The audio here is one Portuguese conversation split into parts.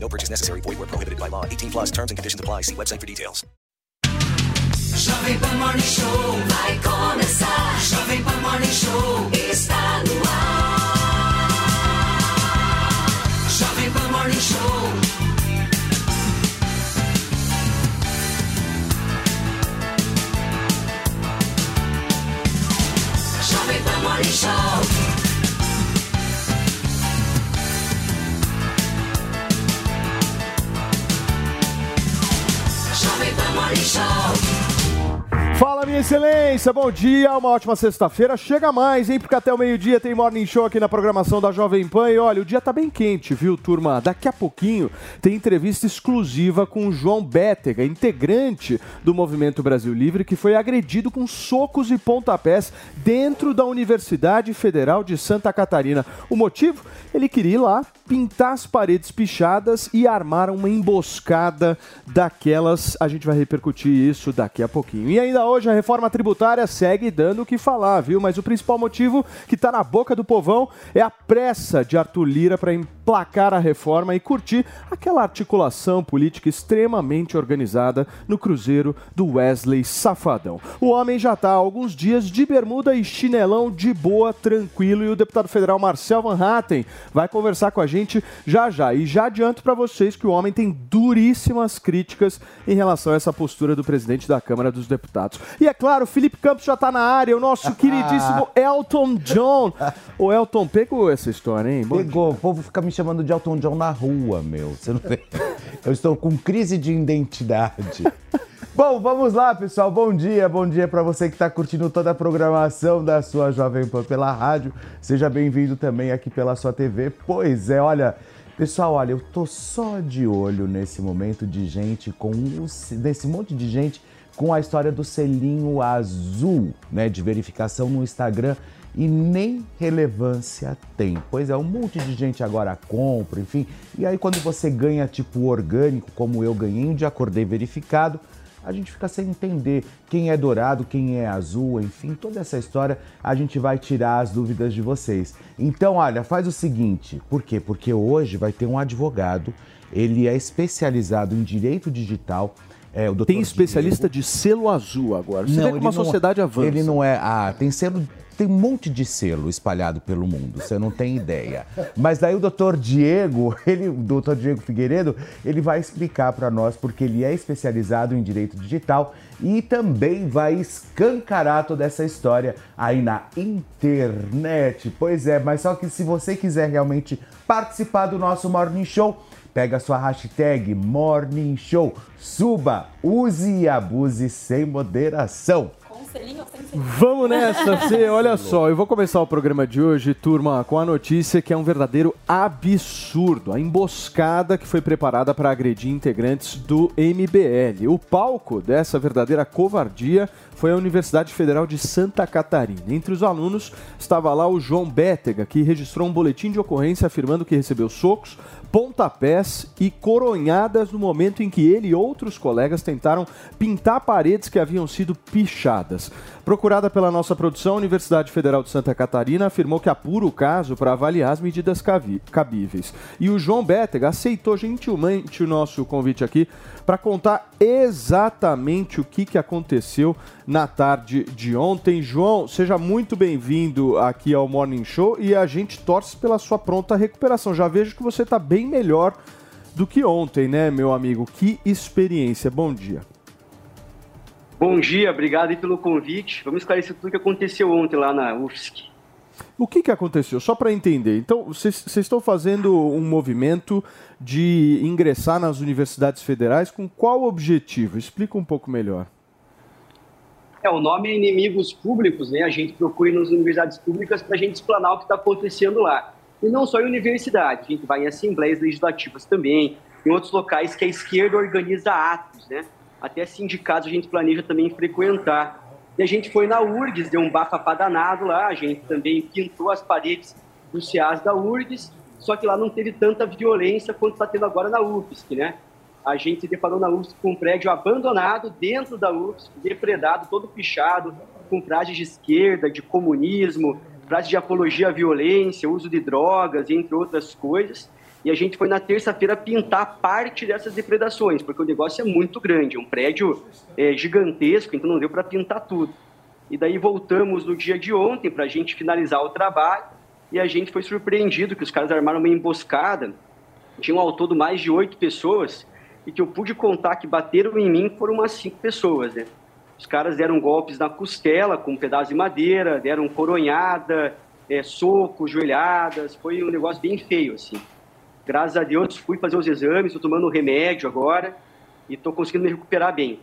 No purchase necessary. Void where prohibited by law. 18 plus terms and conditions apply. See website for details. Jovem Pan Morning Show vai começar. Jovem Pan Morning Show está no ar. Jovem Pan Morning Show. Jovem Pan Morning Show. Fala, minha excelência, bom dia, uma ótima sexta-feira. Chega mais, hein? Porque até o meio-dia tem Morning Show aqui na programação da Jovem Pan. E olha, o dia tá bem quente, viu, turma? Daqui a pouquinho tem entrevista exclusiva com o João Bétega, integrante do Movimento Brasil Livre, que foi agredido com socos e pontapés dentro da Universidade Federal de Santa Catarina. O motivo? Ele queria ir lá pintar as paredes pichadas e armar uma emboscada daquelas. A gente vai repercutir isso daqui a pouquinho. E ainda hoje a reforma tributária segue dando o que falar, viu? Mas o principal motivo que está na boca do povão é a pressa de Arthur Lira para emplacar a reforma e curtir aquela articulação política extremamente organizada no cruzeiro do Wesley Safadão. O homem já está há alguns dias de bermuda e chinelão de boa, tranquilo, e o deputado federal Marcel Van Hatten vai conversar com a gente já já. E já adianto para vocês que o homem tem duríssimas críticas em relação a essa postura do presidente da Câmara dos Deputados. E é claro, Felipe Campos já está na área, o nosso queridíssimo Elton John. O Elton pegou essa história, hein? Bom Pegou, o povo fica me chamando de Elton John na rua, meu. Você não vê? Eu estou com crise de identidade. Bom, vamos lá, pessoal. Bom dia, bom dia para você que está curtindo toda a programação da sua Jovem Pan pela rádio. Seja bem-vindo também aqui pela sua TV. Pois é, olha, pessoal, olha, eu tô só de olho nesse momento de gente com nesse monte de gente com a história do selinho azul, né, de verificação no Instagram e nem relevância tem. Pois é, um monte de gente agora compra, enfim. E aí quando você ganha tipo orgânico, como eu ganhei, um dia acordei verificado, a gente fica sem entender quem é dourado, quem é azul, enfim, toda essa história a gente vai tirar as dúvidas de vocês. Então, olha, faz o seguinte, por quê? Porque hoje vai ter um advogado, ele é especializado em direito digital. É. Tem especialista de selo azul agora. Você vê como a ele não- sociedade avança. Ele não é. Ah, tem selo. Tem um monte de selo espalhado pelo mundo, você não tem ideia. Mas daí o doutor Diego, ele, o doutor Diego Figueiredo, ele vai explicar para nós porque ele é especializado em direito digital e também vai escancarar toda essa história aí na internet. Pois é, mas só que se você quiser realmente participar do nosso Morning Show, Pega sua hashtag Morning Show, suba, use e abuse sem moderação. Vamos nessa, Fê. Olha só, eu vou começar o programa de hoje, turma, com a notícia que é um verdadeiro absurdo. A emboscada que foi preparada para agredir integrantes do MBL. O palco dessa verdadeira covardia foi a Universidade Federal de Santa Catarina. Entre os alunos estava lá o João Bétega, que registrou um boletim de ocorrência afirmando que recebeu socos, pontapés e coronhadas no momento em que ele e outros colegas tentaram pintar paredes que haviam sido pichadas. Procurada pela nossa produção, a Universidade Federal de Santa Catarina afirmou que apura o caso para avaliar as medidas cabíveis. E o João Bétega aceitou gentilmente o nosso convite aqui para contar exatamente o que, que aconteceu na tarde de ontem. João, seja muito bem-vindo aqui ao Morning Show e a gente torce pela sua pronta recuperação. Já vejo que você está bem melhor do que ontem, né, meu amigo? Que experiência. Bom dia. Bom dia, obrigado pelo convite. Vamos esclarecer tudo o que aconteceu ontem lá na UFSC. O que, que aconteceu? Só para entender. Então, vocês estão fazendo um movimento de ingressar nas universidades federais com qual objetivo? Explica um pouco melhor. É, o nome é Inimigos Públicos, né? A gente procura nas universidades públicas para a gente explanar o que está acontecendo lá. E não só em universidade, a gente vai em assembleias legislativas também, em outros locais que a esquerda organiza atos, né? Até sindicatos a gente planeja também frequentar. E a gente foi na URGS, deu um bafafá danado lá, a gente também pintou as paredes dos CEAs da URGS, só que lá não teve tanta violência quanto está tendo agora na UFSC, né? A gente se deparou na UFSC com um prédio abandonado dentro da UFSC, depredado, todo pichado, com frases de esquerda, de comunismo, frases de apologia à violência, uso de drogas, entre outras coisas. E a gente foi na terça-feira pintar parte dessas depredações, porque o negócio é muito grande, é um prédio é, gigantesco, então não deu para pintar tudo. E daí voltamos no dia de ontem para a gente finalizar o trabalho e a gente foi surpreendido que os caras armaram uma emboscada. Tinham ao todo mais de oito pessoas e que eu pude contar que bateram em mim foram umas cinco pessoas, né? Os caras deram golpes na costela com um pedaço de madeira, deram coronhada, é, soco, joelhadas, foi um negócio bem feio, assim. Graças a Deus fui fazer os exames, estou tomando remédio agora e estou conseguindo me recuperar bem.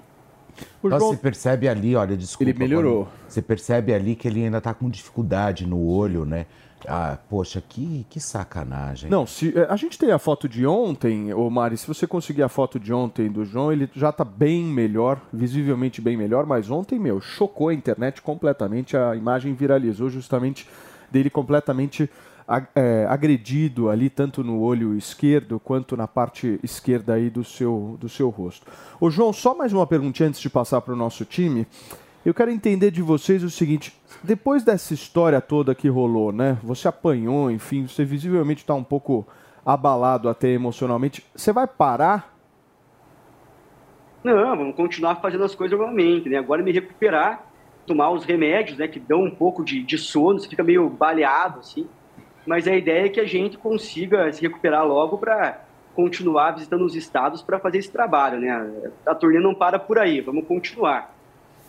O João... Você percebe ali, olha, desculpa. Ele melhorou. Você percebe ali que ele ainda está com dificuldade no olho, né? Ah, poxa, que, que sacanagem. Não, se, é, a gente tem a foto de ontem, ô Mari, se você conseguir a foto de ontem do João, ele já tá bem melhor, visivelmente bem melhor, mas ontem, meu, chocou a internet completamente, a imagem viralizou justamente dele completamente agredido ali, tanto no olho esquerdo quanto na parte esquerda aí do seu, do seu rosto. Ô João, só mais uma perguntinha antes de passar para o nosso time. Eu quero entender de vocês o seguinte: depois dessa história toda que rolou, né? Você apanhou, enfim, você visivelmente está um pouco abalado até emocionalmente. Você vai parar? Não, vamos continuar fazendo as coisas normalmente, né? Agora me recuperar, tomar os remédios, né? Que dão um pouco de, de sono, você fica meio baleado, assim. Mas a ideia é que a gente consiga se recuperar logo para continuar visitando os estados para fazer esse trabalho, né? A turnê não para por aí, vamos continuar.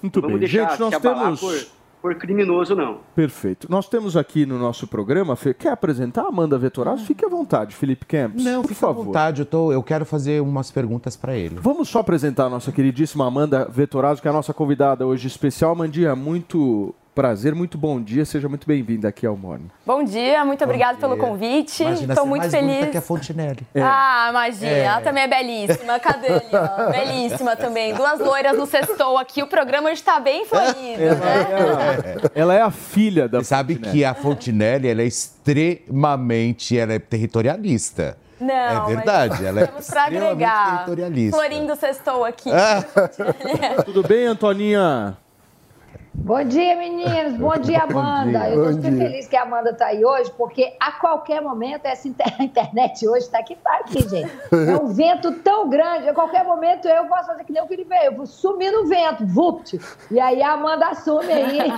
Muito Vamos bem. deixar Gente, nós temos. por, por criminoso, não. Perfeito. Nós temos aqui no nosso programa, Fê, quer apresentar a Amanda Vetorazzo? Fique à vontade, Felipe Campos. Não, por favor. à vontade, eu, tô, eu quero fazer umas perguntas para ele. Vamos só apresentar a nossa queridíssima Amanda Vetorazzo, que é a nossa convidada hoje especial. Amandinha, muito prazer, muito bom dia, seja muito bem-vinda aqui ao Morning. Bom dia, muito obrigada pelo convite. Estou ser muito mais bonita feliz. que a Fontinelli. Ah, imagina, É. ela também é belíssima. Cadê ó? Belíssima também. Duas loiras no sextou aqui. O programa hoje tá bem florido, né? Ela é a filha da Você sabe Fontenelle. que a Fontinelli ela é extremamente ela é territorialista. Não, é verdade, mas ela é Temos pra extremamente agregar. territorialista. Florindo sextou aqui. Tudo bem, Antoninha? Bom dia, meninos. Bom dia, Amanda. Eu estou muito feliz que a Amanda está aí hoje, porque a qualquer momento essa internet hoje está aqui, tá aqui, gente. É um vento tão grande, a qualquer momento eu posso fazer que nem o Felipe, eu vou sumir no vento, vupt. E aí a Amanda assume aí.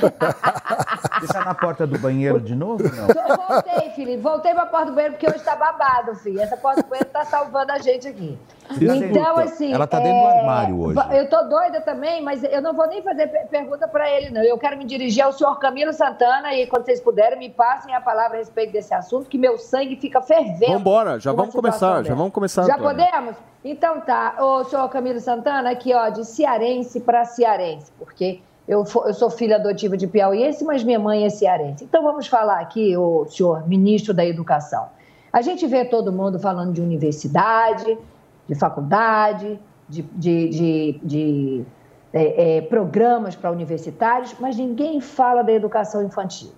Você tá na porta do banheiro de novo? Não. Eu voltei, Felipe, voltei para a porta do banheiro porque hoje está babado, filho. Essa porta do banheiro está salvando a gente aqui. Então, assim. Ela tá dentro do armário hoje. Eu tô doida também, mas eu não vou nem fazer pe- pergunta para ele, não. Eu quero me dirigir ao senhor Camilo Santana e, quando vocês puderem, me passem a palavra a respeito desse assunto, que meu sangue fica fervendo. Vambora, já vamos começar, já vamos começar, Já Antônio. podemos? Então tá. Ô, senhor Camilo Santana, aqui, ó, de cearense para cearense, porque eu, eu sou filha adotiva de piauiense, mas minha mãe é cearense. Então vamos falar aqui, o senhor ministro da Educação. A gente vê todo mundo falando de universidade, de faculdade, de, de, de, de, é, é, programas para universitários, mas ninguém fala da educação infantil.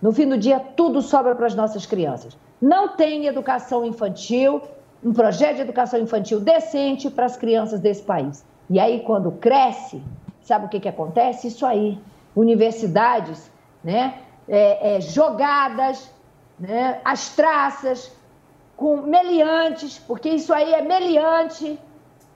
No fim do dia, tudo sobra para as nossas crianças. Não tem educação infantil, um projeto de educação infantil decente para as crianças desse país. E aí, quando cresce, sabe o que, que acontece? Isso aí. Universidades né, é, é, jogadas, né, as traças, com meliantes, porque isso aí é meliante,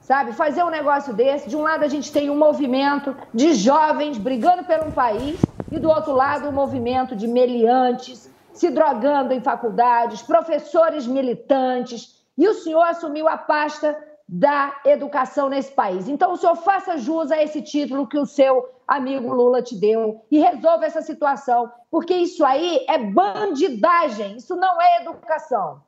sabe? Fazer um negócio desse. De um lado, a gente tem um movimento de jovens brigando por um país, e do outro lado, um movimento de meliantes se drogando em faculdades, professores militantes. E o senhor assumiu a pasta da educação nesse país. Então, o senhor faça jus a esse título que o seu amigo Lula te deu e resolva essa situação, porque isso aí é bandidagem, isso não é educação.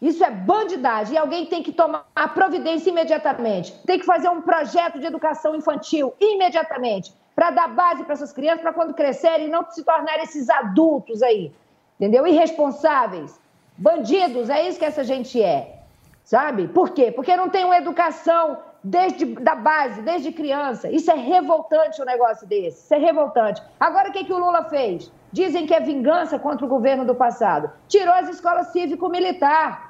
Isso é bandidagem e alguém tem que tomar a providência imediatamente. Tem que fazer um projeto de educação infantil imediatamente para dar base para essas crianças, para quando crescerem não se tornarem esses adultos aí, entendeu? Irresponsáveis, bandidos, é isso que essa gente é, sabe? Por quê? Porque não tem uma educação desde da base, desde criança. Isso é revoltante um negócio desse. Isso é revoltante. Agora o que, que o Lula fez? Dizem que é vingança contra o governo do passado. Tirou as escolas cívico-militar,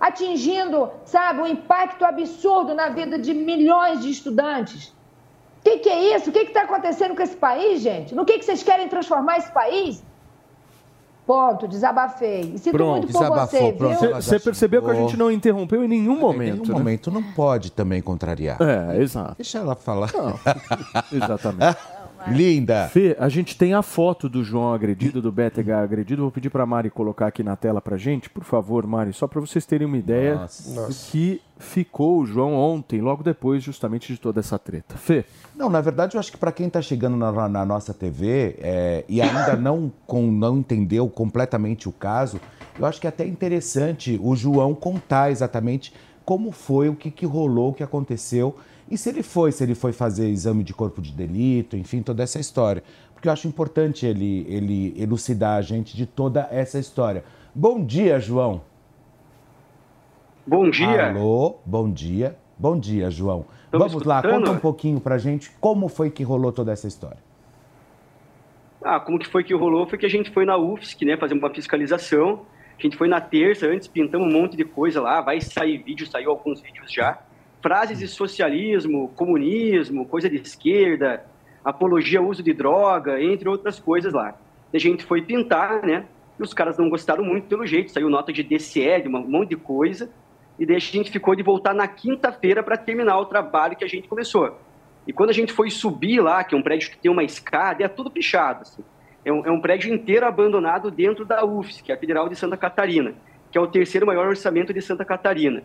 atingindo, sabe, um impacto absurdo na vida de milhões de estudantes. O que, que, é isso? O que está acontecendo com esse país, gente? No que, que vocês querem transformar esse país? Ponto, desabafei. E sinto Pronto, muito por desabafou, você, pronto. viu? Você percebeu que a gente não interrompeu em nenhum momento. Em nenhum né? momento não pode também contrariar. É, exato. Deixa ela falar. Exatamente. Linda. Fê, a gente tem a foto do João agredido, do BTH agredido. Vou pedir pra Mari colocar aqui na tela pra gente, por favor, Mari, só pra vocês terem uma ideia Nossa. do que ficou o João ontem, logo depois, justamente, de toda essa treta. Fê, Não, na verdade, eu acho que para quem está chegando na, na nossa TV é, e ainda não, com, não entendeu completamente o caso, eu acho que é até interessante o João contar exatamente como foi, o que, que rolou, o que aconteceu e se ele foi, se ele foi fazer exame de corpo de delito, enfim, toda essa história. Porque eu acho importante ele, ele elucidar a gente de toda essa história. Bom dia, João. Bom dia. Alô, bom dia. Bom dia, João. Vamos lá, conta um pouquinho pra gente como foi que rolou toda essa história. Ah, como que foi que rolou? Foi que a gente foi na UFSC, né, fazer uma fiscalização. A gente foi na terça, antes pintamos um monte de coisa lá, vai sair vídeo, saiu alguns vídeos já. Frases de socialismo, comunismo, coisa de esquerda, apologia ao uso de droga, entre outras coisas lá. A gente foi pintar, né, e os caras não gostaram muito pelo jeito, saiu nota de DCE, de um monte de coisa, e daí a gente ficou de voltar na quinta-feira para terminar o trabalho que a gente começou. E quando a gente foi subir lá, que é um prédio que tem uma escada, é tudo pichado. Assim. É, um, é um prédio inteiro abandonado dentro da UFS, que é a Federal de Santa Catarina, que é o terceiro maior orçamento de Santa Catarina.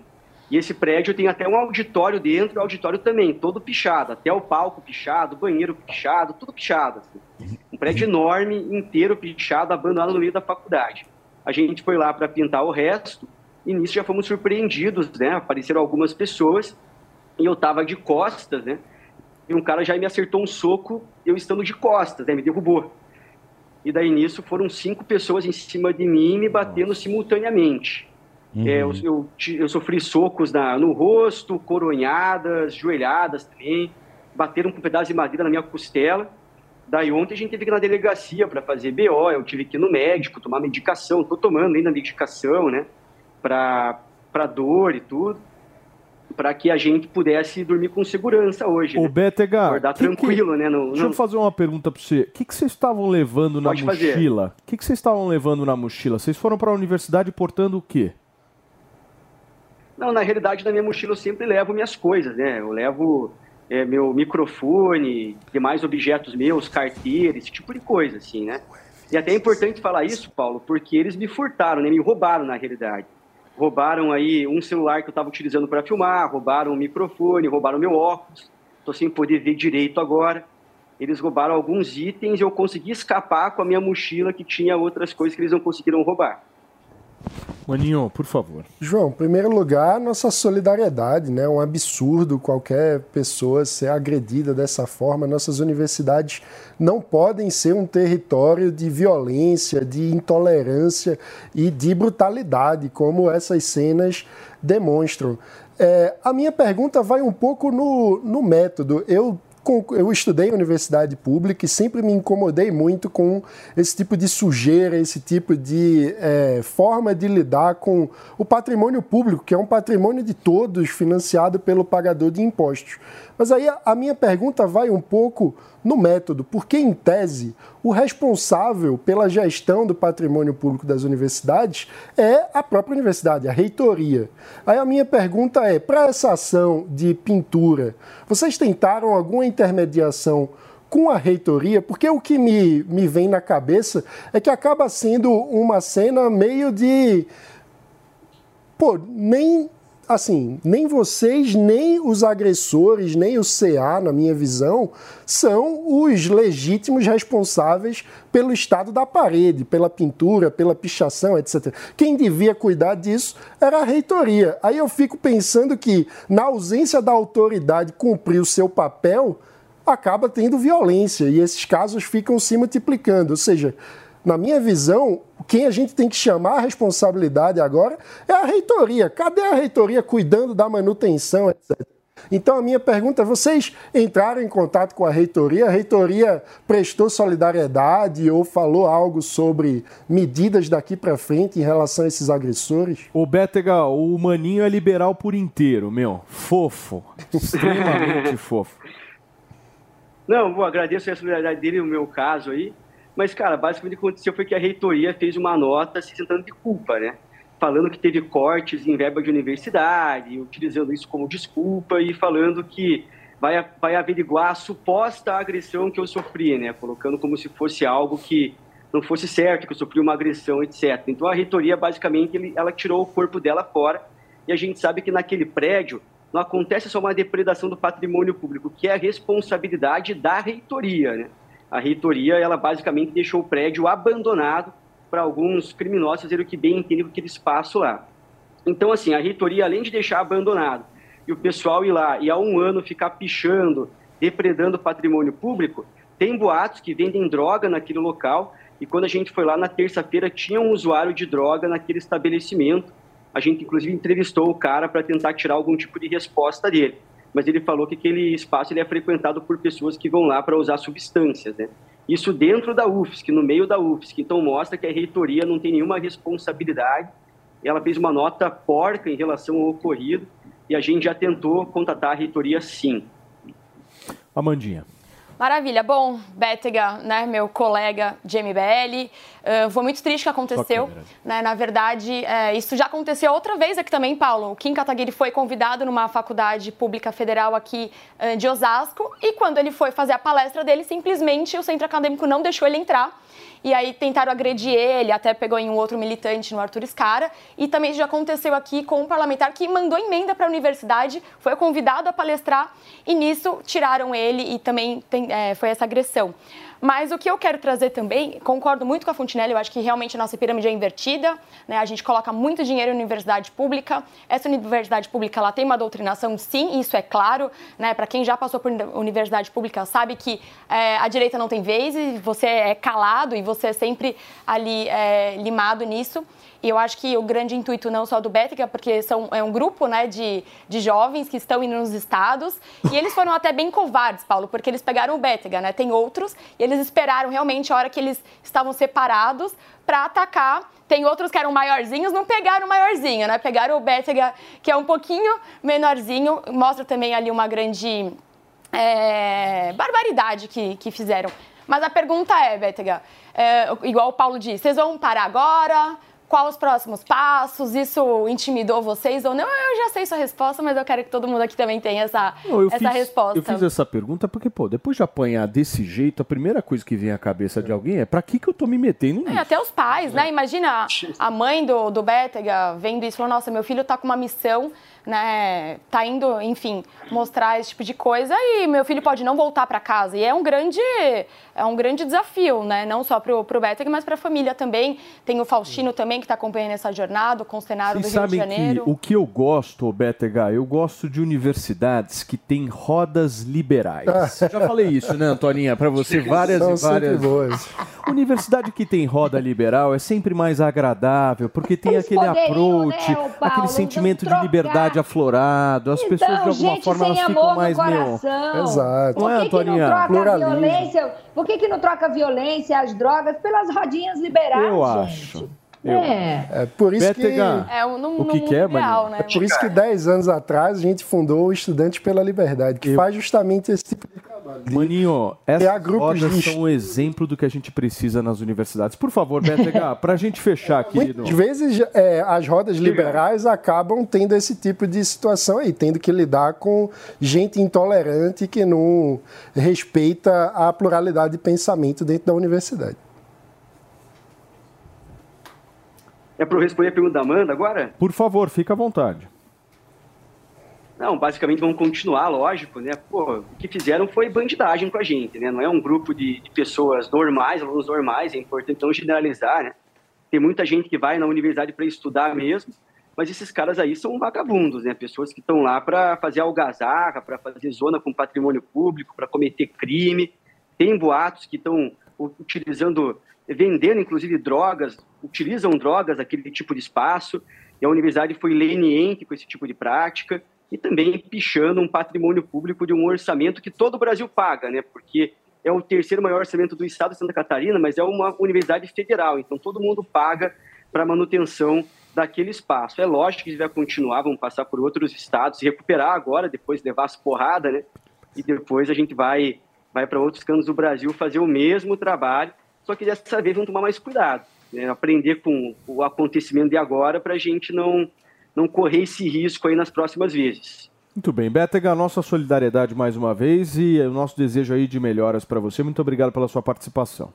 E esse prédio tem até um auditório dentro, auditório também, todo pichado, até o palco pichado, banheiro pichado, tudo pichado. Assim. Um prédio enorme, inteiro pichado, abandonado no meio da faculdade. A gente foi lá para pintar o resto, e nisso já fomos surpreendidos, né? Apareceram algumas pessoas, e eu estava de costas, né? e um cara já me acertou um soco, eu estando de costas, né, me derrubou. E daí nisso foram cinco pessoas em cima de mim me batendo simultaneamente. Uhum. É, eu, eu, ti- eu sofri socos na, no rosto, coronhadas, joelhadas também, bateram com um pedaço de madeira na minha costela. Daí ontem a gente teve que ir na delegacia para fazer BO, eu tive que ir no médico, tomar medicação, estou tomando ainda medicação, né, para dor e tudo para que a gente pudesse dormir com segurança hoje. o né? BTH. Acordar que que- tranquilo, né? No, Deixa no- eu fazer uma pergunta pra você. O que, que vocês estavam levando na Pode fazer. mochila? O que, que vocês estavam levando na mochila? Vocês foram pra universidade portando o quê? Não, na realidade, na minha mochila eu sempre levo minhas coisas, né? Eu levo é, meu microfone, demais objetos meus, carteira, esse tipo de coisa, assim, né? E até é importante falar isso, Paulo, porque eles me furtaram, né? Me roubaram, na realidade. Roubaram aí um celular que eu estava utilizando para filmar, roubaram o microfone, roubaram meu óculos. Estou sem poder ver direito agora. Eles roubaram alguns itens e eu consegui escapar com a minha mochila que tinha outras coisas que eles não conseguiram roubar. Maninho, por favor. João, em primeiro lugar, nossa solidariedade, né? Um absurdo qualquer pessoa ser agredida dessa forma. Nossas universidades não podem ser um território de violência, de intolerância e de brutalidade, como essas cenas demonstram. É, a minha pergunta vai um pouco no, no método. Eu eu estudei em universidade pública e sempre me incomodei muito com esse tipo de sujeira, esse tipo de é, forma de lidar com o patrimônio público, que é um patrimônio de todos, financiado pelo pagador de impostos. Mas aí a, minha pergunta vai um pouco no método, porque, em tese, o responsável pela gestão do patrimônio público das universidades é a própria universidade, a reitoria. Aí a minha pergunta é: para essa ação de pintura, vocês tentaram alguma intermediação com a reitoria? Porque o que me, me vem na cabeça é que acaba sendo uma cena meio de. Pô, nem assim, nem vocês, nem os agressores, nem o CA, na minha visão, são os legítimos responsáveis pelo estado da parede, pela pintura, pela pichação, etc. Quem devia cuidar disso era a reitoria. Aí eu fico pensando que, na ausência da autoridade cumprir o seu papel, acaba tendo violência e esses casos ficam se multiplicando. Ou seja, na minha visão, quem a gente tem que chamar a responsabilidade agora é a reitoria. Cadê a reitoria cuidando da manutenção, etc? Então a minha pergunta é: vocês entraram em contato com a reitoria? A reitoria prestou solidariedade ou falou algo sobre medidas daqui para frente em relação a esses agressores? O Bétega, o Maninho é liberal por inteiro, meu. Fofo. Extremamente fofo. Não, eu agradeço a solidariedade dele no meu caso aí. Mas, cara, basicamente o que aconteceu foi que a reitoria fez uma nota se sentando de culpa, né? falando que teve cortes em verba de universidade, utilizando isso como desculpa e falando que vai, vai averiguar a suposta agressão que eu sofri, né? Colocando como se fosse algo que não fosse certo, que eu sofri uma agressão, etc. Então a reitoria, basicamente, ela tirou o corpo dela fora e a gente sabe que naquele prédio não acontece só uma depredação do patrimônio público, que é a responsabilidade da reitoria, né? A reitoria, ela basicamente deixou o prédio abandonado para alguns criminosos fazerem o que bem entendem com aquele espaço lá. Então, assim, a reitoria, além de deixar abandonado e o pessoal ir lá e há um ano ficar pichando, depredando patrimônio público, tem boatos que vendem droga naquele local e quando a gente foi lá na terça-feira tinha um usuário de droga naquele estabelecimento. A gente, inclusive, entrevistou o cara para tentar tirar algum tipo de resposta dele. Mas ele falou que aquele espaço ele é frequentado por pessoas que vão lá para usar substâncias, né? Isso dentro da UFSC, no meio da UFSC. Então mostra que a reitoria não tem nenhuma responsabilidade. Ela fez uma nota porca em relação ao ocorrido e a gente já tentou contatar a reitoria sim. Amandinha. Maravilha. Bom, Bétega, né, meu colega de MBL, uh, foi muito triste que aconteceu. Né, na verdade, é, isso já aconteceu outra vez aqui também, Paulo. O Kim Kataguiri foi convidado numa faculdade pública federal aqui uh, de Osasco e quando ele foi fazer a palestra dele, simplesmente o centro acadêmico não deixou ele entrar e aí tentaram agredir ele, até pegou em um outro militante, no Arthur Escara. E também já aconteceu aqui com um parlamentar que mandou emenda para a universidade, foi convidado a palestrar e nisso tiraram ele e também tem, é, foi essa agressão. Mas o que eu quero trazer também, concordo muito com a Fontinelli, eu acho que realmente a nossa pirâmide é invertida, né? a gente coloca muito dinheiro em universidade pública, essa universidade pública ela tem uma doutrinação, sim, isso é claro, né? para quem já passou por universidade pública sabe que é, a direita não tem vez e você é calado e você é sempre ali é, limado nisso. E eu acho que o grande intuito não só do Bética, porque são, é um grupo né, de, de jovens que estão indo nos estados, e eles foram até bem covardes, Paulo, porque eles pegaram o Bétega, né? Tem outros, e eles esperaram realmente a hora que eles estavam separados para atacar. Tem outros que eram maiorzinhos, não pegaram o maiorzinho, né? Pegaram o Bétega, que é um pouquinho menorzinho, mostra também ali uma grande é, barbaridade que, que fizeram. Mas a pergunta é, Bétega, é, igual o Paulo disse, vocês vão parar agora? Quais os próximos passos? Isso intimidou vocês ou não? Eu já sei sua resposta, mas eu quero que todo mundo aqui também tenha essa, não, essa fiz, resposta. Eu fiz essa pergunta porque, pô, depois de apanhar desse jeito, a primeira coisa que vem à cabeça de alguém é pra que, que eu tô me metendo nisso? É, até os pais, né? Imagina a mãe do, do Bétega vendo isso e falou, nossa, meu filho tá com uma missão né, tá indo, enfim, mostrar esse tipo de coisa e meu filho pode não voltar para casa. E é um grande, é um grande desafio, né? Não só pro, pro Beteg, mas para a família também. Tem o Faustino também que está acompanhando essa jornada, o constenário do Rio de Janeiro. Que o que eu gosto, Betega, eu gosto de universidades que têm rodas liberais. Já falei isso, né, Antoninha, para você várias São e várias. Boas. Universidade que tem roda liberal é sempre mais agradável, porque tem Eles aquele approach, né, aquele sentimento de liberdade aflorado, as então, pessoas de alguma gente, forma elas ficam mais meu. Exato. Não é, Antoninha? Violência, por que, que não troca violência, as drogas pelas rodinhas liberais? Eu gente? acho. Eu. É. é por isso que. É, no, o que, que é, real, né? É por isso que 10 anos atrás a gente fundou o Estudantes pela Liberdade, que eu... faz justamente esse tipo de trabalho. Maninho, essas rodas de... são um exemplo do que a gente precisa nas universidades. Por favor, BTH, para a gente fechar aqui. Muitas no... vezes é, as rodas liberais acabam tendo esse tipo de situação aí, tendo que lidar com gente intolerante que não respeita a pluralidade de pensamento dentro da universidade. É para eu responder a pergunta da Amanda agora? Por favor, fica à vontade. Não, basicamente vão continuar, lógico, né? Pô, o que fizeram foi bandidagem com a gente, né? Não é um grupo de, de pessoas normais, alunos normais, é importante não generalizar, né? Tem muita gente que vai na universidade para estudar mesmo, mas esses caras aí são vagabundos, né? Pessoas que estão lá para fazer algazarra, para fazer zona com patrimônio público, para cometer crime. Tem boatos que estão utilizando vendendo inclusive drogas, utilizam drogas naquele tipo de espaço, e a universidade foi leniente com esse tipo de prática. E também pichando um patrimônio público de um orçamento que todo o Brasil paga, né? Porque é o terceiro maior orçamento do estado de Santa Catarina, mas é uma universidade federal, então todo mundo paga para a manutenção daquele espaço. É lógico que vai continuar, vamos passar por outros estados, se recuperar agora, depois levar as porradas, né? E depois a gente vai, vai para outros cantos do Brasil fazer o mesmo trabalho, só que dessa vez vamos tomar mais cuidado, né? aprender com o acontecimento de agora para a gente não, não correr esse risco aí nas próximas vezes. Muito bem, Bétega, nossa solidariedade mais uma vez e o nosso desejo aí de melhoras para você. Muito obrigado pela sua participação.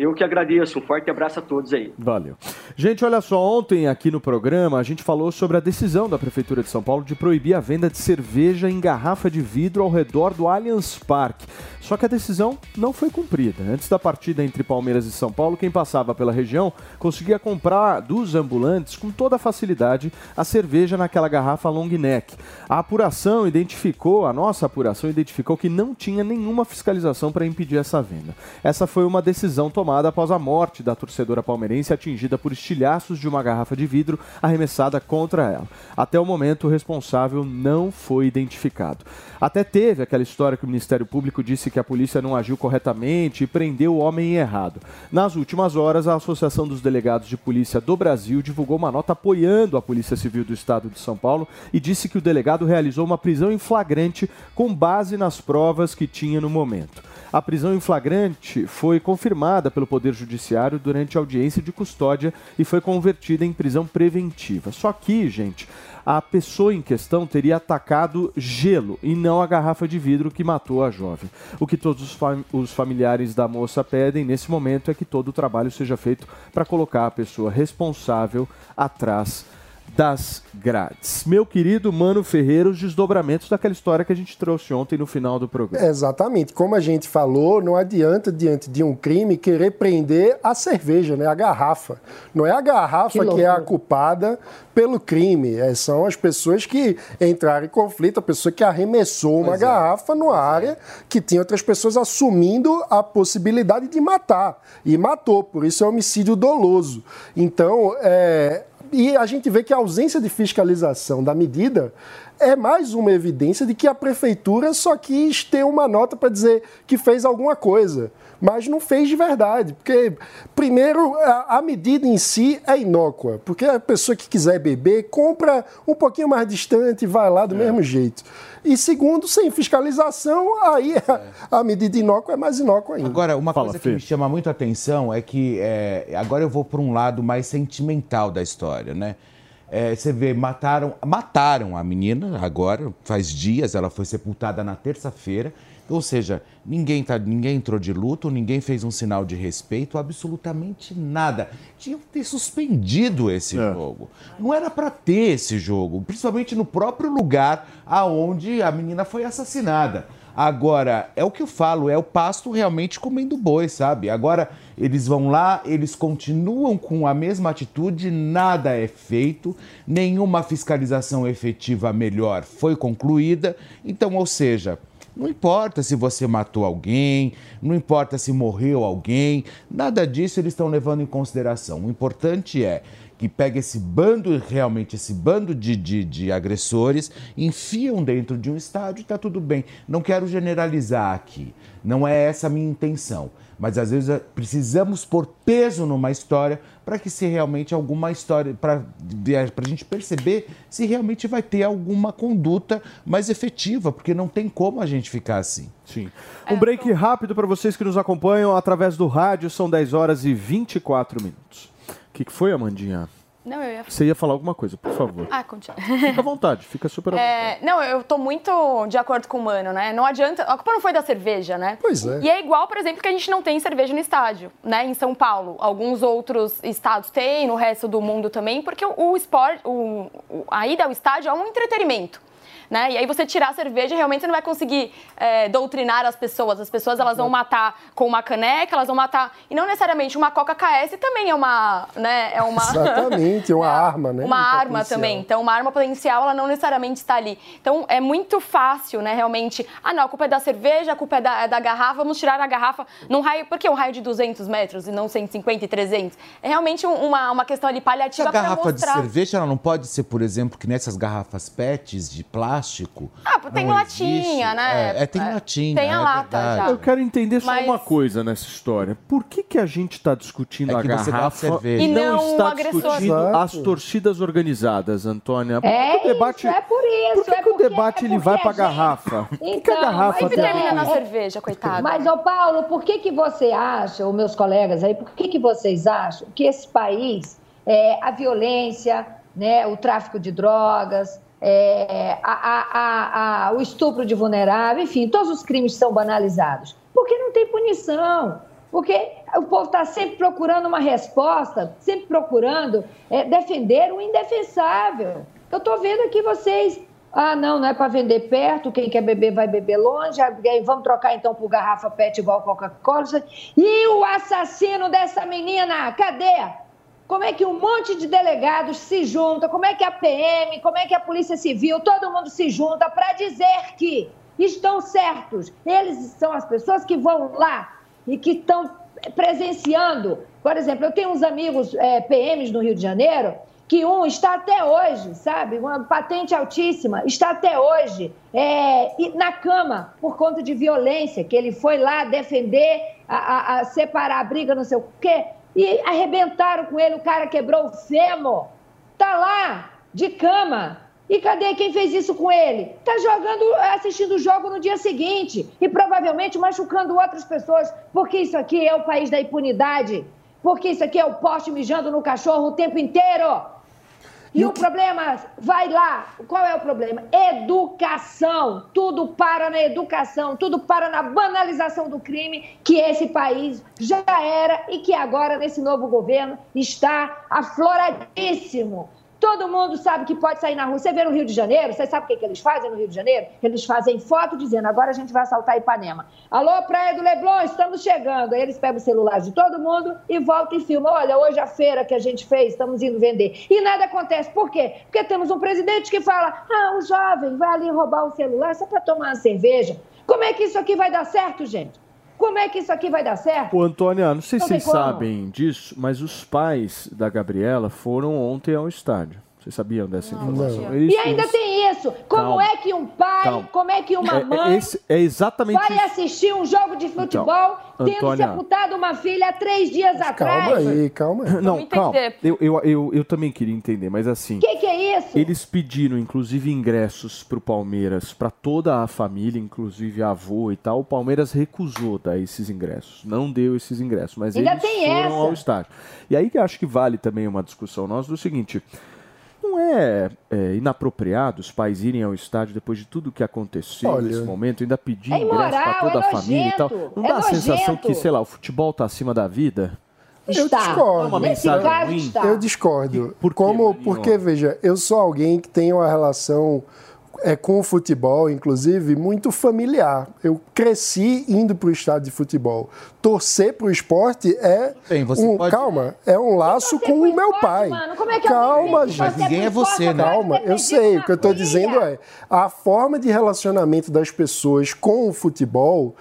Eu que agradeço. Um forte abraço a todos aí. Valeu. Gente, olha só, ontem aqui no programa a gente falou sobre a decisão da Prefeitura de São Paulo de proibir a venda de cerveja em garrafa de vidro ao redor do Allianz Parque. Só que a decisão não foi cumprida. Antes da partida entre Palmeiras e São Paulo, quem passava pela região conseguia comprar dos ambulantes com toda a facilidade a cerveja naquela garrafa long neck. A apuração identificou, a nossa apuração identificou que não tinha nenhuma fiscalização para impedir essa venda. Essa foi uma decisão tomada após a morte da torcedora palmeirense atingida por estilhaços de uma garrafa de vidro arremessada contra ela. Até o momento, o responsável não foi identificado. Até teve aquela história que o Ministério Público disse que a polícia não agiu corretamente e prendeu o homem errado. Nas últimas horas, a Associação dos Delegados de Polícia do Brasil divulgou uma nota apoiando a Polícia Civil do Estado de São Paulo e disse que o delegado realizou uma prisão em flagrante com base nas provas que tinha no momento. A prisão em flagrante foi confirmada pelo Poder Judiciário durante a audiência de custódia e foi convertida em prisão preventiva. Só que, gente, a pessoa em questão teria atacado gelo e não a garrafa de vidro que matou a jovem. O que todos os, fam os familiares da moça pedem nesse momento é que todo o trabalho seja feito para colocar a pessoa responsável atrás das grades. Meu querido Mano Ferreira, os desdobramentos daquela história que a gente trouxe ontem no final do programa. Exatamente. Como a gente falou, não adianta, diante de um crime, querer prender a cerveja, né? a garrafa. Não é a garrafa que, que é a culpada pelo crime. É, são as pessoas que entraram em conflito, a pessoa que arremessou uma pois é. garrafa é. numa área que tinha outras pessoas assumindo a possibilidade de matar. E matou, por isso é homicídio doloso. Então, é, e a gente vê que a ausência de fiscalização da medida é mais uma evidência de que a prefeitura só quis ter uma nota para dizer que fez alguma coisa mas não fez de verdade. Porque, primeiro, a, a, medida em si é inócua, porque a pessoa que quiser beber compra um pouquinho mais distante e vai lá do é. mesmo jeito. E segundo, sem fiscalização, aí a, é. a medida inócua é mais inócua ainda. Agora, uma Fala, coisa que me chama muito a atenção é que é, agora eu vou para um lado mais sentimental da história, né? É, você vê, mataram, mataram a menina agora, faz dias, ela foi sepultada na terça-feira. Ou seja, ninguém, tá, ninguém entrou de luto, ninguém fez um sinal de respeito, absolutamente nada. Tinha que ter suspendido esse é. jogo. Não era para ter esse jogo, principalmente no próprio lugar aonde a menina foi assassinada. Agora, é o que eu falo, é o pasto realmente comendo boi, sabe? Agora, eles vão lá, eles continuam com a mesma atitude, nada é feito, nenhuma fiscalização efetiva melhor foi concluída. Então, ou seja, não importa se você matou alguém, não importa se morreu alguém, nada disso eles estão levando em consideração. O importante é que pega esse bando, realmente esse bando de, de, de agressores, enfiam dentro de um estádio e está tudo bem. Não quero generalizar aqui, não é essa a minha intenção mas às vezes eh, precisamos pôr peso numa história para que se realmente alguma história, para a gente perceber se realmente vai ter alguma conduta mais efetiva, porque não tem como a gente ficar assim. Sim. Um break rápido para vocês que nos acompanham através do rádio, são 10 horas e 24 minutos. O que, que foi, Amandinha? Não, eu ia... Você ia falar alguma coisa, por favor. Ah, continua. Fica à vontade, fica super à é, Não, eu tô muito de acordo com o Mano, né? Não adianta... A culpa não foi da cerveja, né? Pois é. E é igual, por exemplo, que a gente não tem cerveja no estádio, né? Em São Paulo. Alguns outros estados têm, no resto do mundo também, porque o, o esporte... O, a ida ao estádio é um entretenimento. Né? E aí você tirar a cerveja, realmente você não vai conseguir é, doutrinar as pessoas. As pessoas elas vão matar com uma caneca, elas vão matar e não necessariamente uma Coca KS também é uma, né? É uma Exatamente, é uma arma, né? uma Um arma potencial. também. Então, uma arma potencial, ela não necessariamente está ali. Então, é muito fácil, né, realmente. Ah, não, a culpa é da cerveja, a culpa é da, é da garrafa, vamos tirar a garrafa num raio. Por que um raio de 200 metros e não 150 e 300? É realmente um- uma, uma questão ali paliativa a para garrafa de mostrar. cerveja ela não pode ser, por exemplo, que nessas garrafas PETs de plástico. Ah, tem não latinha, existe. né? É, é, tem latinha. Tem a é lata verdade. já. Eu quero entender só Mas- uma coisa nessa história. Por que, que a gente está discutindo É a garrafa. E não o está discutindo Exato. as torcidas organizadas, Antônia? Por que É que o debate, isso, é por isso. por que, é que o porque- debate é ele vai para a garrafa? Por que, a Então, garrafa mas Sempre tem a termina na cerveja, coitado. Mas, ô Paulo, por que, que você acha, os meus colegas aí, por que, que vocês acham que esse país, é, a violência, né, o tráfico de drogas, é, a- a- a- o estupro de vulnerável, enfim, todos os crimes são banalizados? Porque não tem punição. Porque o povo está sempre procurando uma resposta, sempre procurando é, defender o indefensável. Eu estou vendo aqui vocês ah, não, não é para vender perto, quem quer beber vai beber longe, aí vamos trocar então por garrafa PET igual Coca-Cola. E o assassino dessa menina, cadê? Como é que um monte de delegados se junta, como é que a PM, como é que a Polícia Civil, todo mundo se junta para dizer que estão certos. Eles são as pessoas que vão lá e que estão presenciando. Por exemplo, eu tenho uns amigos eh, PMs no Rio de Janeiro que um está até hoje, sabe, uma patente altíssima, está até hoje é, na cama por conta de violência, que ele foi lá defender, a, a- a separar a briga, não sei o quê, e arrebentaram com ele, o cara quebrou o fêmur, tá lá, de cama. E cadê quem fez isso com ele? Tá jogando, assistindo o jogo no dia seguinte e provavelmente machucando outras pessoas, porque isso aqui é o país da impunidade, porque isso aqui é o poste mijando no cachorro o tempo inteiro. E o problema, vai lá, qual é o problema? Educação. Tudo para na educação, tudo para na banalização do crime, que esse país já era e que agora, nesse novo governo, está afloradíssimo. Todo mundo sabe que pode sair na rua. Você vê no Rio de Janeiro, você sabe o que, que eles fazem no Rio de Janeiro? Eles fazem foto dizendo, agora a gente vai assaltar Ipanema. Alô, Praia do Leblon, estamos chegando. Aí eles pegam o celular de todo mundo e voltam e filmam. Olha, hoje a feira que a gente fez, estamos indo vender. E nada acontece. Por quê? Porque temos um presidente que fala, ah, o jovem vai ali roubar o celular só para tomar uma cerveja. Como é que isso aqui vai dar certo, gente? Como é que isso aqui vai dar certo? Ô, Antônia, não sei se vocês como. sabem disso, mas os pais da Gabriela foram ontem ao estádio. Vocês sabiam dessa informação? Eles- E ainda eles- tem isso. Como Calma. é que um pai, Calma. como é que uma É- é, mãe esse- é exatamente vai isso. assistir um jogo de futebol tendo Antônia. sepultado uma filha há três dias atrás? Calma aí, calma aí. Não, calma. Eu, eu, eu, eu também queria entender, mas assim. O que, que é isso? Eles pediram, inclusive, ingressos pro Palmeiras, para toda a família, inclusive avô e tal. O Palmeiras recusou dar esses ingressos, não deu esses ingressos, mas Ainda eles tem foram essa. ao estádio. E aí que eu acho que vale também uma discussão nossa do seguinte: não é, é, inapropriado os pais irem ao estádio depois de tudo que aconteceu Olha. nesse momento, ainda pedir É ingresso para toda é a família e tal? Não é dá a sensação que, sei lá, o futebol tá acima da vida? Eu Está. discordo. É uma Nesse caso ruim. está. Eu discordo. Por Como, porque, veja, eu sou alguém que tem uma relação é, com o futebol, inclusive, muito familiar. Eu cresci indo para o estádio de futebol. Torcer para o esporte é Bem, você um, pode- calma, é um laço com o meu esporte, pai. mano, como é que calma, gente. torcer ninguém é você, esporte né? Calma, eu sei. O que eu estou dizendo é a forma de relacionamento das pessoas com o futebol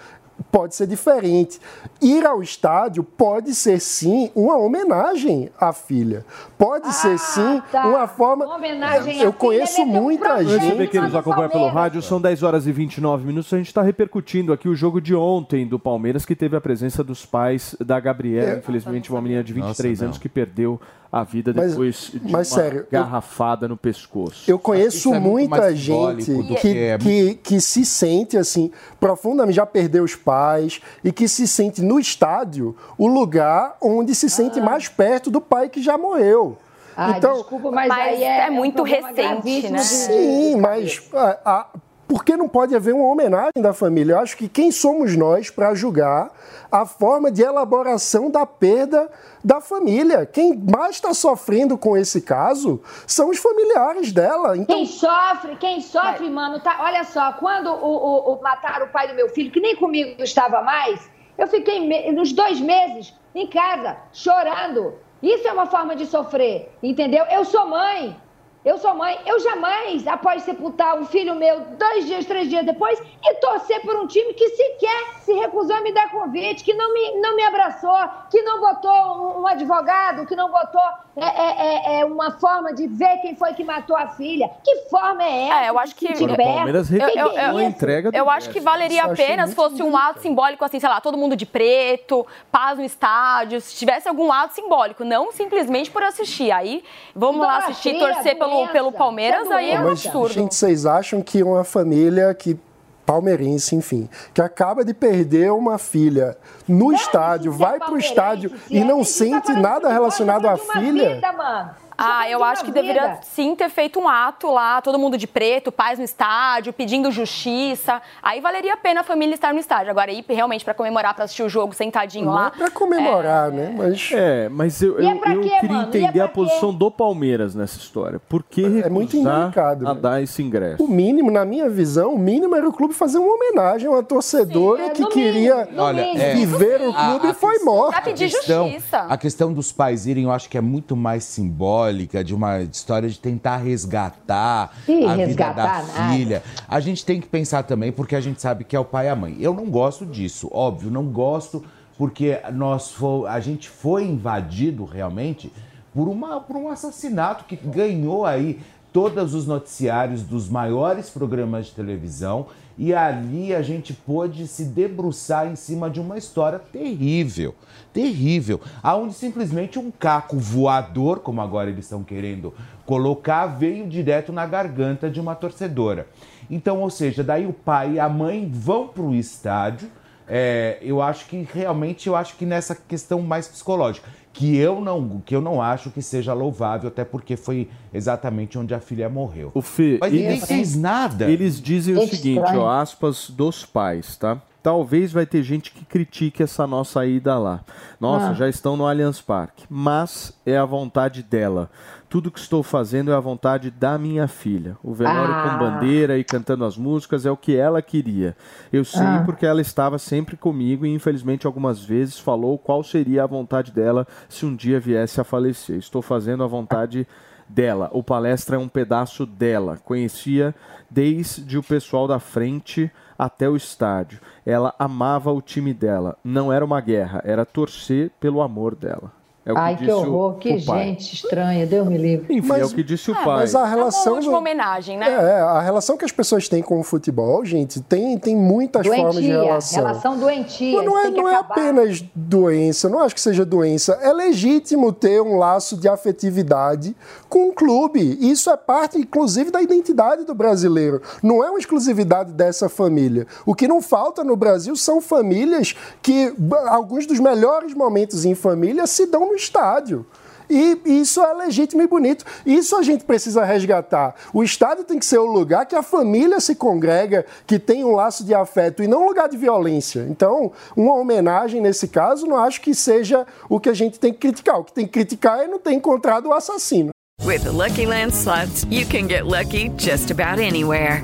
pode ser diferente. Ir ao estádio pode ser sim uma homenagem à filha. Pode ser sim tá. uma forma. Uma homenagem eu filha, conheço é um muita gente. ver que nos acompanha pelo rádio, são 10 horas e 29 minutos. A gente está repercutindo aqui o jogo de ontem do Palmeiras, que teve a presença dos pais da Gabriela, É. infelizmente uma menina de 23 Nossa, anos não. que perdeu a vida Mas- depois de mas uma sério, eu- garrafada no pescoço. Eu conheço é muita gente do que, que é- que, que se sente assim, profundamente, já perdeu os pais, e que se sente no estádio o lugar onde se sente mais perto do pai que já morreu. Ah, então, desculpa, mas, Mas aí é, é muito recente, né? Sim, mas a- a- por que não pode haver uma homenagem da família? Eu acho que quem somos nós para julgar a forma de elaboração da perda da família? Quem mais está sofrendo com esse caso são os familiares dela. Então... Quem sofre, quem sofre, mano, tá, olha só, quando o, o, o, mataram o pai do meu filho, que nem comigo estava mais, eu fiquei me, nos dois meses em casa, chorando. Isso é uma forma de sofrer, entendeu? Eu sou mãe, eu sou mãe, eu jamais, após sepultar um filho meu dois dias, três dias depois, e torcer por um time que sequer se recusou a me dar convite, que não me, não me abraçou, que não botou um, advogado, que não botou é, é, é, é, uma forma de ver quem foi que matou a filha. Que forma é essa? É, eu acho que. O Palmeiras eu, eu, eu, entrega eu acho que valeria a pena se fosse um ato simbólico, assim, sei lá, todo mundo de preto, paz no estádio, se tivesse algum ato simbólico, não simplesmente por assistir. Aí, vamos lá assistir, torcer pelo pelo, pelo Palmeiras, aí é um absurdo. Gente, vocês acham que uma família que palmeirense, enfim, que acaba de perder uma filha no estádio, vai para o estádio e não sente nada relacionado à filha? Vida, mano. Ah, eu acho que vida. deveria sim ter feito um ato lá, todo mundo de preto, paz no estádio, pedindo justiça. Aí valeria a pena a família estar no estádio. Agora, ir realmente para comemorar, para assistir o jogo sentadinho Não lá. É para comemorar, é... né? Mas... É, mas eu, eu, é eu quê, queria mano? entender a posição do Palmeiras nessa história. Por que é, é muito indelicado, a dar esse ingresso? O mínimo, na minha visão, o mínimo era o clube fazer uma homenagem a uma torcedora sim, é, que queria é, viver o clube a, a e foi morta. Pra pedir justiça. A questão dos pais irem, eu acho que é muito mais simbólica de uma história de tentar resgatar a resgatar vida da nada. filha. A gente tem que pensar também, porque a gente sabe que é o pai e a mãe. Eu não gosto disso, óbvio, não gosto, porque nós a gente foi invadido realmente por, uma, por um assassinato que ganhou aí todos os noticiários dos maiores programas de televisão e ali a gente pôde se debruçar em cima de uma história terrível, terrível, aonde simplesmente um caco voador, como agora eles estão querendo colocar, veio direto na garganta de uma torcedora. Então, ou seja, daí o pai e a mãe vão para o estádio. É, eu acho que realmente eu acho que nessa questão mais psicológica que eu não que eu não acho que seja louvável, até porque foi exatamente onde a filha morreu. O Fê, Mas ninguém eles, fez nada. Eles dizem o seguinte, ó, aspas dos pais, tá? Talvez vai ter gente que critique essa nossa ida lá. Nossa, ah. já estão no Allianz Parque. Mas é a vontade dela. Tudo que estou fazendo é a vontade da minha filha. O velório ah. com bandeira e cantando as músicas é o que ela queria. Eu sei ah. porque ela estava sempre comigo e, infelizmente, algumas vezes falou qual seria a vontade dela se um dia viesse a falecer. Estou fazendo a vontade dela. O palestra é um pedaço dela. Conhecia desde o pessoal da frente até o estádio. Ela amava o time dela. Não era uma guerra, era torcer pelo amor dela. É Ai, que, que horror, que gente estranha, Deus me livre. Enfim, mas, é o que disse o é, pai. Mas a relação. É uma homenagem, né? É, a relação que as pessoas têm com o futebol, gente, tem, tem muitas doentia, formas de relação. Relação doentia. Mas não é, não é apenas doença, não acho que seja doença. É legítimo ter um laço de afetividade com um clube. Isso é parte, inclusive, da identidade do brasileiro. Não é uma exclusividade dessa família. O que não falta no Brasil são famílias que alguns dos melhores momentos em família se dão no estádio. E isso é legítimo e bonito. Isso a gente precisa resgatar. O estádio tem que ser o lugar que a família se congrega, que tem um laço de afeto e não um lugar de violência. Então, uma homenagem nesse caso, não acho que seja o que a gente tem que criticar. O que tem que criticar é não ter encontrado o assassino. With the Lucky Land slots, you can get lucky just about anywhere.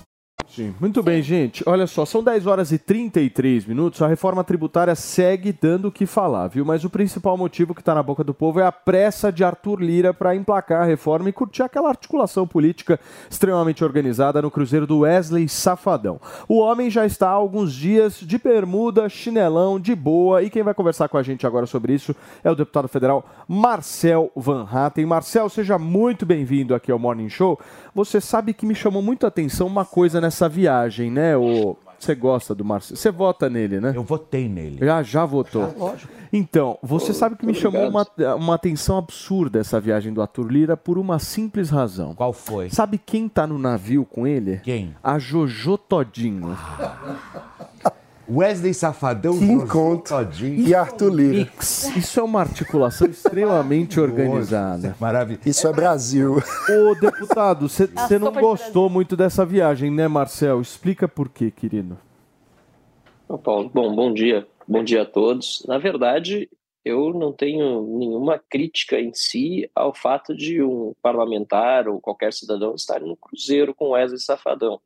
Sim. Muito bem, gente. Olha só, são 10 horas e 33 minutos. A reforma tributária segue dando o que falar, viu? Mas o principal motivo que está na boca do povo é a pressa de Arthur Lira para emplacar a reforma e curtir aquela articulação política extremamente organizada no Cruzeiro do Wesley Safadão. O homem já está há alguns dias de bermuda, chinelão, de boa. E quem vai conversar com a gente agora sobre isso é o deputado federal Marcel Van Hatten. Marcel, seja muito bem-vindo aqui ao Morning Show. Você sabe que me chamou muito a atenção uma coisa nessa viagem, né, o, você gosta do Marcelo. Você vota nele, né? Eu votei nele. Já, já votou. lógico. Então, você sabe que me chamou uma, uma atenção absurda essa viagem do Arthur Lira por uma simples razão. Qual foi? Sabe quem tá no navio com ele? Quem? A Jojo Todinho. Wesley Safadão, encontro. E Arthur Lira. Isso é uma articulação extremamente organizada. Maravilha. Isso é Brasil. Ô, deputado, você A não gostou muito dessa viagem, né, Marcel? Explica por quê, querido. Ô, Paulo, bom, bom dia. Bom dia a todos. Na verdade, eu não tenho nenhuma crítica em si ao fato de um parlamentar ou qualquer cidadão estar no cruzeiro com Wesley Safadão.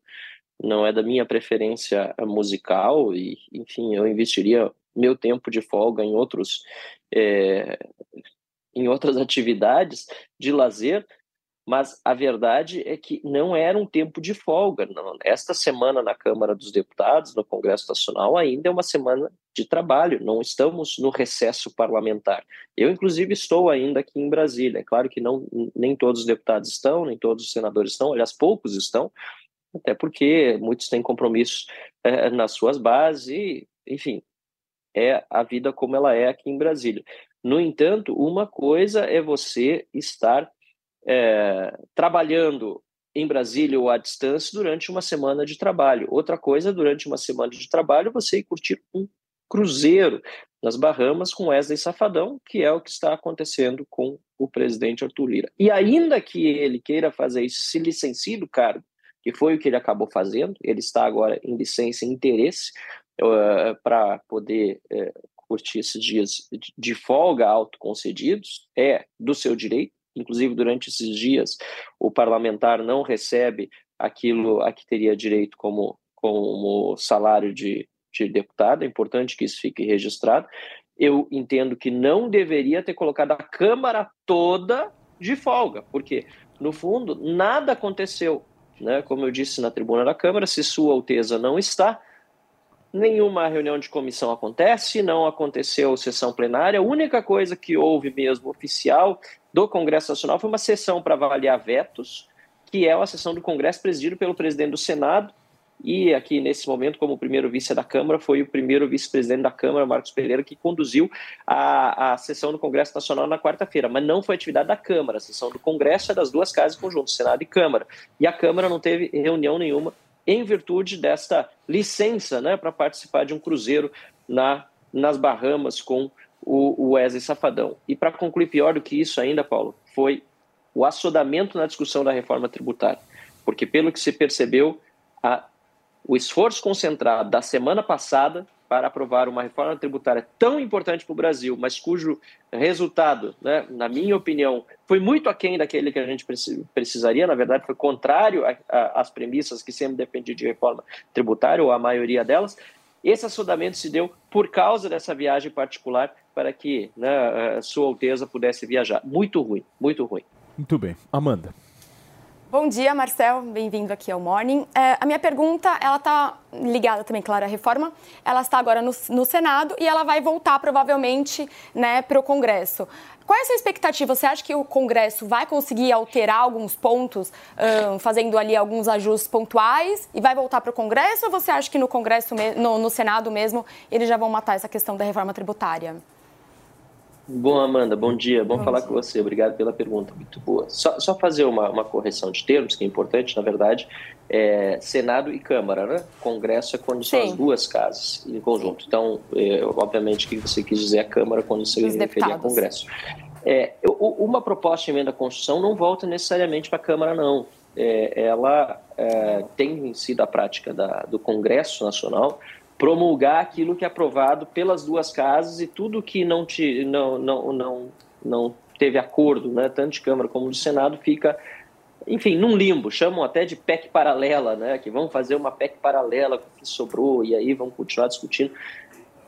Não é da minha preferência musical e, enfim, eu investiria meu tempo de folga em outros é, em outras atividades de lazer, mas a verdade é que não era um tempo de folga. Não. Esta semana na Câmara dos Deputados, no Congresso Nacional, ainda é uma semana de trabalho, não estamos no recesso parlamentar. Eu, inclusive, estou ainda aqui em Brasília. É claro que não, nem todos os deputados estão, nem todos os senadores estão, aliás, poucos estão, até porque muitos têm compromissos eh, nas suas bases e, enfim, é a vida como ela é aqui em Brasília. No entanto, uma coisa é você estar é, trabalhando em Brasília ou à distância durante uma semana de trabalho. Outra coisa, durante uma semana de trabalho, você ir curtir um cruzeiro nas Bahamas com Wesley Safadão, que é o que está acontecendo com o presidente Arthur Lira. E ainda que ele queira fazer isso, se licencie do cargo, que foi o que ele acabou fazendo, ele está agora em licença e interesse uh, para poder uh, curtir esses dias de folga autoconcedidos, é do seu direito, inclusive durante esses dias o parlamentar não recebe aquilo a que teria direito como, como salário de, de deputado, é importante que isso fique registrado. Eu entendo que não deveria ter colocado a Câmara toda de folga, porque, no fundo, nada aconteceu. Né? Como eu disse na tribuna da Câmara, se Sua Alteza não está, nenhuma reunião de comissão acontece, não aconteceu sessão plenária. A única coisa que houve mesmo oficial do Congresso Nacional foi uma sessão para avaliar vetos, que é uma sessão do Congresso presidida pelo presidente do Senado. E aqui, nesse momento, como primeiro vice da Câmara, foi o primeiro vice-presidente da Câmara, Marcos Pereira, que conduziu a, a sessão do Congresso Nacional na quarta-feira. Mas não foi atividade da Câmara. A sessão do Congresso é das duas casas conjuntas, Senado e Câmara. E a Câmara não teve reunião nenhuma em virtude desta licença né, para participar de um cruzeiro na, nas Bahamas com o, o Wesley Safadão. E para concluir, pior do que isso ainda, Paulo, foi o assodamento na discussão da reforma tributária. Porque, pelo que se percebeu, a, o esforço concentrado da semana passada para aprovar uma reforma tributária tão importante para o Brasil, mas cujo resultado, né, na minha opinião, foi muito aquém daquele que a gente precisaria, na verdade, foi contrário às premissas que sempre dependiam de reforma tributária, ou a maioria delas. Esse assodamento se deu por causa dessa viagem particular para que né, Sua Alteza pudesse viajar. Muito ruim, muito ruim. Muito bem. Amanda. Bom dia, Marcel. Bem-vindo aqui ao Morning. É, a minha pergunta, ela está ligada também, claro, à reforma. Ela está agora no, no Senado e ela vai voltar provavelmente né, para o Congresso. Qual é a sua expectativa? Você acha que o Congresso vai conseguir alterar alguns pontos, um, fazendo ali alguns ajustes pontuais e vai voltar para o Congresso? Ou você acha que no Congresso, no, no Senado mesmo, eles já vão matar essa questão da reforma tributária? Bom, Amanda, bom dia. Bom, bom falar dia. com você. Obrigado pela pergunta, muito boa. Só, só fazer uma, uma, correção de termos, que é importante, na verdade, é Senado e Câmara, né? Congresso é quando Sim. são as duas casas em conjunto. Então, é, obviamente, que você quis dizer é a Câmara quando você referia a Congresso. É, uma proposta de emenda à Constituição não volta necessariamente para a Câmara, não. É, ela é, tem sido a prática da, do Congresso Nacional promulgar aquilo que é aprovado pelas duas casas e tudo que não, te, não, não, não, não teve acordo, né, tanto de Câmara como do Senado, fica, enfim, num limbo. Chamam até de PEC paralela, né, que vão fazer uma PEC paralela com o que sobrou e aí vão continuar discutindo.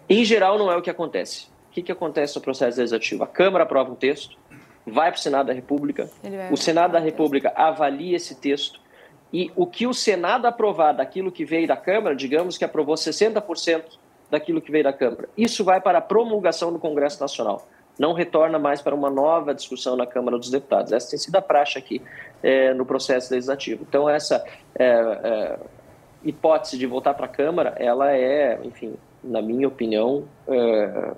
Em geral, não é o que acontece. O que, que acontece no processo legislativo? A Câmara aprova um texto, vai para o Senado da República, o Senado da República avalia esse texto, e o que o Senado aprovar daquilo que veio da Câmara, digamos que aprovou 60% daquilo que veio da Câmara, isso vai para a promulgação no Congresso Nacional. Não retorna mais para uma nova discussão na Câmara dos Deputados. Essa tem sido a praxe aqui é, no processo legislativo. Então, essa é, é, hipótese de voltar para a Câmara, ela é, enfim, na minha opinião, é,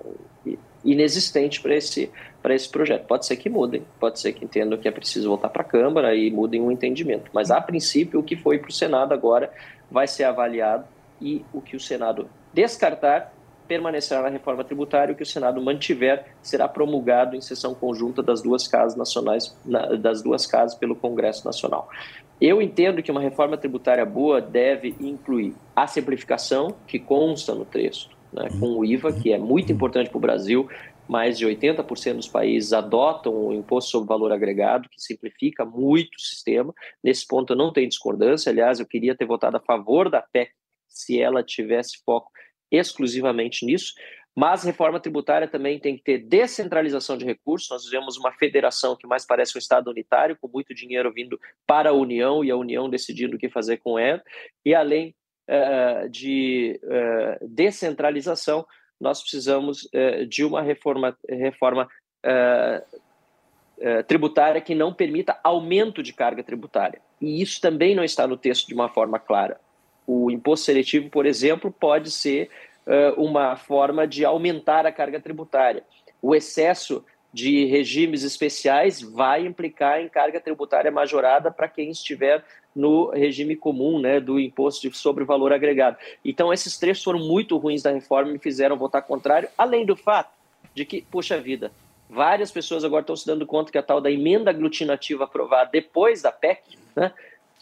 inexistente para esse, para esse projeto. Pode ser que mudem, pode ser que entendam que é preciso voltar para a Câmara e mudem o entendimento. Mas, a princípio, o que foi para o Senado agora vai ser avaliado e o que o Senado descartar permanecerá na reforma tributária, o que o Senado mantiver será promulgado em sessão conjunta das duas casas nacionais, das duas casas pelo Congresso Nacional. Eu entendo que uma reforma tributária boa deve incluir a simplificação, que consta no texto, né, com o IVA, que é muito importante para o Brasil. Mais de 80% dos países adotam o imposto sobre valor agregado, que simplifica muito o sistema. Nesse ponto eu não tenho discordância. Aliás, eu queria ter votado a favor da PEC se ela tivesse foco exclusivamente nisso. Mas reforma tributária também tem que ter descentralização de recursos. Nós vivemos uma federação que mais parece um Estado unitário, com muito dinheiro vindo para a União e a União decidindo o que fazer com ela. E além uh, de uh, descentralização, nós precisamos uh, de uma reforma, reforma tributária que não permita aumento de carga tributária. E isso também não está no texto de uma forma clara. O imposto seletivo, por exemplo, pode ser uh, uma forma de aumentar a carga tributária. O excesso de regimes especiais vai implicar em carga tributária majorada para quem estiver no regime comum né, do imposto sobre valor agregado. Então, esses trechos foram muito ruins da reforma e me fizeram votar contrário, além do fato de que, puxa vida, várias pessoas agora estão se dando conta que a tal da emenda aglutinativa aprovada depois da PEC, né,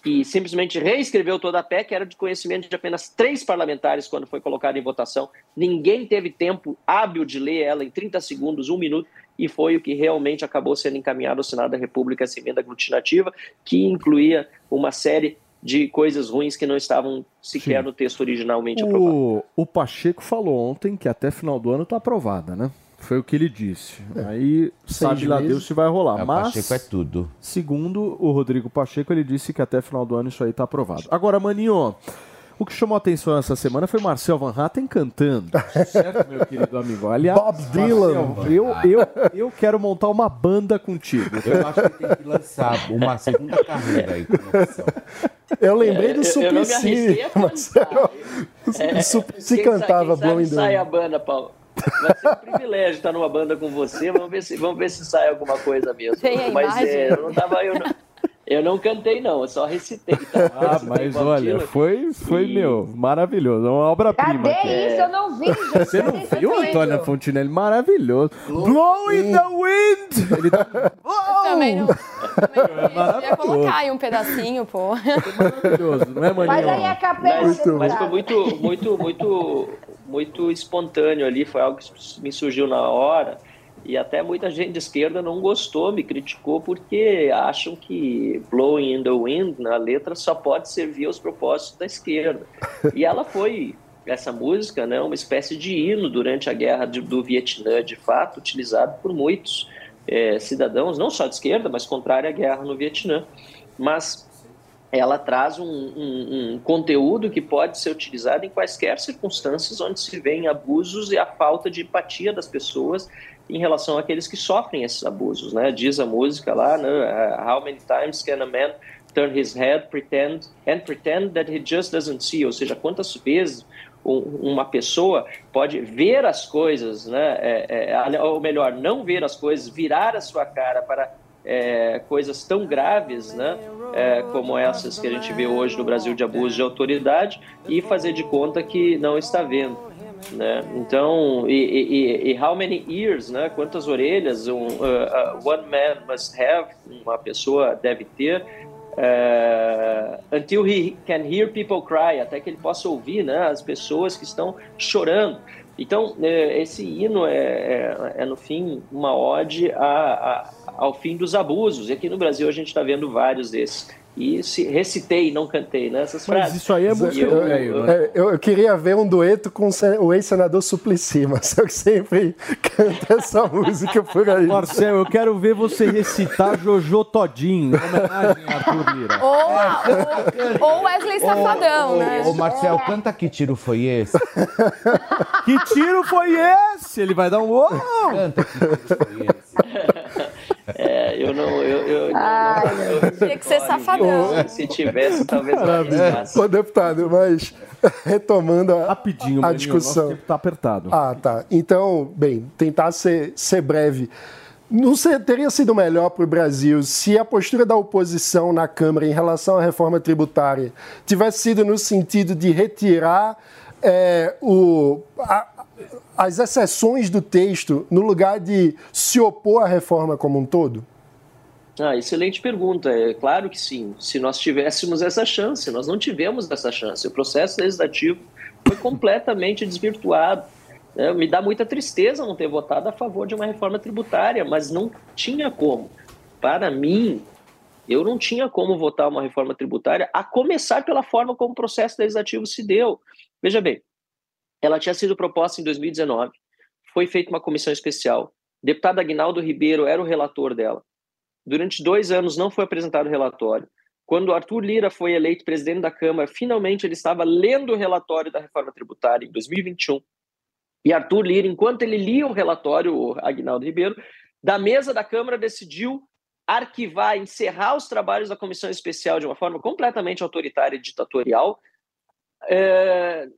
que simplesmente reescreveu toda a PEC, era de conhecimento de apenas três parlamentares quando foi colocada em votação. Ninguém teve tempo hábil de ler ela em 30 segundos, um minuto, e foi o que realmente acabou sendo encaminhado ao Senado da República, essa emenda aglutinativa, que incluía uma série de coisas ruins que não estavam sequer Sim. no texto originalmente o, aprovado. O Pacheco falou ontem que até final do ano está aprovada, né? Foi o que ele disse. É. Aí sabe lá Deus se vai rolar. É, Mas, Pacheco é tudo. Segundo o Rodrigo Pacheco, ele disse que até final do ano isso aí está aprovado. Agora, Maninho, o que chamou a atenção essa semana foi Marcel Van Hatten cantando. certo, meu querido amigo? Aliás, Bob Dylan. eu, eu, eu quero montar uma banda contigo. Eu acho que tem que lançar uma segunda carreira aí. Eu lembrei do Suplicy. Marcelo. É, Suplicy cantava Blowing Down. sai a banda, Paulo. Vai ser um privilégio estar numa banda com você. Vamos ver se, vamos ver se sai alguma coisa mesmo. Tem mas é, eu não tava. Eu não, eu não cantei, não, eu só recitei. Tá? Ah, mas olha, foi, foi e... meu, maravilhoso. É uma obra-prima. Cadê aqui. isso? Eu não vi, gente. Você não viu, Antônia Fontinelli? Maravilhoso. Blow in the wind! Ele tá... oh! Também não. Eu ia colocar aí um pedacinho, pô. maravilhoso, não é, Maninho? Mas aí a capela... Mas, mas foi muito, muito, muito muito espontâneo ali, foi algo que me surgiu na hora. E até muita gente de esquerda não gostou, me criticou, porque acham que Blowing in the Wind, na letra, só pode servir aos propósitos da esquerda. E ela foi, essa música, né, uma espécie de hino durante a guerra de, do Vietnã, de fato, utilizado por muitos é, cidadãos, não só de esquerda, mas contrária à guerra no Vietnã. Mas ela traz um, um, um, conteúdo que pode ser utilizado em quaisquer circunstâncias onde se vêem abusos e a falta de empatia das pessoas em relação àqueles que sofrem esses abusos, né? Diz a música lá, né? Uh, how many times can a man turn his head pretend and pretend that he just doesn't see? Ou seja, quantas vezes uma pessoa pode ver as coisas, né? É, é, ou melhor, não ver as coisas, virar a sua cara para é, coisas tão graves, né, é, como essas que a gente vê hoje no Brasil de abuso de autoridade e fazer de conta que não está vendo. Né? Então, e, e, e, how many ears, né? Quantas orelhas um, uh, uh, one man must have, uma pessoa deve ter, uh, until he can hear people cry, até que ele possa ouvir, né? As pessoas que estão chorando. Então, é, esse hino é, é, é, no fim, uma ode a, a, ao fim dos abusos. E aqui no Brasil a gente está vendo vários desses e se recitei, não cantei, né? Essas mas frases. isso aí é muito eu, eu, né? eu, eu, queria ver um dueto com o ex-senador Suplicy, mas eu sempre canto essa música por aí. Marcel, eu quero ver você recitar Jojo Todinho, em homenagem a Arthur Lira. Ou, ou Wesley Safadão, ô, né? Ô, Marcel, canta que tiro foi esse? que tiro foi esse? Ele vai dar um... Canta que tiro foi esse. Eu não, eu, eu, Ai, eu, Tinha que ser safadão. Se tivesse, talvez eu arriscasse. ô deputado, mas retomando a, Rapidinho, a Maninho, discussão. nosso tempo tá apertado. Ah, tá. Então, bem, tentar ser, ser breve. Não ser- teria sido melhor para o Brasil se a postura da oposição na Câmara em relação à reforma tributária tivesse sido no sentido de retirar é, o, a- as exceções do texto no lugar de se opor à reforma como um todo? Ah, excelente pergunta. É claro que sim. Se nós tivéssemos essa chance, nós não tivemos essa chance. O processo legislativo foi completamente desvirtuado. É, me dá muita tristeza não ter votado a favor de uma reforma tributária, mas não tinha como. Para mim, eu não tinha como votar uma reforma tributária, a começar pela forma como o processo legislativo se deu. Veja bem, ela tinha sido proposta em 2019, foi feita uma comissão especial. O deputado Agnaldo Ribeiro era o relator dela. Durante dois anos não foi apresentado relatório. Quando Arthur Lira foi eleito presidente da Câmara, finalmente ele estava lendo o relatório da reforma tributária em 2021. E Arthur Lira, enquanto ele lia o relatório, o Agnaldo Ribeiro, da mesa da Câmara decidiu arquivar, encerrar os trabalhos da comissão especial de uma forma completamente autoritária e ditatorial, é,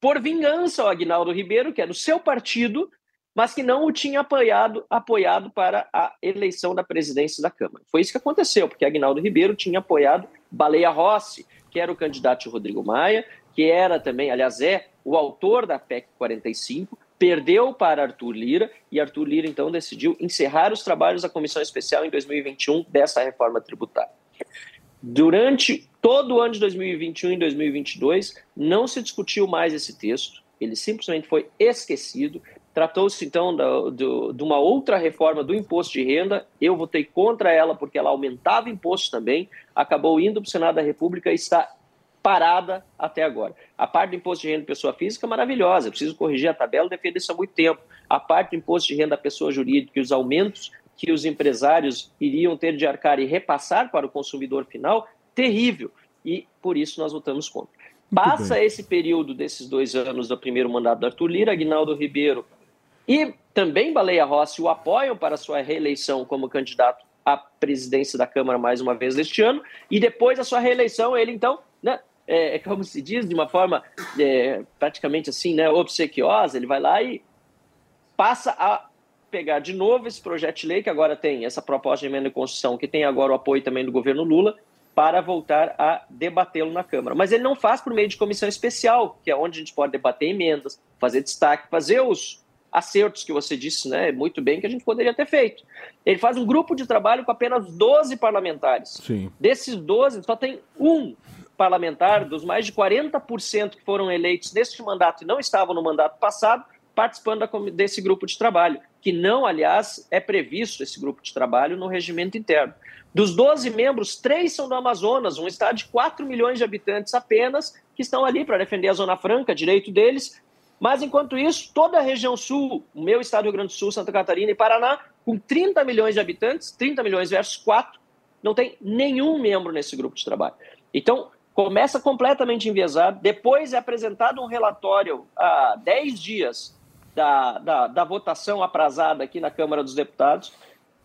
por vingança ao Agnaldo Ribeiro, que é do seu partido, mas que não o tinha apoiado, apoiado para a eleição da presidência da Câmara. Foi isso que aconteceu, porque Agnaldo Ribeiro tinha apoiado Baleia Rossi, que era o candidato de Rodrigo Maia, que era também, aliás, é o autor da PEC 45, perdeu para Arthur Lira, e Arthur Lira, então, decidiu encerrar os trabalhos da comissão especial em 2021 dessa reforma tributária. Durante todo o ano de 2021 e 2022, não se discutiu mais esse texto, ele simplesmente foi esquecido. Tratou-se, então, da- do- de uma outra reforma do imposto de renda. Eu votei contra ela porque ela aumentava impostos também. Acabou indo para o Senado da República e está parada até agora. A parte do imposto de renda de pessoa física é maravilhosa, eu preciso corrigir a tabela, defendo isso há muito tempo. A parte do imposto de renda da pessoa jurídica e os aumentos que os empresários iriam ter de arcar e repassar para o consumidor final, terrível. E por isso nós votamos contra. Passa esse período desses dois anos do primeiro mandato do Arthur Lira, Aguinaldo Ribeiro e também Baleia Rossi o apoiam para sua reeleição como candidato à presidência da Câmara mais uma vez este ano, e depois da sua reeleição, ele então, né, é, como se diz, de uma forma é, praticamente assim, né, obsequiosa, ele vai lá e passa a pegar de novo esse projeto de lei, que agora tem essa proposta de emenda de Constituição, que tem agora o apoio também do governo Lula, para voltar a debatê-lo na Câmara. Mas ele não faz por meio de comissão especial, que é onde a gente pode debater emendas, fazer destaque, fazer os acertos que você disse né, muito bem que a gente poderia ter feito. Ele faz um grupo de trabalho com apenas 12 parlamentares. Sim. Desses 12, só tem um parlamentar, dos mais de 40% que foram eleitos neste mandato e não estavam no mandato passado, participando desse grupo de trabalho, que não, aliás, é previsto esse grupo de trabalho no regimento interno. Dos 12 membros, três são do Amazonas, um estado de 4 milhões de habitantes apenas, que estão ali para defender a Zona Franca, direito deles. Mas, enquanto isso, toda a região sul, o meu estado do Rio Grande do Sul, Santa Catarina e Paraná, com 30 milhões de habitantes, 30 milhões versus 4, não tem nenhum membro nesse grupo de trabalho. Então, começa completamente enviesado. Depois é apresentado um relatório há 10 dias da, da, da votação aprazada aqui na Câmara dos Deputados.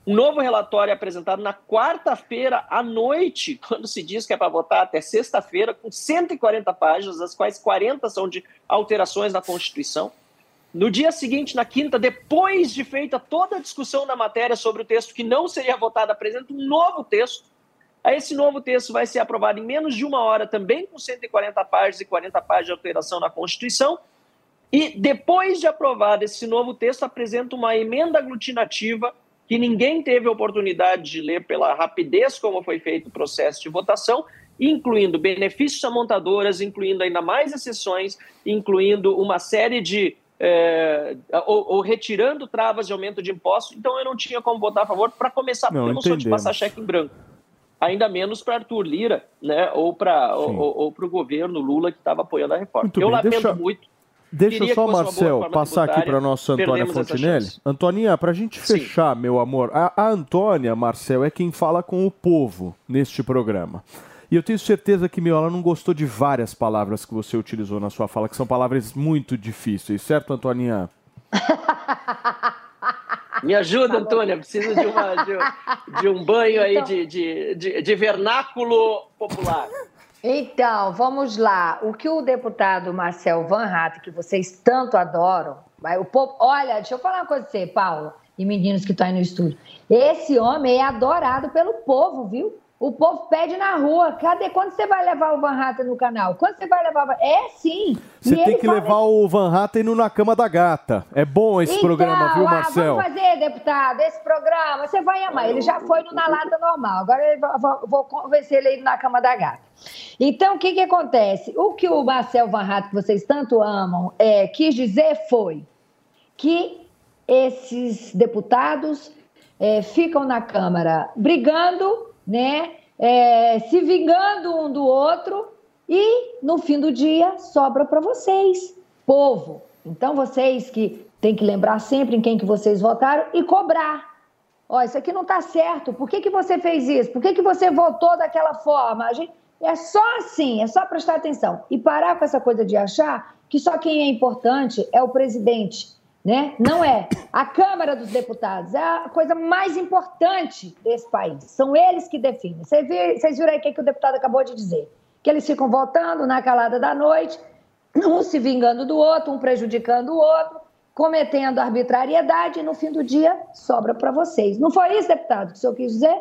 Um novo relatório é apresentado na quarta-feira à noite, quando se diz que é para votar até sexta-feira, com 140 páginas, das quais 40 são de alterações na Constituição. No dia seguinte, na quinta, depois de feita toda a discussão na matéria sobre o texto que não seria votado, apresenta um novo texto. Esse novo texto vai ser aprovado em menos de uma hora, também com 140 páginas e 40 páginas de alteração na Constituição. E depois de aprovado esse novo texto, apresenta uma emenda aglutinativa que ninguém teve a oportunidade de ler pela rapidez como foi feito o processo de votação, incluindo benefícios a montadoras, incluindo ainda mais exceções, incluindo uma série de. é, ou, ou retirando travas de aumento de impostos. Então eu não tinha como votar a favor, para começar, porque Não, eu não sou de entendemos. passar cheque em branco. Ainda menos para Arthur Lira, né, ou para ou, ou o governo Lula que estava apoiando a reforma. Muito eu bem, lamento deixa- muito. Deixa Queria só, Marcel, passar aqui para nossa Antônia Fontinelli. Antoninha, para a gente fechar, meu amor, a, a Antônia, Marcel, é quem fala com o povo neste programa. E eu tenho certeza que, meu, ela não gostou de várias palavras que você utilizou na sua fala, que são palavras muito difíceis, certo, Antoninha? Me ajuda, Antônia, preciso de, uma, de, de um banho aí de, de, de, de vernáculo popular. Então, vamos lá. O que o deputado Marcel Van Hatten, que vocês tanto adoram, o povo, olha, deixa eu falar uma coisa pra você, Paulo, e meninos que estão aí no estúdio. Esse homem é adorado pelo povo, viu? O povo pede na rua. Cadê? Quando você vai levar o Van Hatten no canal? Quando você vai levar. É sim. Você E tem que fala- levar o Van Hatten no Na Cama da Gata. É bom esse Então, programa, viu, ah, Marcel? vamos fazer, deputado, esse programa. Você vai amar. Ele já foi no Na Lata Normal. Agora eu vou, vou- vou convencer ele a ir na Cama da Gata. Então, o que, que acontece? O que o Marcel Van Hatten, que vocês tanto amam, é, quis dizer foi que esses deputados é, ficam na Câmara brigando, né, é, se vingando um do outro e no fim do dia sobra para vocês, povo. Então vocês que têm que lembrar sempre em quem que vocês votaram e cobrar. Ó, isso aqui não está certo. Por que, que você fez isso? Por que, que você votou daquela forma? A gente... É só assim, é só prestar atenção. E parar com essa coisa de achar que só quem é importante é o presidente. Né? Não é. A Câmara dos Deputados é a coisa mais importante desse país. São eles que definem. Vocês viram, aí o que, que o deputado acabou de dizer? Que eles ficam votando na calada da noite, um se vingando do outro, um prejudicando o outro, cometendo arbitrariedade e no fim do dia sobra para vocês. Não foi isso, deputado, que o senhor quis dizer?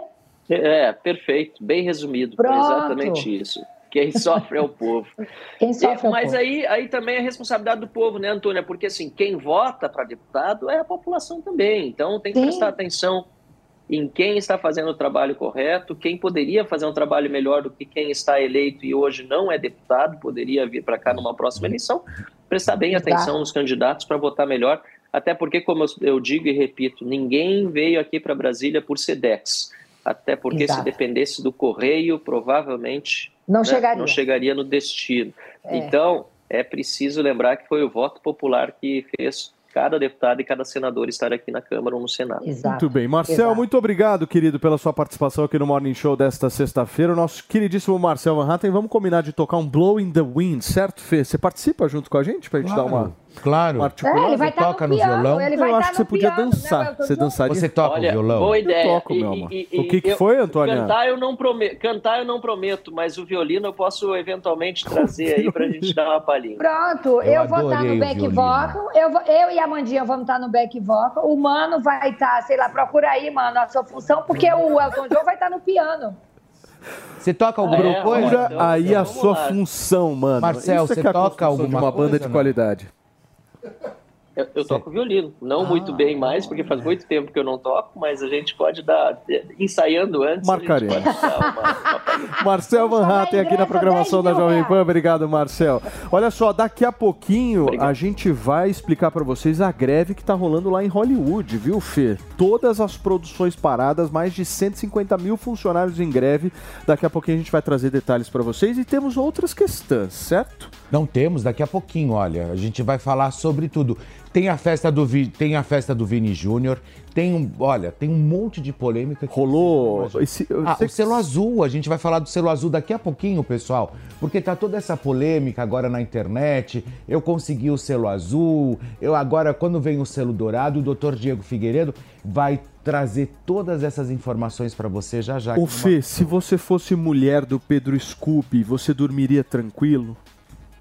É, perfeito, bem resumido. Pronto. exatamente isso. Quem sofre é o povo. Quem sofre é o Mas povo. aí, aí também é responsabilidade do povo, né, Antônia? Porque assim, quem vota para deputado é a população também. Então tem que Sim. prestar atenção em quem está fazendo o trabalho correto, quem poderia fazer um trabalho melhor do que quem está eleito e hoje não é deputado, poderia vir para cá numa próxima eleição, prestar bem atenção nos candidatos para votar melhor, até porque, como eu digo e repito, ninguém veio aqui para Brasília por SEDEX, até porque Exato. se dependesse do correio, provavelmente Não né, chegaria. não chegaria no destino. É. Então, é preciso lembrar que foi o voto popular que fez cada deputado e cada senador estar aqui na Câmara ou no Senado. Muito bem. Marcel, muito obrigado, querido, pela sua participação aqui no Morning Show desta sexta-feira. O nosso queridíssimo Marcel Van Hatten, vamos combinar de tocar um Blow in the Wind, certo, Fê? Você participa junto com a gente pra gente Claro, dar uma... Claro. uma articulada? É, ele vai estar toca no no piano, violão? ele vai Eu acho que você podia piano, dançar. né, Você dançaria? Você toca Olha, o violão? boa ideia. Eu toco, E- meu e- amor. e- O que que eu- foi, Antônia? Cantar eu não prometo, cantar eu não prometo, mas o violino eu posso eventualmente trazer aí pra gente dar uma palhinha. Pronto, eu, vou estar adorei no back violino. vocal, eu, vou- eu e a Mandinha vamos estar no back vocal, o Mano vai estar, sei lá, procura aí, Mano, a sua função, porque o Elton John vai estar no piano. Você toca alguma É, coisa? Procura então, aí então a sua lá. função, mano. Marcel, Isso é você que é toca construção de alguma uma banda coisa, de não? qualidade. Eu, eu toco violino, não muito bem mais, porque faz muito tempo que eu não toco, mas a gente pode dar, ensaiando antes, Marcaremos. uma. Marcel Van Hatten aqui na programação da 10 mil Jovem Pan. Obrigado, Marcel. Olha só, daqui a pouquinho Obrigado. a gente vai explicar pra vocês a greve que tá rolando lá em Hollywood, viu, Fê? Todas as produções paradas, mais de 150 mil funcionários em greve. Daqui a pouquinho a gente vai trazer detalhes pra vocês e temos outras questões, certo? Não temos, daqui a pouquinho, olha, a gente vai falar sobre tudo. Tem a festa do, Vi- tem a festa do Vini Júnior, tem um, olha, tem um monte de polêmica. que Rolou. Esse, Ah, o selo azul, a gente vai falar do selo azul daqui a pouquinho, pessoal, porque tá toda essa polêmica agora na internet. Eu consegui o selo azul, eu agora quando vem o selo dourado, o Dr. Diego Figueiredo vai trazer todas essas informações pra você já já. Ô Fê, se você fosse mulher do Pedro Scooby, você dormiria tranquilo?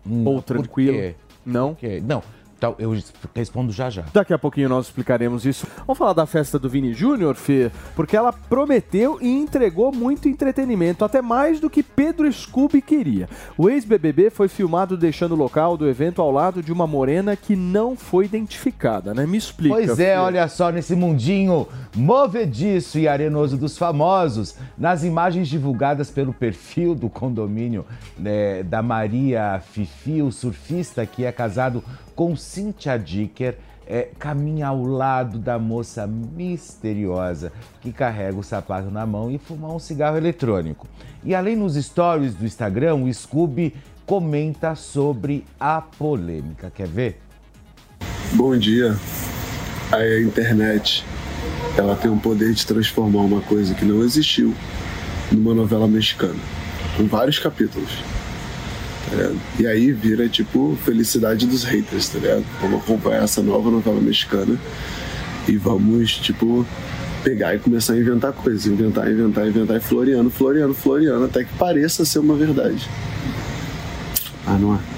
Numa- Ou Hum, Por tranquilo? quê? Não? Por quê? Não, então eu respondo já já. Daqui a pouquinho nós explicaremos isso. Vamos falar da festa do Vini Júnior, Fê? Porque ela prometeu e entregou muito entretenimento, até mais do que Pedro Scooby queria. O ex-BBB foi filmado deixando o local do evento ao lado de uma morena que não foi identificada, né? Me explica. Pois Fê. é, olha só nesse mundinho movediço e arenoso dos famosos, nas imagens divulgadas pelo perfil do condomínio né, da Maria Fifi, o surfista que é casado com Cynthia Dicker, é, caminha ao lado da moça misteriosa que carrega o sapato na mão e fuma um cigarro eletrônico. E além nos stories do Instagram, o Scooby comenta sobre a polêmica. Quer ver? Bom dia. A internet, ela tem o poder de transformar uma coisa que não existiu numa novela mexicana, com vários capítulos. Ligado? E aí vira tipo felicidade dos haters, tá ligado? Vamos acompanhar essa nova novela mexicana e vamos, tipo, pegar e começar a inventar coisas, inventar, inventar, inventar, e floreando, floreando, floreando, até que pareça ser uma verdade. Ah, não é?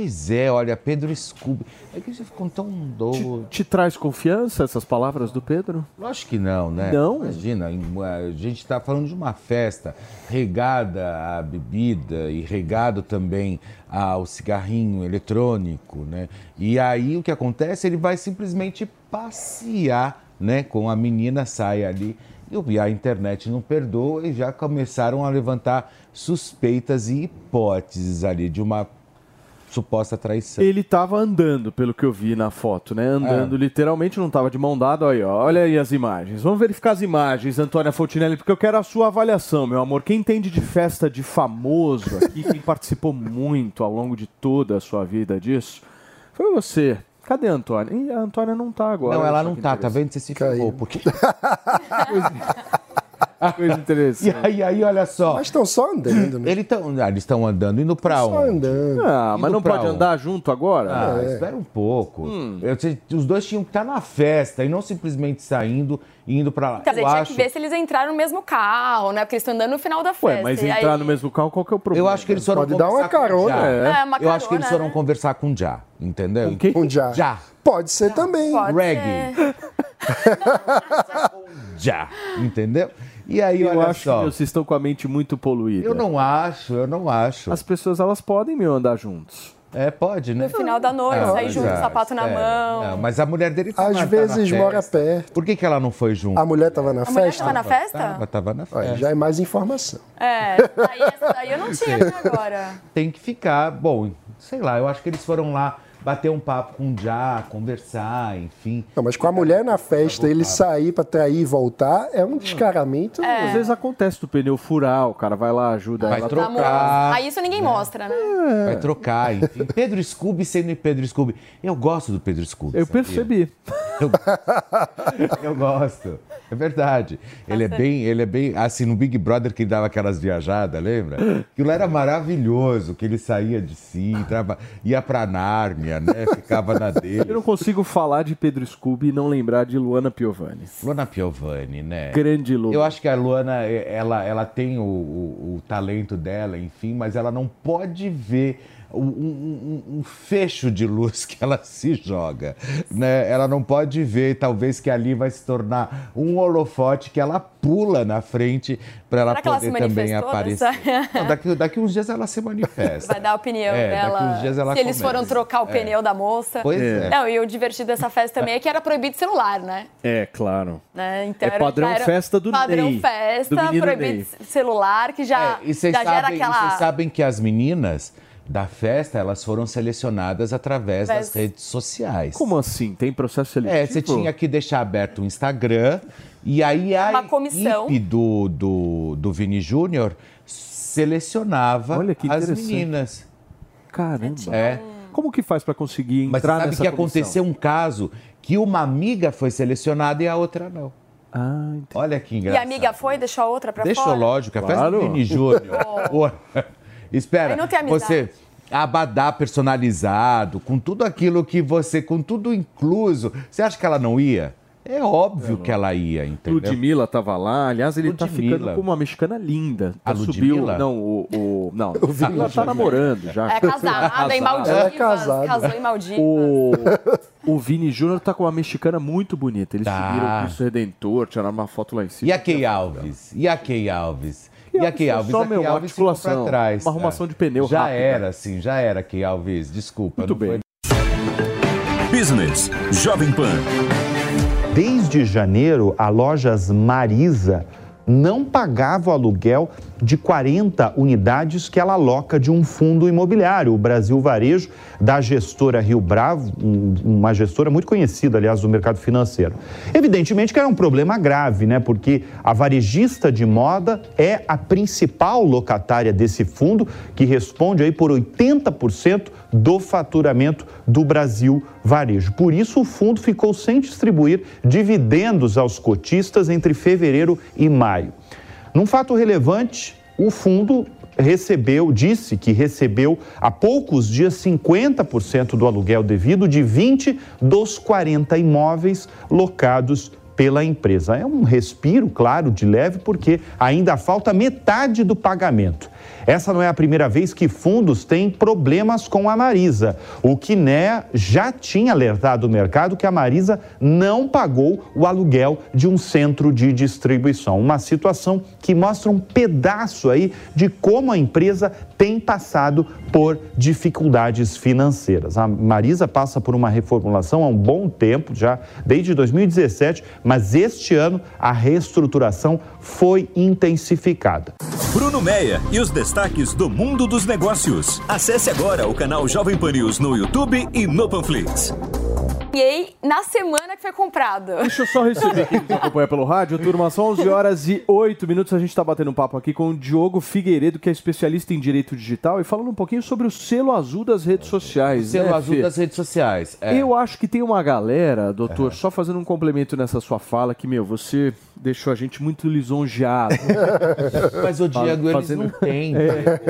Pois é, olha, Pedro Scooby. É que você ficou tão doido. Te traz confiança essas palavras do Pedro? Lógico que não, né? Não? Imagina, a gente está falando de uma festa regada à bebida e regado também ao cigarrinho eletrônico, né? E aí o que acontece? Ele vai simplesmente passear, né? Com a menina, sai ali. E a internet não perdoa e já começaram a levantar suspeitas e hipóteses ali de uma suposta traição. Ele tava andando, pelo que eu vi na foto, né? Andando É. literalmente, não tava de mão dada. Olha, aí, ó. olha aí as imagens. Vamos verificar as imagens, Antônia Fontinelli, porque eu quero a sua avaliação, meu amor. Quem entende de festa de famoso aqui, quem participou muito ao longo de toda a sua vida disso, foi você. Cadê a Antônia? Ih, a Antônia não tá agora. Não, ela não tá, tá vendo? Você se ferrou, porque... Coisa interessante. E aí, aí, olha só. Mas estão só andando, né? Eles estão ah, eles estão andando, indo pra Só onde? andando. Ah, mas Indo não pode onde? andar junto agora? Ah, É. espera um pouco. Hum. Eu sei- os dois tinham que estar na festa e não simplesmente saindo e indo pra lá. Quer dizer, eu tinha acho, que ver se eles entraram no mesmo carro, né? Porque eles estão andando no final da festa. Ué, mas e entrar aí- no mesmo carro, qual que é o problema? eu acho que eles foram Pode dar uma conversar com o carona, Já. É, uma Eu acho que eles carona, foram né? conversar com o Já, entendeu? Com quem? Já. Já. Pode ser também. Pode Reggae. ser. Já, entendeu? E aí, Eu olha acho só. que vocês estão com a mente muito poluída. Eu não acho, eu não acho. As pessoas, elas podem, meu, andar juntos. É, pode, né? No final da noite, Ah, sair junto, exato, sapato na é. mão. Não, mas a mulher dele tá Às vezes na mora perto. Por que, que ela não foi junto? A mulher tava na A mulher festa? tava na festa? Tava, tava na Olha, festa. já é mais informação. É, aí essa daí eu não tinha até agora. Tem que ficar, bom, sei lá, eu acho que eles foram lá bater um papo com o Já, conversar, enfim. Não, mas com a mulher na festa, ele sair pra trair e voltar é um descaramento. Às vezes acontece do pneu furar, o cara vai lá, ajuda Vai ela. trocar. Amor. Aí isso ninguém mostra, né? Vai trocar, enfim. Pedro Scooby sendo Pedro Scooby. Eu gosto do Pedro Scooby. Eu sabia? percebi. Eu gosto. É verdade. Ele é bem, ele é bem assim no Big Brother que ele dava aquelas viajadas, lembra? Aquilo era maravilhoso, que ele saía de si, entrava, ia pra Nárnia, né? Ficava na Eu dele. não consigo falar de Pedro Scooby e não lembrar de Luana Piovani. Luana Piovani, né? Grande Lu. Eu acho que a Luana, eh, ela, ela tem o, o- o talento dela, enfim, mas ela não pode ver um, um- um- fecho de luz que ela se joga, né? Ela não pode ver, talvez, que ali vai se tornar um holofote que ela pula na frente para ela Será que ela poder se também aparecer. nessa- Não, daqui, daqui uns dias ela se manifesta. Vai dar a opinião É, daqui dela. uns dias ela se eles começa. foram trocar o É. pneu da moça. Pois é. Não, e o divertido dessa festa também é que era proibido celular, né? É, claro. Né? Então É era- padrão era festa do Padrão Ney, festa, do proibido Ney. celular, que já, E vocês já gera sabem, e aquela. vocês sabem que as meninas da festa, elas foram selecionadas através das Através- redes sociais. Como assim? Tem processo seletivo? É, você tinha que deixar aberto o Instagram e aí a Uma comissão. equipe do, do, do Vini Júnior selecionava Olha que as interessante. meninas. Caramba. É. Como que faz pra conseguir Mas você entrar sabe nessa que comissão? aconteceu um caso que uma amiga foi selecionada e a outra não. Ah, entendi. Olha que E engraçado. a amiga foi, deixou a outra pra Deixou, fora? lógico, a festa do Claro. Vini Júnior. Espera, você abadá personalizado, com tudo aquilo que você, com tudo incluso, você acha que ela não ia? É óbvio que ela ia, entendeu? Ludmilla tava lá. Aliás, ele tá Ludmilla. ficando com uma mexicana linda. A Já Ludmilla? Subiu, não, o... o não, ela tá namorando já. É casada, em Maldivas. Ela é casada. Casou em Maldivas. O, o Vini Júnior tá com uma mexicana muito bonita. Eles Tá. seguiram o Cristo Redentor, tiraram uma foto lá em cima. E a Key Alves? E a Key Alves? E a Key Alves? Só, a Key meu, uma Alves ficou articulação, pra trás. uma arrumação É. de pneu Já rápida. era, sim, já era, Key Alves. Desculpa. Muito bem. foi Business Jovem Pan. Desde janeiro, a Lojas Marisa não pagava o aluguel de 40 unidades que ela aloca de um fundo imobiliário, o Brasil Varejo, da gestora Rio Bravo, um- uma gestora muito conhecida, aliás, do mercado financeiro. Evidentemente que era um problema grave, né? Porque a varejista de moda é a principal locatária desse fundo, que responde aí por 80% do faturamento do Brasil Varejo. Por isso, o fundo ficou sem distribuir dividendos aos cotistas entre fevereiro e maio. Num fato relevante, o fundo recebeu, disse que recebeu há poucos dias 50% do aluguel devido de 20 dos 40 imóveis locados pela empresa. É um respiro, claro, de leve, porque ainda falta metade do pagamento. Essa não é a primeira vez que fundos têm problemas com a Marisa. O Quiné já tinha alertado o mercado que a Marisa não pagou o aluguel de um centro de distribuição. Uma situação que mostra um pedaço aí de como a empresa tem passado por dificuldades financeiras. A Marisa passa por uma reformulação há um bom tempo, já desde 2017, mas este ano a reestruturação foi intensificada. Bruno Meia e os destaques do mundo dos negócios. Acesse agora o canal Jovem Pan News no YouTube e no Panflix. Ganhei na semana que foi comprado. Deixa eu só receber quem nos acompanha pelo rádio. Turma, são 11 horas e 8 minutos. A gente está batendo um papo aqui com o Diogo Figueiredo, que é especialista em direito digital, e falando um pouquinho sobre o selo azul das redes sociais. Selo né, azul Fê? das redes sociais. é. Eu acho que tem uma galera, doutor, só fazendo um complemento nessa sua fala, que, meu, você deixou a gente muito lisonjeado. Mas, ô Diego, eles Fazendo- não têm. É.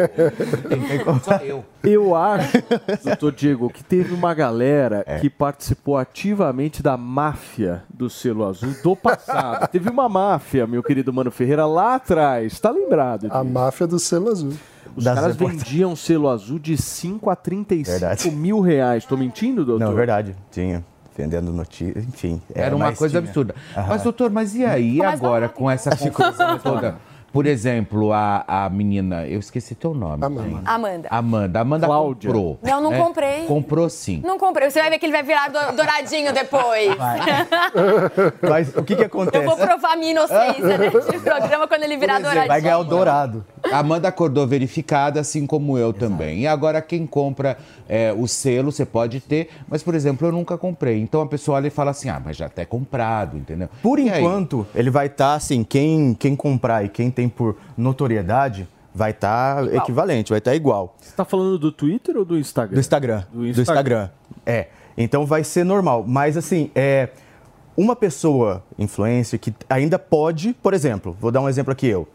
Só eu. Eu acho, doutor Diego, que teve uma galera É. que participou ativamente da máfia do selo azul do passado. teve uma máfia, meu querido Mano Ferreira, lá atrás. Tá lembrado? A máfia do selo azul. Os caras vendiam selo azul de 5 a 35 Verdade. mil reais. Tô mentindo, doutor? Não, verdade. Tinha. Vendendo notícia, enfim. Era uma mas coisa tinha. absurda. Aham. Mas, doutor, mas e aí Mas agora com essa confusão toda? Por exemplo, a, a menina, eu esqueci teu nome. Amanda. Amanda. Amanda. Amanda comprou. Não, não né? comprei. Comprou sim. Não comprei. Você vai ver que ele vai virar do- douradinho depois. Mas o que que Eu acontece? vou provar minha inocência neste programa quando ele virar douradinho. dourado. Amanda acordou verificada, assim como eu também. E agora quem compra é, o selo, você pode ter, mas, por exemplo, eu nunca comprei. Então a pessoa olha e fala assim, ah, mas já até comprado, entendeu? Por E aí? enquanto, ele vai estar assim, quem, quem comprar e quem tem por notoriedade vai estar equivalente, vai estar igual. Você tá falando do Twitter ou do Instagram? Do Instagram. Do Do Instagram. Instagram. É. Então vai ser normal. Mas assim, é. Uma pessoa influencer que ainda pode, por exemplo, vou dar um exemplo aqui eu.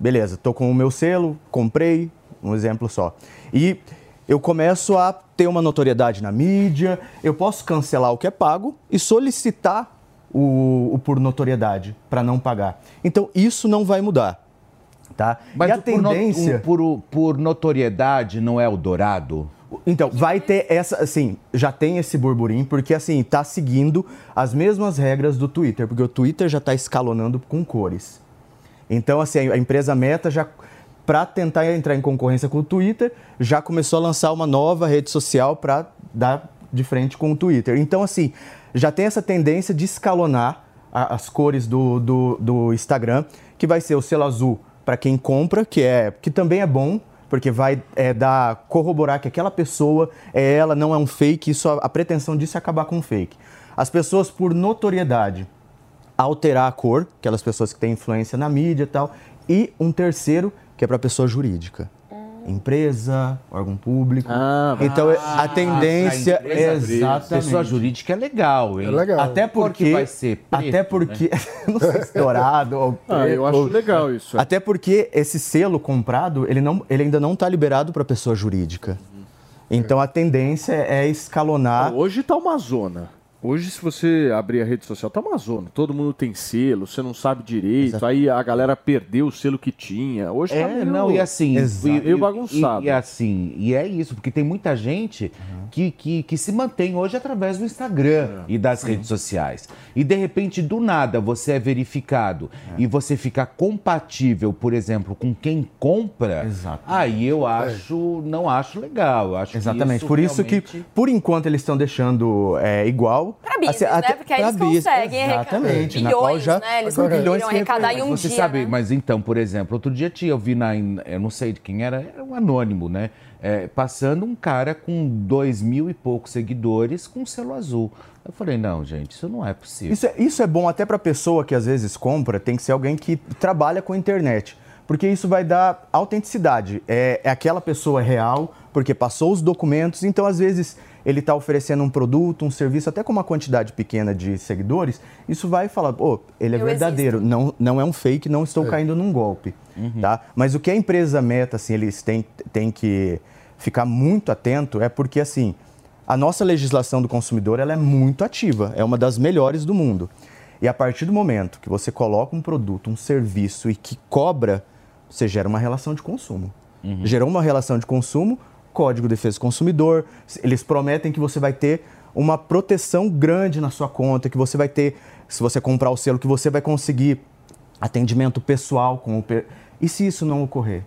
Beleza, tô com o meu selo, comprei, um exemplo só. E eu começo a ter uma notoriedade na mídia, eu posso cancelar o que é pago e solicitar o, o por notoriedade para não pagar. Então isso não vai mudar. Tá? Mas e a o por no- tendência. o por, por notoriedade não é o dourado? Então, vai ter essa, assim, já tem esse burburinho, porque assim, tá seguindo as mesmas regras do Twitter, porque o Twitter já tá escalonando com cores. Então, assim, a empresa Meta já, para tentar entrar em concorrência com o Twitter, já começou a lançar uma nova rede social para dar de frente com o Twitter. Então, assim, já tem essa tendência de escalonar a- as cores do, do, do Instagram, que vai ser o selo azul para quem compra, que, é, que também é bom, porque vai é, dar, corroborar que aquela pessoa é ela, não é um fake, isso, a, a pretensão disso é acabar com o fake. As pessoas, por notoriedade, alterar a cor, aquelas pessoas que têm influência na mídia e tal, e um terceiro, que é para pessoa jurídica. Empresa, órgão público. então, a tendência é exatamente. Pessoa jurídica é legal, hein? É legal. Até porque, que vai ser preto, até porque, né? não sei se dourado ou Ah, eu acho ou- legal isso. é. Até porque esse selo comprado, ele, não, ele ainda não está liberado para pessoa jurídica. Então a tendência é escalonar. Hoje tá uma zona. Hoje, se você abrir a rede social, tá uma zona. Todo mundo tem selo, você não sabe direito. Aí a galera perdeu o selo que tinha. Hoje tá É, meio, não, e assim, e, e- bagunçado. E, e assim, e é isso, porque tem muita gente que, que, que se mantém hoje através do Instagram e das redes sociais. E de repente, do nada, você é verificado e você fica compatível, por exemplo, com quem compra, aí eu acho, não acho legal. Acho que Exatamente. Por isso que, realmente- por enquanto, eles estão deixando é, igual. Pra business, Assim, né? até Porque aí pra eles business, conseguem arrecadar Exatamente. na qual bilhões, já, né? Eles agora, conseguiram arrecadar em um Você dia, sabe, né? mas então, por exemplo, outro dia tinha, eu vi na, eu não sei de quem era, era um anônimo, né? É, passando um cara com dois mil e poucos seguidores com selo azul. Eu falei, não, gente, isso não é possível. Isso é, isso é bom até para pessoa que às vezes compra, tem que ser alguém que trabalha com a internet. Porque isso vai dar autenticidade. É, é aquela pessoa real, porque passou os documentos, então às vezes ele está oferecendo um produto, um serviço, até com uma quantidade pequena de seguidores, isso vai falar, pô, ele é Eu verdadeiro, não, não é um fake, não estou caindo num golpe, tá? Mas o que a empresa Meta, assim, eles têm, têm que ficar muito atento é porque, assim, a nossa legislação do consumidor, ela é muito ativa, é uma das melhores do mundo. E a partir do momento que você coloca um produto, um serviço e que cobra, você gera uma relação de consumo. Gerou uma relação de consumo, Código de Defesa do Consumidor, eles prometem que você vai ter uma proteção grande na sua conta, que você vai ter, se você comprar o selo, que você vai conseguir atendimento pessoal com o. pe- E se isso não ocorrer?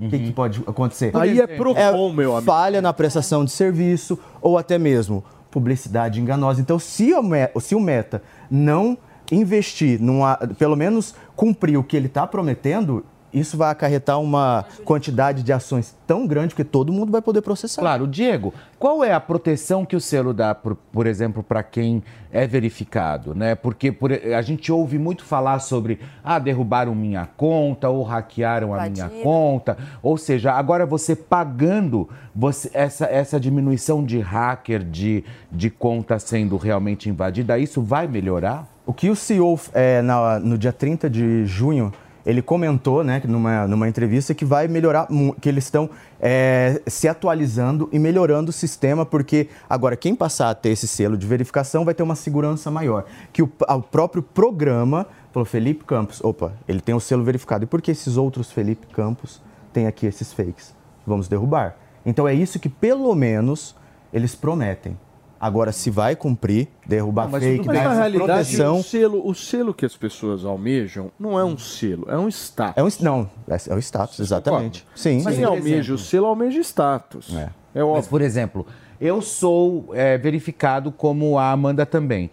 O que, que pode acontecer? Aí é Procon, meu amigo. Falha na prestação de serviço ou até mesmo publicidade enganosa. Então, se o, se o Meta não investir, numa, pelo menos cumprir o que ele está prometendo, isso vai acarretar uma quantidade de ações tão grande que todo mundo vai poder processar. Claro, Diego, qual é a proteção que o selo dá, por, por exemplo, para quem é verificado, né? Porque por- a gente ouve muito falar sobre, ah, derrubaram minha conta ou hackearam a minha conta. Ou seja, agora você pagando você, essa, essa diminuição de hacker, de, de conta sendo realmente invadida, isso vai melhorar? O que o CEO, é, na- no dia 30 de junho, ele comentou, né, numa, numa entrevista, que vai melhorar, que eles estão é, se atualizando e melhorando o sistema, porque agora quem passar a ter esse selo de verificação vai ter uma segurança maior. Que o, o próprio programa falou, Felipe Campos, opa, ele tem o selo verificado. E por que esses outros Felipe Campos têm aqui esses fakes? Vamos derrubar. Então é isso que pelo menos eles prometem. Agora, se vai cumprir, derrubar Não, mas fake, bem. dar na realidade, proteção. o selo, o selo que as pessoas almejam não é um selo, é um status. É um, não, é, é o status, exatamente. Sim. Quem sim. almeja o selo almeja status. É. É óbvio. Mas, por exemplo, eu sou é, verificado como a Amanda também.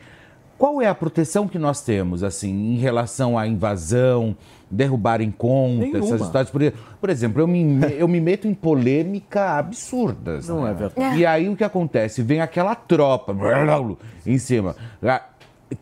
Qual é a proteção que nós temos, assim, em relação à invasão, derrubarem conta, Nenhuma. essas histórias? Por, por exemplo, eu me, eu me meto em polêmica absurdas. Não né? é verdade. E aí o que acontece? Vem aquela tropa em cima. Ah,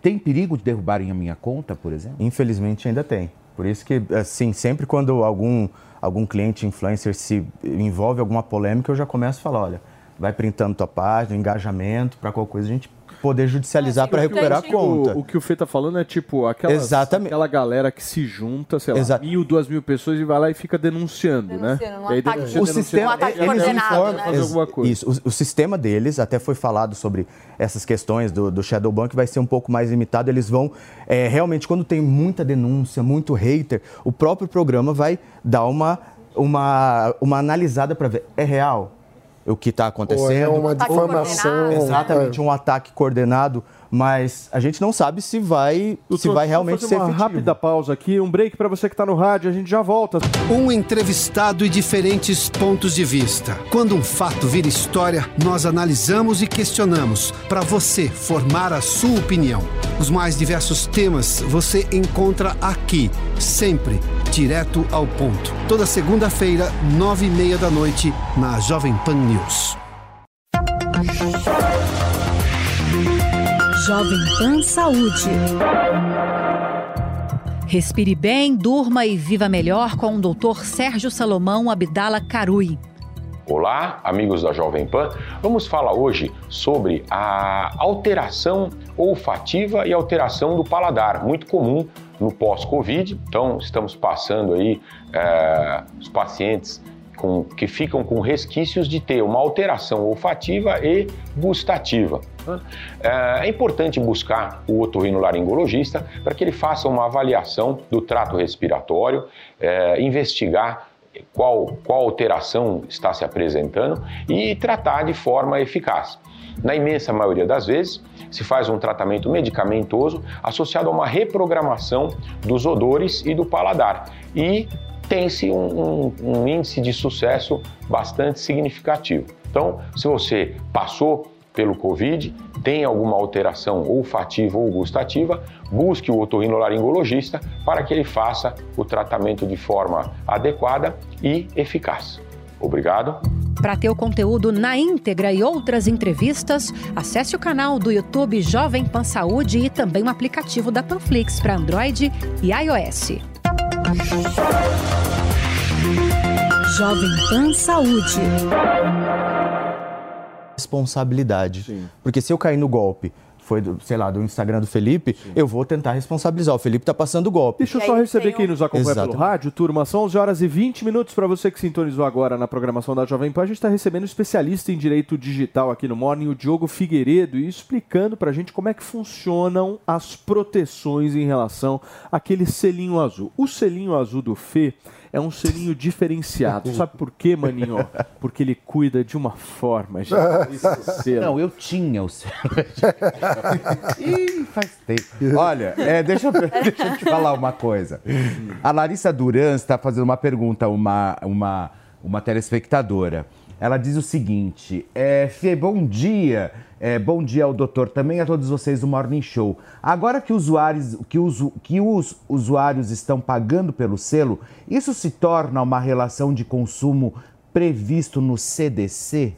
Tem perigo de derrubarem a minha conta, por exemplo? Infelizmente ainda tem. Por isso que, assim, sempre quando algum, algum cliente influencer se envolve em alguma polêmica, eu já começo a falar, olha, vai printando tua página, engajamento, para qualquer coisa a gente poder judicializar para recuperar a conta. O, o que o Fê tá falando é tipo aquelas, Exatamente. aquela galera que se junta, sei lá, Exato. mil, duas mil pessoas e vai lá e fica denunciando, né? Denunciando, um E aí ataque- denuncia, o sistema, denuncia, eles informam, fazer alguma coisa. Isso, o, o sistema deles, até foi falado sobre essas questões do, do Shadow Bank, vai ser um pouco mais limitado. Eles vão, é, realmente, quando tem muita denúncia, muito hater, o próprio programa vai dar uma, uma, uma analisada para ver, é real o que está acontecendo? Ou é uma difamação. Exatamente, um ataque coordenado, mas a gente não sabe se vai, se Doutor, vai vou realmente fazer ser uma efetivo. rápida pausa aqui, um break para você que está no rádio, a gente já volta. Um entrevistado e diferentes pontos de vista. Quando um fato vira história, nós analisamos e questionamos para você formar a sua opinião. Os mais diversos temas você encontra aqui, sempre direto ao ponto. Toda segunda-feira, nove e meia da noite, na Jovem Pan News. Jovem Pan Saúde. Respire bem, durma e viva melhor com o Dr. Sérgio Salomão Abdala Carui. Olá, amigos da Jovem Pan. Vamos falar hoje sobre a alteração olfativa e alteração do paladar, muito comum no pós-Covid. Então, estamos passando aí eh, os pacientes com- que ficam com resquícios de ter uma alteração olfativa e gustativa. Eh, É importante buscar o otorrinolaringologista para que ele faça uma avaliação do trato respiratório, eh, investigar qual, qual alteração está se apresentando e tratar de forma eficaz. Na imensa maioria das vezes, se faz um tratamento medicamentoso associado a uma reprogramação dos odores e do paladar. E tem-se um, um- um índice de sucesso bastante significativo. Então, se você passou pelo Covid, tem alguma alteração olfativa ou gustativa, busque o otorrinolaringologista para que ele faça o tratamento de forma adequada e eficaz. Obrigado. Para ter o conteúdo na íntegra e outras entrevistas, acesse o canal do YouTube Jovem Pan Saúde e também o aplicativo da Panflix para Android e iOS. Jovem Pan Saúde. Responsabilidade. Porque se eu cair no golpe, foi, do, sei lá, do Instagram do Felipe, eu vou tentar responsabilizar. O Felipe tá passando golpe. Deixa eu só receber quem nos acompanha Exato. pelo rádio, turma. São 11 horas e 20 minutos para você que sintonizou agora na programação da Jovem Pan. A gente está recebendo um especialista em direito digital aqui no Morning, o Diogo Figueiredo, e explicando para a gente como é que funcionam as proteções em relação àquele selinho azul. O selinho azul do Fê é um selinho diferenciado. Sabe por quê, maninho? Porque ele cuida de uma forma, gente. Esse selo. Não, eu tinha o selo. Ih, faz tempo. Olha, é, deixa, eu, deixa eu te falar uma coisa. A Larissa Duran está fazendo uma pergunta a uma, uma, uma telespectadora. Ela diz o seguinte: é, Fê, bom dia. É, bom dia ao doutor, também a todos vocês do Morning Show. Agora que, usuários, que, os, que os usuários estão pagando pelo selo, isso se torna uma relação de consumo previsto no CDC?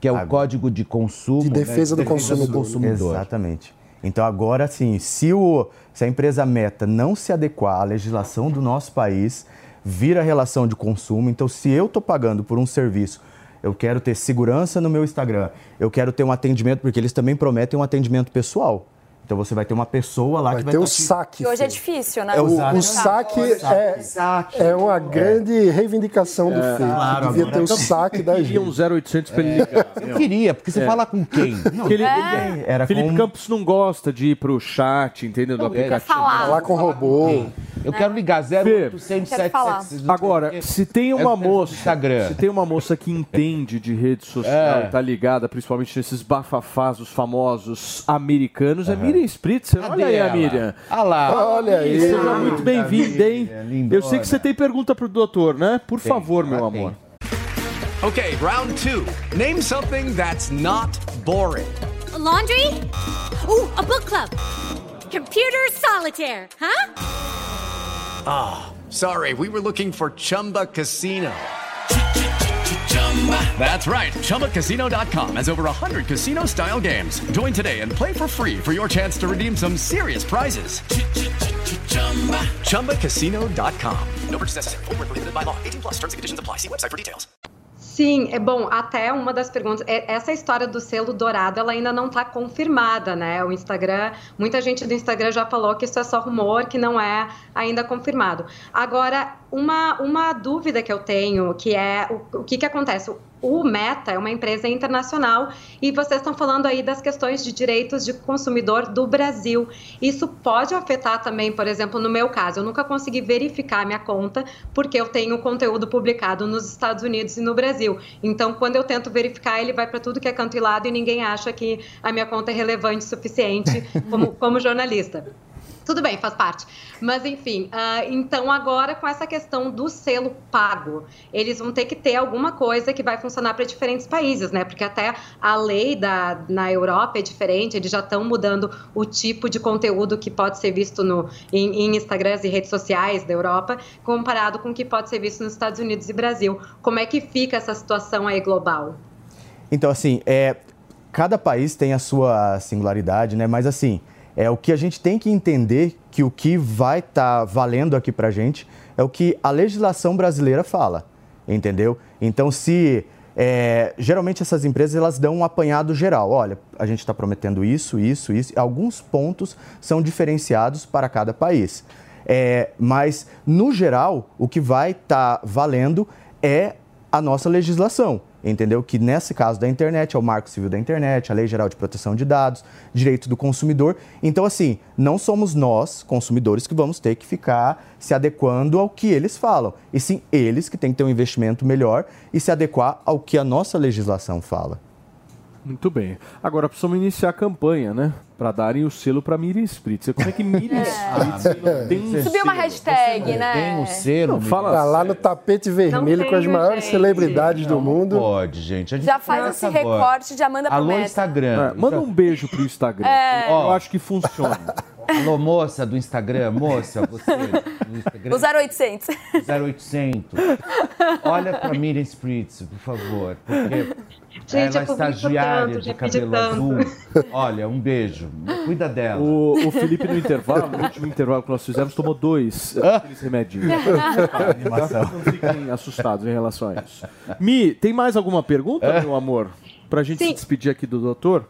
Que é o Código de Consumo. De Defesa do Consumidor. Consumidor. Exatamente. Então agora sim, se, o, se a empresa meta não se adequar à legislação do nosso país, vira relação de consumo. Então, se eu estou pagando por um serviço, eu quero ter segurança no meu Instagram, eu quero ter um atendimento, porque eles também prometem um atendimento pessoal. Então você vai ter uma pessoa lá que vai ter o tá te- saque. Que hoje é difícil, né? É o O, saque. o saque é, é uma grande reivindicação do É, feito. claro, Devia agora ter o então, saque da queria um gente. 0800 para ele ligar. Eu queria, porque você É. fala com quem? Não, ele- ninguém. Era Felipe Campos não gosta de ir pro chat, entendeu? Do aplicativo. falar. Falar com robô. Eu quero ligar Fê, 0800 Quero falar. 777. Agora, se tem uma É o moça, Instagram. se tem uma moça que entende de rede social, É. e tá ligada principalmente nesses bafafás, os famosos americanos, é Miriam Spritzer. Cadê Olha aí, a ela? Miriam. Ah lá. Olha aí. Seja muito bem-vinda, hein? lindona. Eu sei que você tem pergunta pro doutor, né? Por favor, meu ela amor. Okay, round two. Name something that's not boring. laundry? Ooh, a book club. Computer solitaire, huh? Ah, sorry, we were looking for Chumba Casino. That's right. ChumbaCasino.com has over 100 casino style games. Join today and play for free for your chance to redeem some serious prizes. ChumbaCasino.com. No purchase necessary. Void where prohibited by law. 18 plus terms and conditions apply. See website for details. Sim, é bom. Até uma das perguntas, é- essa história do selo dourado, ela ainda não está confirmada, né? O Instagram, muita gente do Instagram já falou que isso é só rumor, que não é ainda confirmado. Agora, uma, uma dúvida que eu tenho, que é o, o que que acontece? O Meta é uma empresa internacional e vocês estão falando aí das questões de direitos de consumidor do Brasil. Isso pode afetar também, por exemplo, no meu caso, eu nunca consegui verificar minha conta porque eu tenho conteúdo publicado nos Estados Unidos e no Brasil. Então, quando eu tento verificar, ele vai para tudo que é canto e lado e ninguém acha que a minha conta é relevante o suficiente como, como jornalista. Tudo bem, faz parte. Mas, enfim, ah, então agora com essa questão do selo pago, eles vão ter que ter alguma coisa que vai funcionar para diferentes países, né? Porque até a lei da, na Europa é diferente, eles já estão mudando o tipo de conteúdo que pode ser visto no, em, em e redes sociais da Europa, comparado com o que pode ser visto nos Estados Unidos e Brasil. Como é que fica essa situação aí global? Então, assim, é, cada país tem a sua singularidade, né? Mas, assim, é o que a gente tem que entender que o que vai estar valendo aqui pra gente é o que a legislação brasileira fala, entendeu? Então, se... é, geralmente essas empresas elas dão um apanhado geral. Olha, a gente está prometendo isso, isso, isso. Alguns pontos são diferenciados para cada país. É, mas, no geral, o que vai estar valendo é a nossa legislação, entendeu? Que nesse caso da internet é o Marco Civil da Internet, a Lei Geral de Proteção de Dados, Direito do Consumidor. Então, assim, não somos nós, consumidores, que vamos ter que ficar se adequando ao que eles falam, e sim eles que têm que ter um investimento melhor e se adequar ao que a nossa legislação fala. Muito bem. Agora precisamos iniciar a campanha, né? Para darem o selo para Miriam Spritzer. Como é que Miriam Spritzer não tem um Subiu uma hashtag, né? Tem um selo, Não, fala Tá lá no tapete vermelho Não com as maiores gente. celebridades do mundo. Pode, gente. A gente Já faz esse agora. recorte de Amanda pro Alô, Meta. Instagram. É, manda um beijo pro Instagram. É. Eu acho que funciona. Alô, moça do Instagram, moça, você do Instagram. O 0800. 0800. Olha pra Miriam Spritz, por favor, porque Gente, ela é estagiária tanto, de cabelo tanto. azul. Olha, um beijo. Cuida dela. O, o Felipe, no intervalo, no último intervalo que nós fizemos, tomou dois Ah. aqueles remedinhos. Animação. Não fiquem assustados em relação a isso. Mi, tem mais alguma pergunta, É. meu amor? pra gente Sim. se despedir aqui do doutor?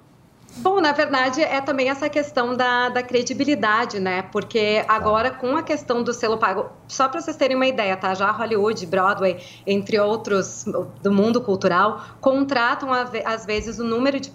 Bom, na verdade, é também essa questão da, da credibilidade, né? Porque agora, com a questão do selo pago, só para vocês terem uma ideia, tá? Já Hollywood, Broadway, entre outros do mundo cultural, contratam às vezes o número de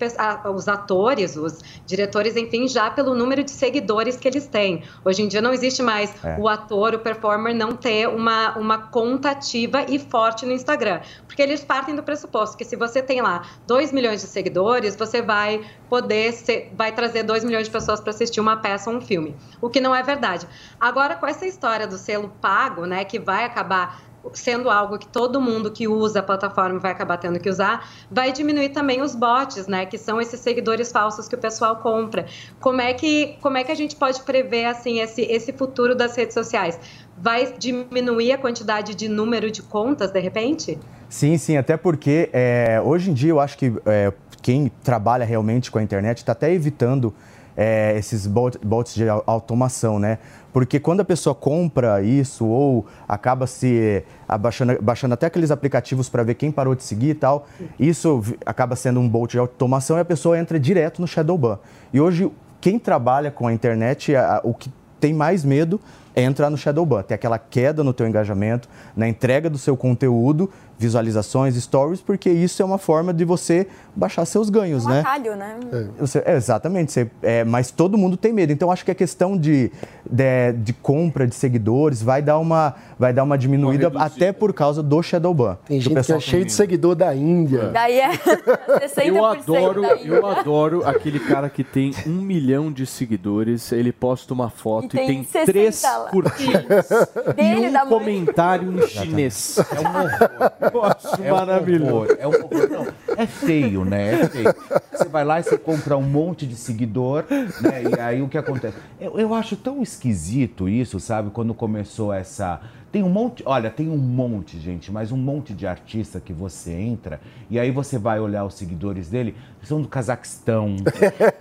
os atores, os diretores, enfim, já pelo número de seguidores que eles têm. Hoje em dia não existe mais É. o ator, o performer não ter uma, uma conta ativa e forte no Instagram. Porque eles partem do pressuposto que se você tem lá 2 milhões de seguidores, você vai poder ser, vai trazer 2 milhões de pessoas para assistir uma peça ou um filme. O que não é verdade. Agora, com essa história do selo pago, né, que vai acabar sendo algo que todo mundo que usa a plataforma vai acabar tendo que usar, vai diminuir também os bots, né, que são esses seguidores falsos que o pessoal compra. Como é que, como é que a gente pode prever assim esse, esse futuro das redes sociais? Vai diminuir a quantidade de número de contas de repente? Sim, sim, até porque é, hoje em dia eu acho que é, quem trabalha realmente com a internet está até evitando é, esses bot- bots de au- automação, né? Porque quando a pessoa compra isso ou acaba se abaixando, baixando até aqueles aplicativos para ver quem parou de seguir e tal, isso acaba sendo um bot de automação e a pessoa entra direto no Shadowban. E hoje, quem trabalha com a internet, a- o que tem mais medo é entrar no Shadowban, ter aquela queda no teu engajamento, na entrega do seu conteúdo, visualizações, stories, porque isso é uma forma de você baixar seus ganhos, Um né? atalho, né? Você- é, exatamente, você- é, mas todo mundo tem medo. Então acho que a questão de, de, de compra de seguidores vai dar uma, vai dar uma diminuída até por causa do Shadowban. Tem gente que é cheio de seguidor da Índia. Daí é 60% Eu adoro, eu adoro aquele cara que tem um milhão de seguidores, ele posta uma foto E e tem tem, 60 três curtidas Dele, e um comentário em chinês. É um horror. Acho É um maravilhoso. horror, É um horror. Não, é feio, né? É feio. Você vai lá e você compra um monte de seguidor, né? E aí o que acontece? Eu, eu acho tão esquisito isso, sabe? Quando começou essa. Tem um monte, olha, tem um monte, gente, mas um monte de artista que você entra e aí você vai olhar os seguidores dele, eles são do Cazaquistão,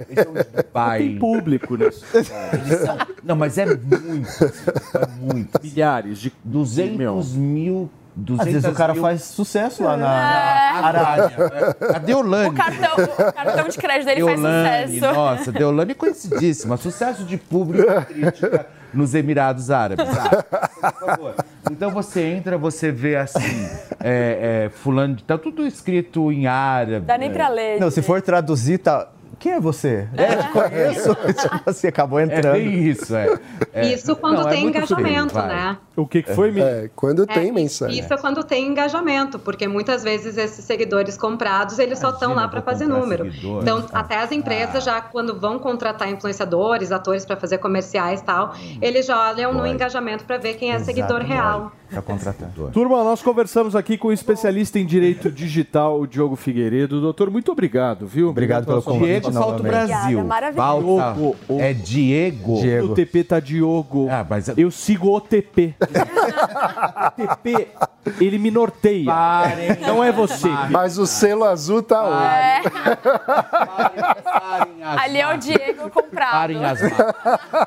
eles são de Dubai. Tem público, né? Eles são- não, mas é muito, é muito. Milhares de 200 mil. 200 Às vezes o cara mil- faz sucesso lá na, É. na Arábia. A Deolane. O cartão, o cartão de crédito dele faz Deolane, sucesso. nossa, Deolane é conhecidíssima. Sucesso de público e crítica nos Emirados Árabes. Ah, por favor. Então você entra, você vê assim, é, é, fulano, tá tudo escrito em árabe. Dá nem pra ler. Não, se for traduzir, tá. Quem é você? É, te conheço. tipo assim, acabou entrando. É isso, é. Isso quando Não, é tem muito engajamento, feio, né? O que, que foi? É, quando É, tem mensagem. Isso é quando tem engajamento, porque muitas vezes esses seguidores comprados, eles só estão lá para fazer número. seguidor. Então, até as empresas já quando vão contratar influenciadores, atores para fazer comerciais e tal, eles já olham no engajamento para ver quem é seguidor Exato, real. Pra contratar. Turma, nós conversamos aqui com o especialista em direito digital, o Diogo Figueiredo. Doutor, muito obrado, viu? Obrigado pelo sua convite Falta o novamente. Brasil. Obrigada, maravilhoso. Falta. Diogo, o- É Diego. Diego. No TP tá Diogo. Ah, mas Eu sigo o TP. o TP, ele me norteia. Parem. Não é você. Mas o selo azul tá onde? Parem as Ali é o Diego comprado. Parem as marcas.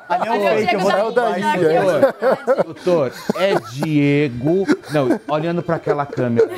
Ali é Ali um é o fake, Diego da Índia, aqui, ó. Doutor, é Diego. Não, olhando para aquela câmera.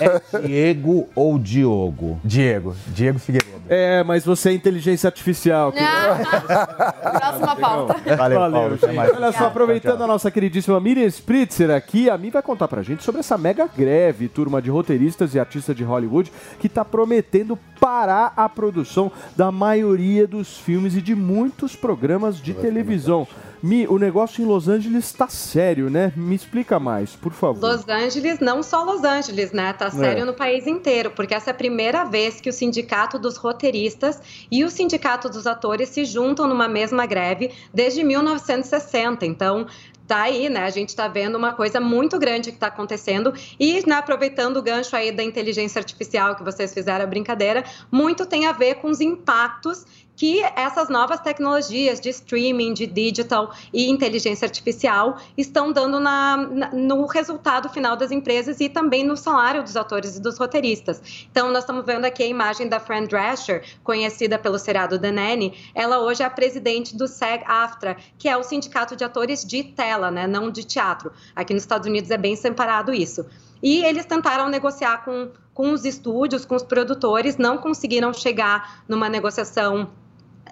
É Diego ou Diogo? Diego. Diego Figueiredo. É, mas você é inteligência artificial. Ah, Próxima pauta. Valeu, Paulo. Até gente. Olha só, aproveitando a nossa queridíssima Miriam Spritzer aqui, a Mi vai contar pra gente sobre essa mega greve, turma de roteiristas e artistas de Hollywood, que tá prometendo parar a produção da maioria dos filmes e de muitos programas de televisão. Mi, o negócio em Los Angeles tá sério, né? Me explica mais, por favor. Los Angeles, não só Los Angeles, né? Tá sério É. no país inteiro, porque essa é a primeira vez que o sindicato dos roteiristas e o sindicato dos atores se juntam numa mesma greve desde 1960. Então, tá aí, né? A gente tá vendo uma coisa muito grande que tá acontecendo e, né, aproveitando o gancho aí da inteligência artificial que vocês fizeram a brincadeira, muito tem a ver com os impactos que essas novas tecnologias de streaming, de digital e inteligência artificial estão dando na, na- no resultado final das empresas e também no salário dos atores e dos roteiristas. Então, nós estamos vendo aqui a imagem da Fran Drescher, conhecida pelo seriado The Nanny. Ela hoje é a presidente do SAG-AFTRA, que é o sindicato de atores de tela, né, não de teatro. Aqui nos Estados Unidos é bem separado isso. E eles tentaram negociar com com os estúdios, com os produtores, não conseguiram chegar numa negociação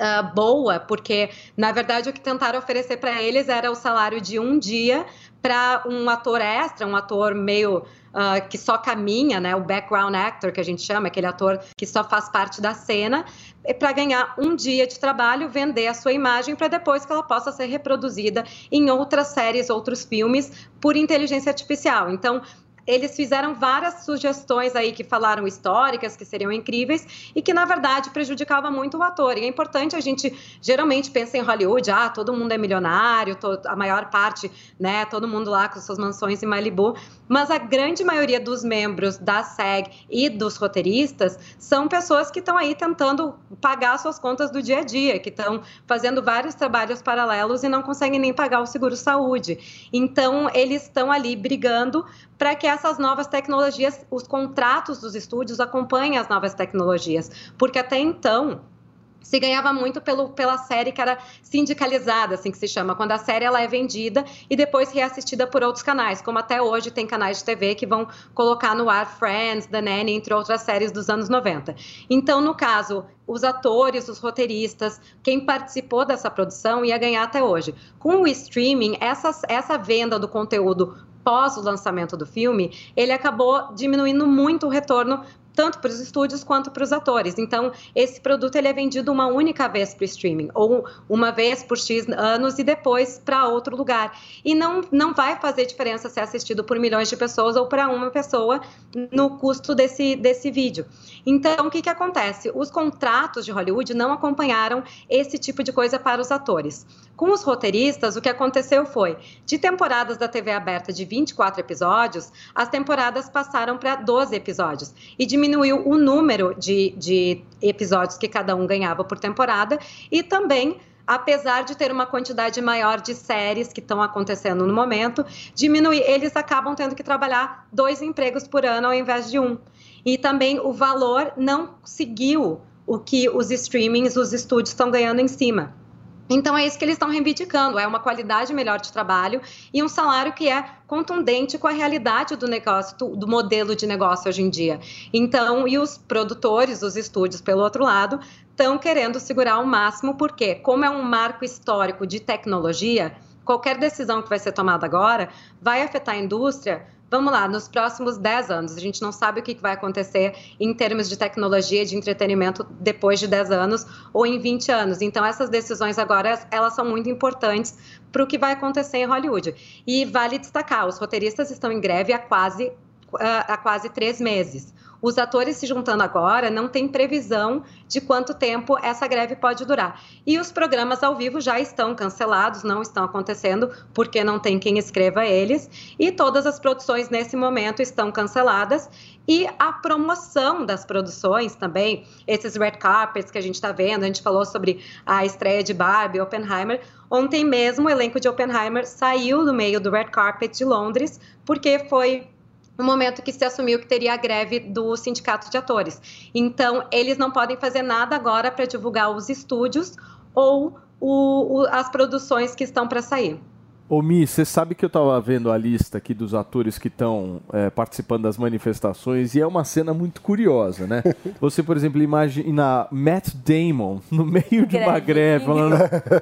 Uh, boa, porque na verdade o que tentaram oferecer para eles era o salário de um dia para um ator extra, um ator meio uh, que só caminha, né, o background actor que a gente chama, aquele ator que só faz parte da cena, para ganhar um dia de trabalho, vender a sua imagem para depois que ela possa ser reproduzida em outras séries, outros filmes por inteligência artificial. Então eles fizeram várias sugestões aí que falaram históricas, que seriam incríveis, e que, na verdade, prejudicava muito o ator. E é importante a gente, geralmente, pensa em Hollywood, ah, todo mundo é milionário, a maior parte, né, todo mundo lá com suas mansões em Malibu, mas a grande maioria dos membros da SEG e dos roteiristas são pessoas que estão aí tentando pagar suas contas do dia a dia, que estão fazendo vários trabalhos paralelos e não conseguem nem pagar o seguro-saúde. Então, eles estão ali brigando para que essas novas tecnologias, os contratos dos estúdios acompanhem as novas tecnologias, porque até então se ganhava muito pelo, pela série que era sindicalizada, assim que se chama, quando a série ela é vendida e depois reassistida por outros canais, como até hoje tem canais de TV que vão colocar no ar Friends, The Nanny, entre outras séries dos anos 90. Então, no caso, os atores, os roteiristas, quem participou dessa produção ia ganhar até hoje. Com o streaming, essa, essa venda do conteúdo pós o lançamento do filme, ele acabou diminuindo muito o retorno tanto para os estúdios quanto para os atores. Então, esse produto ele é vendido uma única vez para o streaming, ou uma vez por X anos e depois para outro lugar. E não, não vai fazer diferença se é assistido por milhões de pessoas ou para uma pessoa no custo desse, desse vídeo. Então, o que, que acontece? Os contratos de Hollywood não acompanharam esse tipo de coisa para os atores. Com os roteiristas, o que aconteceu foi, de temporadas da TV aberta de 24 episódios, as temporadas passaram para 12 episódios. E diminuiu o número de, de episódios que cada um ganhava por temporada e também apesar de ter uma quantidade maior de séries que estão acontecendo no momento, diminuir, eles acabam tendo que trabalhar dois empregos por ano ao invés de um. E também o valor não seguiu o que os streamings, os estúdios estão ganhando em cima. Então é isso que eles estão reivindicando, é uma qualidade melhor de trabalho e um salário que é contundente com a realidade do negócio, do modelo de negócio hoje em dia. Então, e os produtores, os estúdios, pelo outro lado, estão querendo segurar ao máximo, porque como é um marco histórico de tecnologia, qualquer decisão que vai ser tomada agora vai afetar a indústria vamos lá, nos próximos 10 anos, a gente não sabe o que vai acontecer em termos de tecnologia, de entretenimento depois de 10 anos ou em 20 anos. Então, essas decisões agora, elas são muito importantes para o que vai acontecer em Hollywood. E vale destacar, os roteiristas estão em greve há quase, há quase três meses. Os atores se juntando agora não tem previsão de quanto tempo essa greve pode durar. E os programas ao vivo já estão cancelados, não estão acontecendo porque não tem quem escreva eles. E todas as produções nesse momento estão canceladas. E a promoção das produções também, esses red carpets que a gente está vendo, a gente falou sobre a estreia de Barbie, Oppenheimer. Ontem mesmo o elenco de Oppenheimer saiu do meio do red carpet de Londres porque foi no momento que se assumiu que teria a greve do sindicato de atores. Então, eles não podem fazer nada agora para divulgar os estúdios ou o, o, as produções que estão para sair. Ô Mi, você sabe que eu estava vendo a lista aqui dos atores que estão é, participando das manifestações e é uma cena muito curiosa, né? Você, por exemplo, imagina Matt Damon no meio de uma greve falando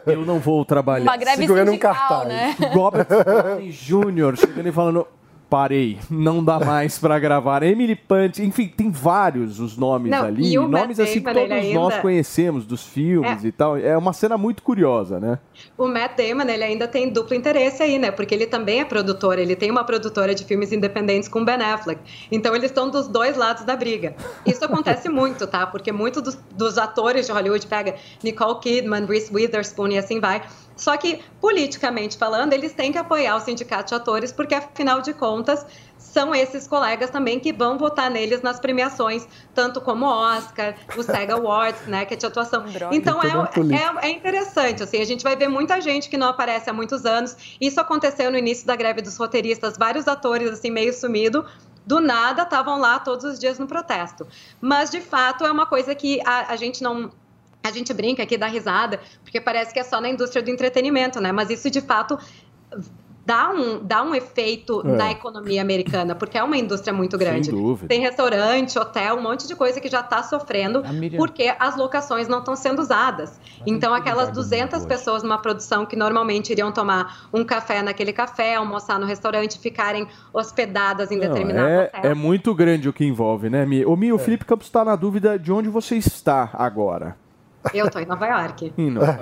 eu não vou trabalhar. Uma greve Segurando um cartaz. né? Robert Downey Jr. chegando e falando parei, não dá mais para gravar. Emily Punt, enfim, tem vários os nomes não, ali, nomes assim que todos ainda... nós conhecemos dos filmes é. e tal. É uma cena muito curiosa, né? O Matt Damon, ele ainda tem duplo interesse aí, né? Porque ele também é produtor, ele tem uma produtora de filmes independentes com Ben Affleck. Então eles estão dos dois lados da briga. Isso acontece muito, tá? Porque muitos dos, dos atores de Hollywood pega Nicole Kidman, Reese Witherspoon e assim vai só que, politicamente falando, eles têm que apoiar o sindicato de atores, porque, afinal de contas, são esses colegas também que vão votar neles nas premiações, tanto como o Oscar, o SEG Awards, né, que é de atuação. Então é, é, é, interessante, assim, a gente vai ver muita gente que não aparece há muitos anos. Isso aconteceu no início da greve dos roteiristas, vários atores assim meio sumido, do nada estavam lá todos os dias no protesto. Mas de fato é uma coisa que a, a gente não a gente brinca aqui, dá risada, porque parece que é só na indústria do entretenimento, né? Mas isso de fato dá um, dá um efeito É. na economia americana, porque é uma indústria muito Sem grande. dúvida. Tem restaurante, hotel, um monte de coisa que já está sofrendo porque as locações não estão sendo usadas. Então, aquelas 200 pessoas numa produção que normalmente iriam tomar um café naquele café, almoçar no restaurante, ficarem hospedadas em Não, determinado é, hotel. é muito grande o que envolve, né, Mi? Ô, Mi, o Felipe Campos está na dúvida de onde você está agora. Eu tô em Nova York. Em Nova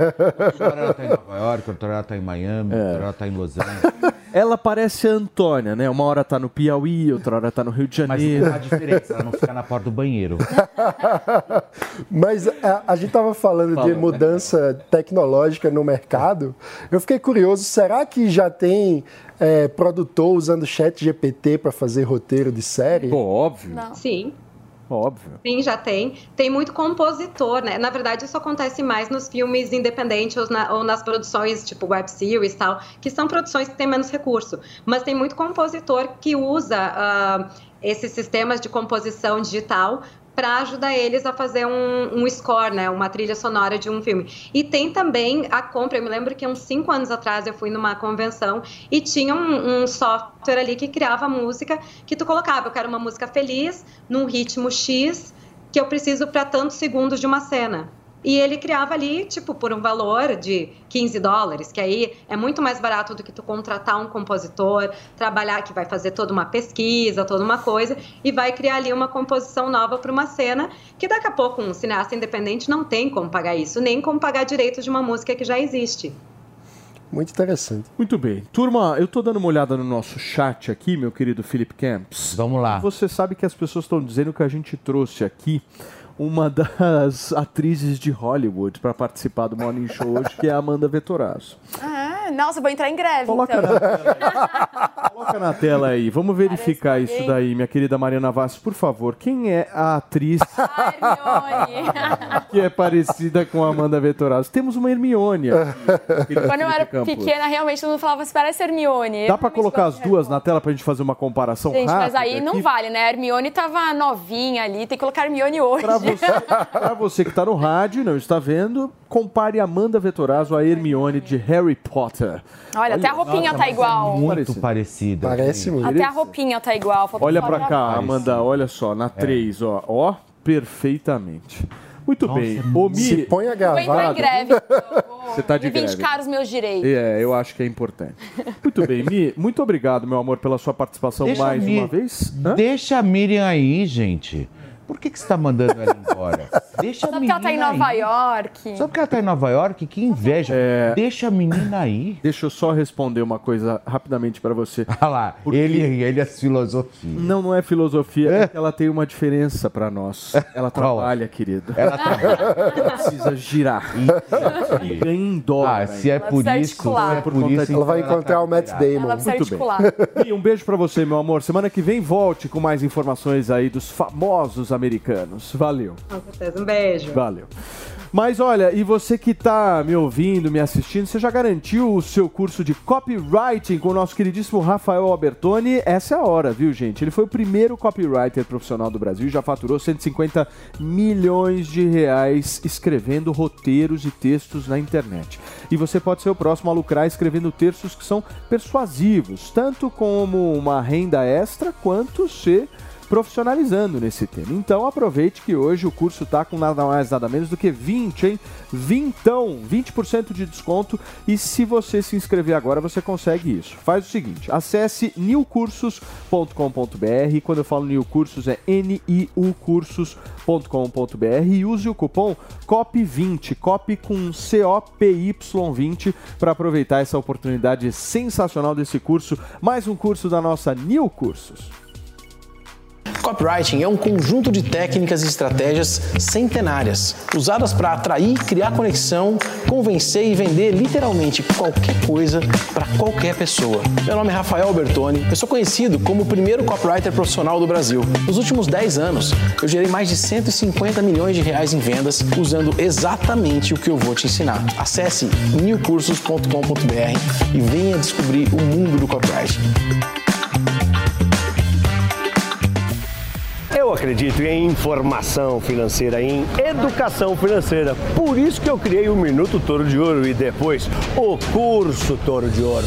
Uma hora ela tá em Nova York, outra hora ela tá em Miami, outra hora ela tá em Los Angeles. Ela parece a Antônia, né? Uma hora tá no Piauí, outra hora tá no Rio de Mas Janeiro. não há diferença, ela não fica na porta do banheiro. Mas a, a gente estava falando Fala, de né? mudança tecnológica no mercado. Eu fiquei curioso, será que já tem é, produtor usando chat GPT para fazer roteiro de série? Pô, óbvio. Sim. Óbvio. Sim, já tem. Tem muito compositor, né? Na verdade, isso acontece mais nos filmes independentes ou, na- ou nas produções tipo web series tal, que são produções que têm menos recurso. Mas tem muito compositor que usa ah, esses sistemas de composição digital para ajudar eles a fazer um, um score, né? Uma trilha sonora de um filme. E tem também a compra. Eu me lembro que uns cinco anos atrás eu fui numa convenção e tinha um, um software ali que criava música que tu colocava. Eu quero uma música feliz, num ritmo X, que eu preciso para tantos segundos de uma cena. E ele criava ali, tipo, por um valor de 15 dólares, que aí é muito mais barato do que tu contratar um compositor, trabalhar, que vai fazer toda uma pesquisa, toda uma coisa, e vai criar ali uma composição nova para uma cena, que daqui a pouco um cineasta independente não tem como pagar isso, nem como pagar direitos de uma música que já existe. Muito interessante. Muito bem. Turma, eu tô dando uma olhada no nosso chat aqui, meu querido Felipe Camps. Vamos lá. Você sabe que as pessoas estão dizendo que a gente trouxe aqui uma das atrizes de Hollywood para participar do Morning Show hoje, que é a Amanda Vettorazzo. Ah, nossa, eu vou entrar em greve. Coloca então. Coloca na tela aí, vamos verificar isso daí, minha querida Mariana Vassi, por favor. Quem é a atriz que é parecida com a Amanda Vettorazzo? Temos uma Hermione. aqui, Quando eu era pequena, realmente todo mundo falava, você parece Hermione. Dá pra colocar as duas na tela pra gente fazer uma comparação Gente, rápida? mas aí não aqui? vale, né? A Hermione tava novinha ali, tem que colocar a Hermione hoje. Pra você, pra você que tá no rádio e não está vendo, compare Amanda Vettorazzo a Hermione de Harry Potter. Olha, até a roupinha tá igual. Muito parecida. Parece muito. Até a roupinha tá igual. Olha pra cá, Amanda, olha só, É. na 3, ó. Ó, perfeitamente. Muito bem. Ô, Mi, Se põe a Vou entrar em greve. Você tá de greve. Reivindicar os meus direitos. É, eu acho que é importante. Muito bem, Mi, muito obrigado, meu amor, pela sua participação Deixa mais Mi- uma vez. Deixa a Miriam aí, gente. Por que, que você tá mandando ela embora? Deixa a Só porque ela tá em menina Nova aí. York. Só porque ela tá em Nova York, que inveja. Deixa a menina aí. Deixa eu só responder uma coisa rapidamente pra você. Olha lá, ele, ele é filosofia. Não, não é filosofia, é que ela tem uma diferença pra nós. Ela trabalha, querido. Ela Ela precisa girar. E ganha em dólar. Ah, se é por Ela precisa isso, é por conta isso, de- Ela vai então encontrar o Matt Damon. Ela precisa Muito bem. articular. E um beijo pra você, meu amor. Semana que vem volte com mais informações aí dos famosos americanos. Valeu. Com certeza. Um beijo. Valeu. Mas olha, e você que tá me ouvindo, me assistindo, você já garantiu o seu curso de copywriting com o nosso queridíssimo Rafael Albertoni? Essa é a hora, viu, gente? Ele foi o primeiro copywriter profissional do Brasil, já faturou 150 milhões de reais escrevendo roteiros e textos na internet. E você pode ser o próximo a lucrar escrevendo textos que são persuasivos, tanto como uma renda extra, quanto ser profissionalizando nesse tema. Então aproveite que hoje o curso está com nada mais nada menos do que 20, hein? Vintão, 20% de desconto e se você se inscrever agora você consegue isso. Faz o seguinte, acesse newcursos.com.br, quando eu falo new cursos é niucursos.com.br e use o cupom COP20, COP com COPY20 para aproveitar essa oportunidade sensacional desse curso, mais um curso da nossa New Cursos. Copywriting é um conjunto de técnicas e estratégias centenárias, usadas para atrair, criar conexão, convencer e vender literalmente qualquer coisa para qualquer pessoa. Meu nome é Rafael Bertoni, eu sou conhecido como o primeiro copywriter profissional do Brasil. Nos últimos 10 anos, eu gerei mais de 150 milhões de reais em vendas usando exatamente o que eu vou te ensinar. Acesse newcursos.com.br e venha descobrir o mundo do copywriting. Acredito em informação financeira, em educação financeira. Por isso que eu criei o Minuto Toro de Ouro e depois o Curso Toro de Ouro.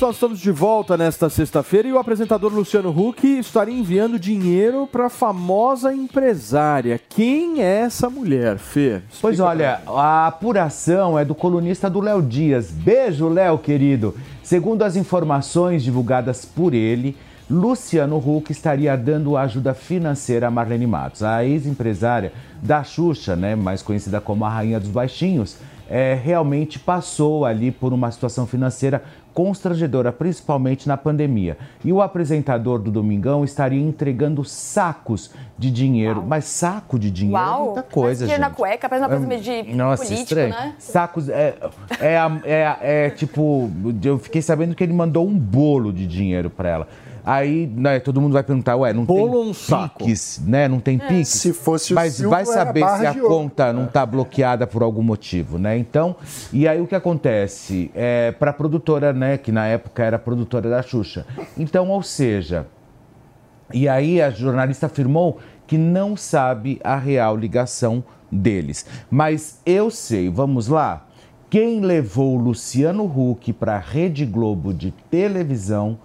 Nós estamos de volta nesta sexta-feira e o apresentador Luciano Huck estaria enviando dinheiro para a famosa empresária. Quem é essa mulher, Fê? Explica Pois olha, a apuração é do colunista do Léo Dias. Beijo, Léo, querido. Segundo as informações divulgadas por ele, Luciano Huck estaria dando ajuda financeira a Marlene Matos, a ex-empresária da Xuxa, né, mais conhecida como a Rainha dos Baixinhos, é, realmente passou ali por uma situação financeira constrangedora, principalmente na pandemia. E o apresentador do Domingão estaria entregando sacos de dinheiro. Mas saco de dinheiro é Uau! muita coisa, dinheiro gente. na cueca, parece uma coisa meio de Nossa, político, estranho. né? Sacos. É, é, é, é tipo. Eu fiquei sabendo que ele mandou um bolo de dinheiro pra ela. Aí, né, todo mundo vai perguntar, ué, não tem um saco? Pix, né? Não tem É. Pix? Se fosse o Mas Silvio, vai saber se a conta não tá bloqueada por algum motivo, né? Então, e aí o que acontece? É, pra produtora, né, que na época era produtora da Xuxa. Então, ou seja, e aí a jornalista afirmou que não sabe a real ligação deles. Mas eu sei, vamos lá. Quem levou o Luciano Huck para a Rede Globo de televisão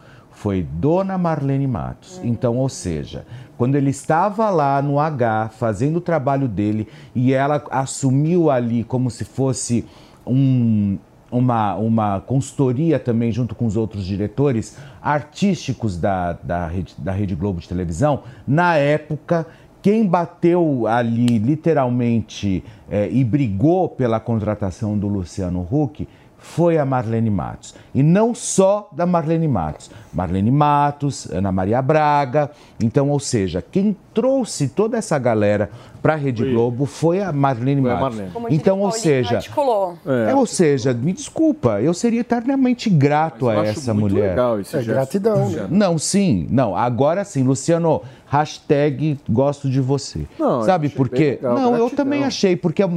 foi Dona Marlene Matos. Então, ou seja, quando ele estava lá no H fazendo o trabalho dele e ela assumiu ali como se fosse um, uma, uma consultoria também junto com os outros diretores artísticos da, da, Rede, da Rede Globo de televisão, na época quem bateu ali literalmente eh, e brigou pela contratação do Luciano Huck foi a Marlene Matos. E não só da Marlene Matos. Marlene Matos, Ana Maria Braga. Então, ou seja, quem trouxe toda essa galera para a Rede Globo foi a Marlene Foi a Matos. Marlene. Então, ou seja, articulou. é, ou seja, me desculpa, eu seria eternamente grato Mas eu a essa muito mulher. legal esse É gesto. gratidão, né? Não, sim, não. Agora sim, Luciano, hashtag gosto de você. Não, eu Sabe por quê? legal, não, eu gratidão. também achei, porque é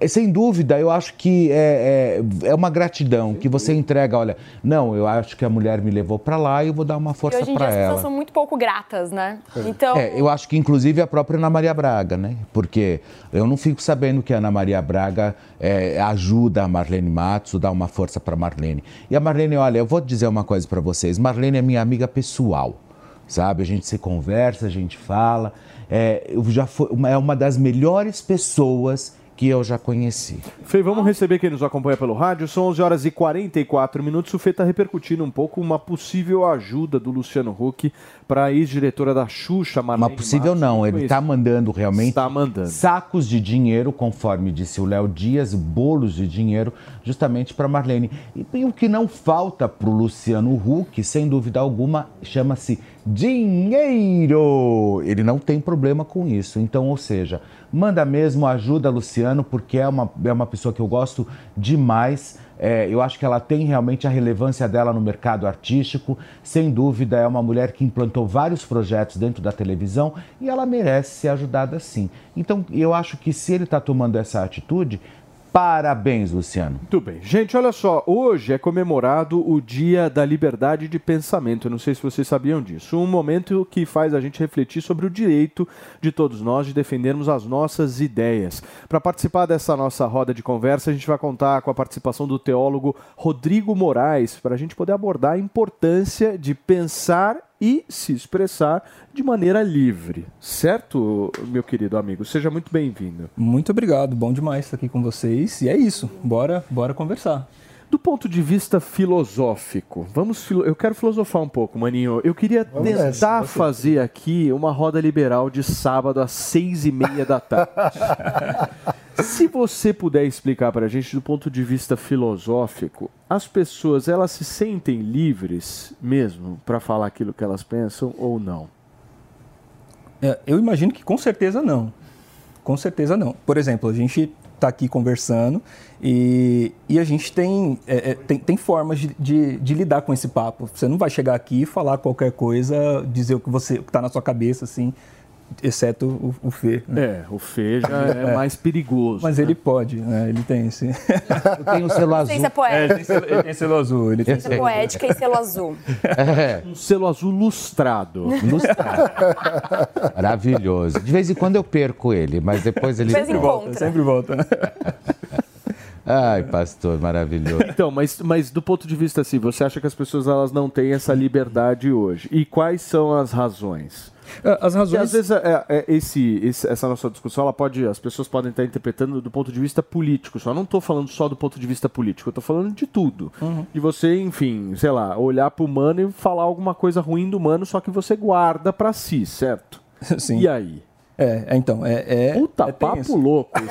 é, sem dúvida, eu acho que é, é, é uma gratidão que você entrega, olha, não, eu acho que a mulher me levou pra lá e eu vou dar uma força hoje em dia as pessoas ela. são muito pouco gratas, né? Então, É, eu acho que inclusive a própria Ana Maria Braga, né? Porque eu não fico sabendo que a Ana Maria Braga é, ajuda a Marlene Matos, dá uma força para Marlene. E a Marlene, olha, eu vou dizer uma coisa para vocês. Marlene é minha amiga pessoal, sabe? A gente se conversa, a gente fala. É, já foi, é uma das melhores pessoas que eu já conheci. Fê, vamos receber quem nos acompanha pelo rádio. São 11 horas e 44 minutos. O Fê está repercutindo um pouco uma possível ajuda do Luciano Huck para a ex-diretora da Xuxa, Marlene Uma possível Matos. não, ele está mandando realmente Está mandando. sacos de dinheiro, conforme disse o Léo Dias, bolos de dinheiro, justamente para Marlene. E, e o que não falta para o Luciano Huck, sem dúvida alguma, chama-se dinheiro. Ele não tem problema com isso. Então, ou seja, manda mesmo, ajuda Luciano, porque é uma, é uma pessoa que eu gosto demais. É, eu acho que ela tem realmente a relevância dela no mercado artístico. Sem dúvida, é uma mulher que implantou vários projetos dentro da televisão e ela merece ser ajudada sim. Então, eu acho que se ele está tomando essa atitude, parabéns, Luciano. Muito bem. Gente, olha só, hoje é comemorado o Dia da Liberdade de Pensamento. Não sei se vocês sabiam disso. Um momento que faz a gente refletir sobre o direito de todos nós de defendermos as nossas ideias. Para participar dessa nossa roda de conversa, a gente vai contar com a participação do teólogo Rodrigo Moraes, para a gente poder abordar a importância de pensar e se expressar de maneira livre. Certo, meu querido amigo? Seja muito bem-vindo. Muito obrigado, bom demais estar aqui com vocês. E é isso, bora, bora conversar. do ponto de vista filosófico, vamos filo... eu quero filosofar um pouco, maninho. Eu queria Vamos tentar você. fazer aqui uma roda liberal de sábado às seis e meia da tarde. Se você puder explicar para a gente do ponto de vista filosófico, as pessoas elas se sentem livres mesmo para falar aquilo que elas pensam ou não? É, eu imagino que com certeza não. Com certeza não. Por exemplo, a gente está aqui conversando e, e a gente tem, é, é, tem, tem formas de, de, de lidar com esse papo. Você não vai chegar aqui e falar qualquer coisa, dizer o que você está na sua cabeça, assim, exceto o, o Fê. né? É, o Fê já é, mais perigoso. Mas né? ele pode, né? Ele tem esse. Eu tenho o selo azul. Ciência poética. É, ele tem selo, ele tem selo azul. Ele tem Ciência poética e selo azul. É. Um selo azul lustrado. Lustrado. Maravilhoso. De vez em quando eu perco ele, mas depois ele sempre volta, sempre volta. né? Ai, pastor, maravilhoso. Então, mas, mas do ponto de vista assim, você acha que as pessoas elas não têm essa liberdade hoje? E quais são as razões? As razões. Porque, às vezes é, é, esse, esse- essa nossa discussão, ela pode, as pessoas podem estar interpretando do ponto de vista político. Só não estou falando só do ponto de vista político, eu estou falando de tudo. Uhum. De você, enfim, sei lá, olhar pro humano e falar alguma coisa ruim do humano, só que você guarda pra si, certo? Sim. E aí? É, é, então, é. é Puta, é papo tenso. louco isso.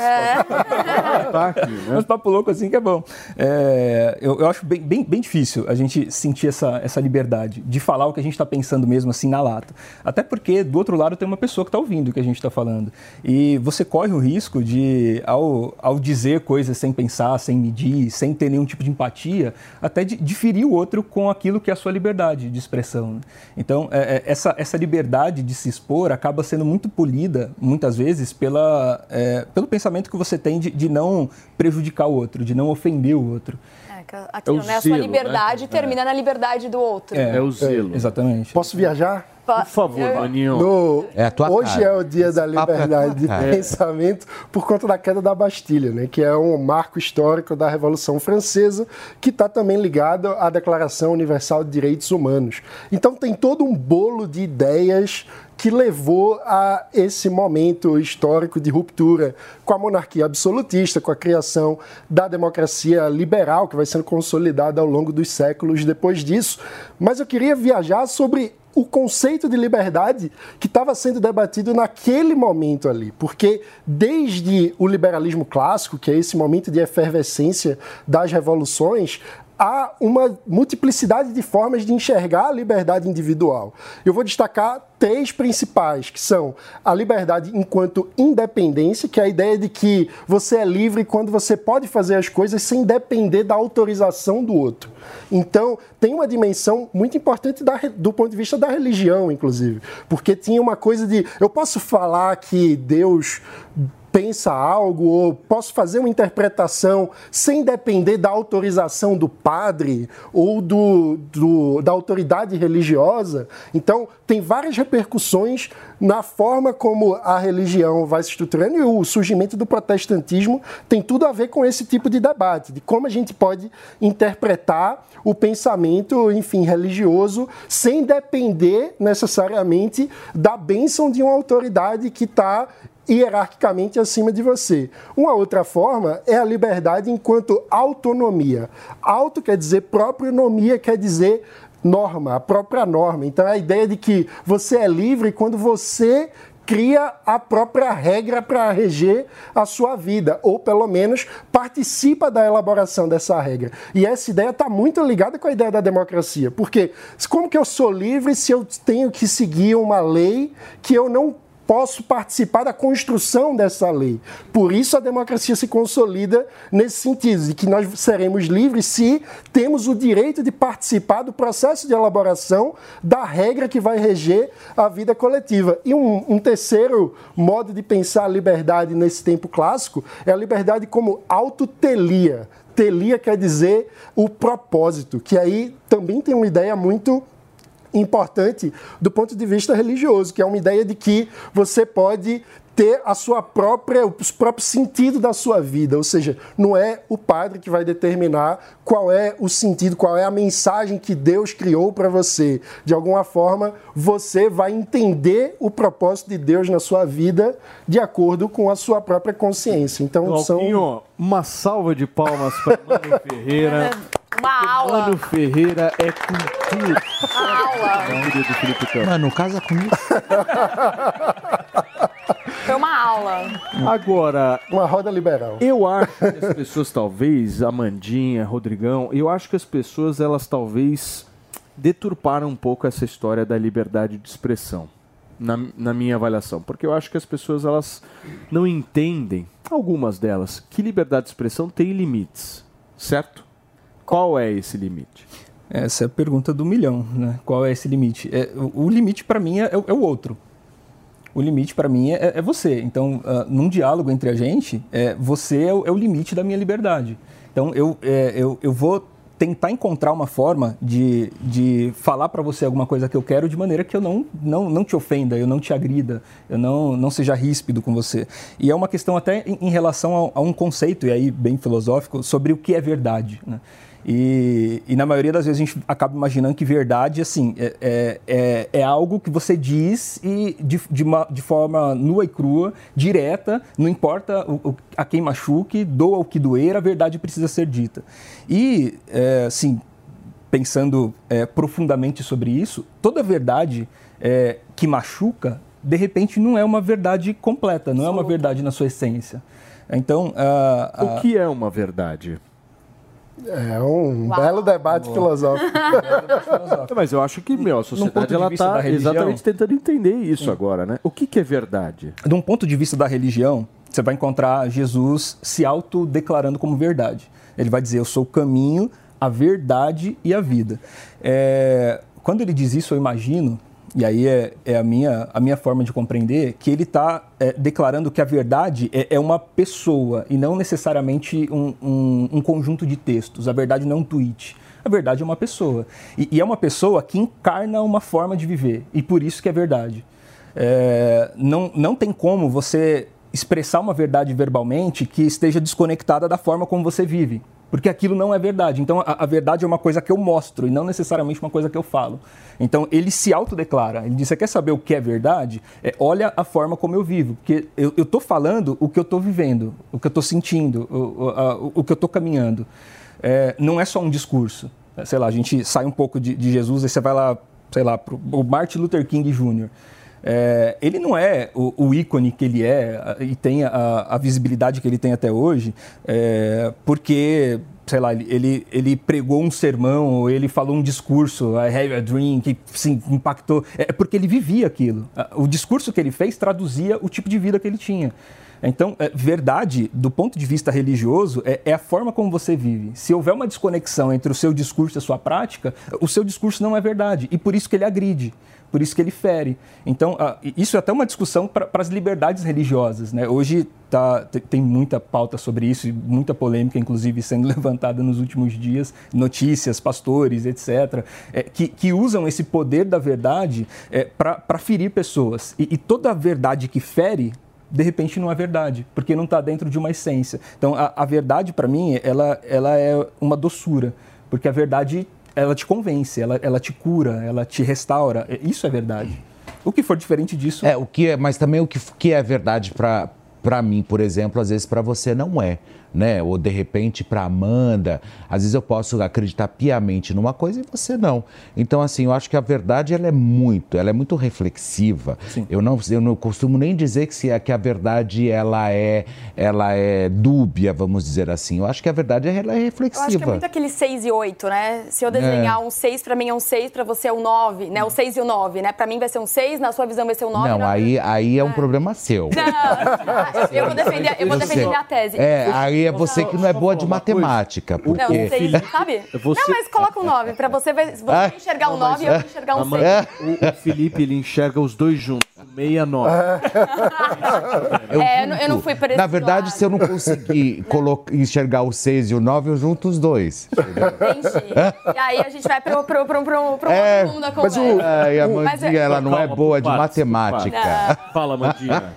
Tá aqui, né? Mas papo louco assim que é bom. É, eu, eu acho bem, bem, bem difícil a gente sentir essa, essa liberdade de falar o que a gente está pensando mesmo assim na lata. Até porque do outro lado tem uma pessoa que está ouvindo o que a gente está falando. E você corre o risco de, ao, ao dizer coisas sem pensar, sem medir, sem ter nenhum tipo de empatia, até de, de ferir o outro com aquilo que é a sua liberdade de expressão. né? Então, é, é, essa, essa liberdade de se expor acaba sendo muito polida, muitas vezes, pela, é, pelo pensamento que você tem de, de não prejudicar o outro, de não ofender o outro. É, aquilo, o né? A sua zelo, né? liberdade termina na liberdade do outro. Exatamente. Posso viajar? Por favor, Maninho. No- É a tua Hoje cara. é o dia da é liberdade tua de cara. pensamento por conta da queda da Bastilha, né? que é um marco histórico da Revolução Francesa, que está também ligado à Declaração Universal de Direitos Humanos. Então tem todo um bolo de ideias que levou a esse momento histórico de ruptura com a monarquia absolutista, com a criação da democracia liberal, que vai sendo consolidada ao longo dos séculos depois disso. Mas eu queria viajar sobre o conceito de liberdade que estava sendo debatido naquele momento ali. Porque desde o liberalismo clássico, que é esse momento de efervescência das revoluções, há uma multiplicidade de formas de enxergar a liberdade individual. Eu vou destacar três principais, que são a liberdade enquanto independência, que é a ideia de que você é livre quando você pode fazer as coisas sem depender da autorização do outro. Então, tem uma dimensão muito importante da do ponto de vista da religião, inclusive, porque tinha uma coisa de eu posso falar que Deus pensa algo ou posso fazer uma interpretação sem depender da autorização do padre ou do, do- da autoridade religiosa. Então, tem várias repercussões na forma como a religião vai se estruturando e o surgimento do protestantismo tem tudo a ver com esse tipo de debate, de como a gente pode interpretar o pensamento, enfim, religioso sem depender necessariamente da bênção de uma autoridade que está hierarquicamente acima de você. Uma outra forma é a liberdade enquanto autonomia. Auto quer dizer próprio, nomia quer dizer norma, a própria norma. Então a ideia de que você é livre quando você cria a própria regra para reger a sua vida, ou pelo menos participa da elaboração dessa regra. E essa ideia está muito ligada com a ideia da democracia, porque como que eu sou livre se eu tenho que seguir uma lei que eu não posso participar da construção dessa lei. Por isso a democracia se consolida nesse sentido, de que nós seremos livres se temos o direito de participar do processo de elaboração da regra que vai reger a vida coletiva. E um, um terceiro modo de pensar a liberdade nesse tempo clássico é a liberdade como autotelia. Telia quer dizer o propósito, que aí também tem uma ideia muito importante do ponto de vista religioso, que é uma ideia de que você pode ter a sua própria, o próprio sentido da sua vida, ou seja, não é o padre que vai determinar qual é o sentido, qual é a mensagem que Deus criou para você. De alguma forma, você vai entender o propósito de Deus na sua vida de acordo com a sua própria consciência. Então, são Alquinho, uma salva de palmas para Mano Ferreira. Uma aula. Mano Ferreira é cultura. Uma aula. Querido Felipe Campos. Mano, casa comigo. Foi uma aula. Agora. Uma roda liberal. Eu acho que as pessoas, talvez, Amandinha, Rodrigão, eu acho que as pessoas, elas talvez deturparam um pouco essa história da liberdade de expressão. Na, na minha avaliação. Porque eu acho que as pessoas, elas não entendem, algumas delas, que liberdade de expressão tem limites. Certo? Qual é esse limite? Essa é a pergunta do milhão, né? Qual é esse limite? É, o, o limite para mim é, é o outro. O limite para mim é, é você. Então, uh, num diálogo entre a gente, é, você é o, é o limite da minha liberdade. Então, eu, é, eu, eu vou tentar encontrar uma forma de, de falar para você alguma coisa que eu quero de maneira que eu não, não, não te ofenda, eu não te agrida, eu não, não seja ríspido com você. E é uma questão até em, em relação a, a, um conceito, e aí bem filosófico, sobre o que é verdade. Né? E, e, na maioria das vezes a gente acaba imaginando que verdade assim, é, é, é, é algo que você diz e de, de, uma, de, forma nua e crua, direta, não importa o, o, a quem machuque, doa o que doer, a verdade precisa ser dita. E, é, assim, pensando é, profundamente sobre isso, toda verdade é, que machuca, de repente, não é uma verdade completa, não é uma verdade na sua essência. Então, o que é uma verdade? É um Uau. belo debate Boa. filosófico. Mas eu acho que, meu, a sociedade ela está exatamente tentando entender isso Sim. agora, né? O que, que é verdade? De um ponto de vista da religião, você vai encontrar Jesus se autodeclarando como verdade. Ele vai dizer, eu sou o caminho, a verdade e a vida. É... Quando ele diz isso, eu imagino e aí é, é, a, minha, a minha forma de compreender que ele está é, declarando que a verdade é, é, uma pessoa e não necessariamente um, um, um, conjunto de textos. A verdade não é um tweet. A verdade é uma pessoa. E, e, é uma pessoa que encarna uma forma de viver. E por isso que é verdade. É, não, não tem como você expressar uma verdade verbalmente que esteja desconectada da forma como você vive porque aquilo não é verdade. Então a, a, verdade é uma coisa que eu mostro e não necessariamente uma coisa que eu falo. Então ele se autodeclara. Ele diz: Você quer saber o que é verdade? É, olha a forma como eu vivo. Porque eu estou falando o que eu estou vivendo, o que eu estou sentindo, o, a, o, que eu estou caminhando. É, não é só um discurso. Sei lá, a gente sai um pouco de, de Jesus e você vai lá, sei lá, para o Martin Luther King Jr. É, ele não é o, o, ícone que ele é e tem a, a visibilidade que ele tem até hoje, é, porque sei lá, ele, ele pregou um sermão, ele falou um discurso, I have a dream, que sim, impactou. É porque ele vivia aquilo. O discurso que ele fez traduzia o tipo de vida que ele tinha. Então, é, verdade, do ponto de vista religioso, é, é, a forma como você vive. Se houver uma desconexão entre o seu discurso e a sua prática, o seu discurso não é verdade. E por isso que ele agride por isso que ele fere. Então, uh, isso é até uma discussão para as liberdades religiosas. Né? Hoje tá, tem muita pauta sobre isso, muita polêmica, inclusive, sendo levantada nos últimos dias, notícias, pastores, etc., é, que, que, usam esse poder da verdade é, para ferir pessoas. E, e toda verdade que fere de repente não é verdade, porque não está dentro de uma essência. Então, a, a verdade, para mim, ela, ela é uma doçura, porque a verdade ela te convence, ela, ela te cura, ela te restaura. É, isso é verdade. O que for diferente disso. É, o que é, mas também o que, que é verdade para mim, por exemplo, às vezes para você não é né? Ou de repente para Amanda, às vezes eu posso acreditar piamente numa coisa e você não. Então assim, eu acho que a verdade ela é muito, ela é muito reflexiva. Sim. Eu não, eu não costumo nem dizer que se é que a verdade ela é, ela é dúbia, vamos dizer assim. Eu acho que a verdade ela é reflexiva. Eu acho que é muito aquele 6 e 8, né? Se eu desenhar é. um 6 para mim é um 6, para você é um 9, né? O 6 e o 9, né? Para mim vai ser um 6, na sua visão vai ser um 9. Não, aí aí é um é. problema seu. Não, eu vou defender, eu vou defender minha tese. É, aí é você que não é boa de matemática. Porque... Não, sei, sabe? Você... Não, mas coloca um 9. Para você, você ah, enxergar um 9 e eu enxergar um 6. O, o Felipe, ele enxerga os dois juntos. 69. é, eu, eu não fui para Na verdade, lado. se eu não conseguir colocar, enxergar o 6 e o 9, eu junto os dois. Entendi. E aí a gente vai para o pro, pro, pro, pro é, outro mundo da conversa. Mas, o, é, a Mandinha, ela não é boa de matemática. Fala, Mandinha.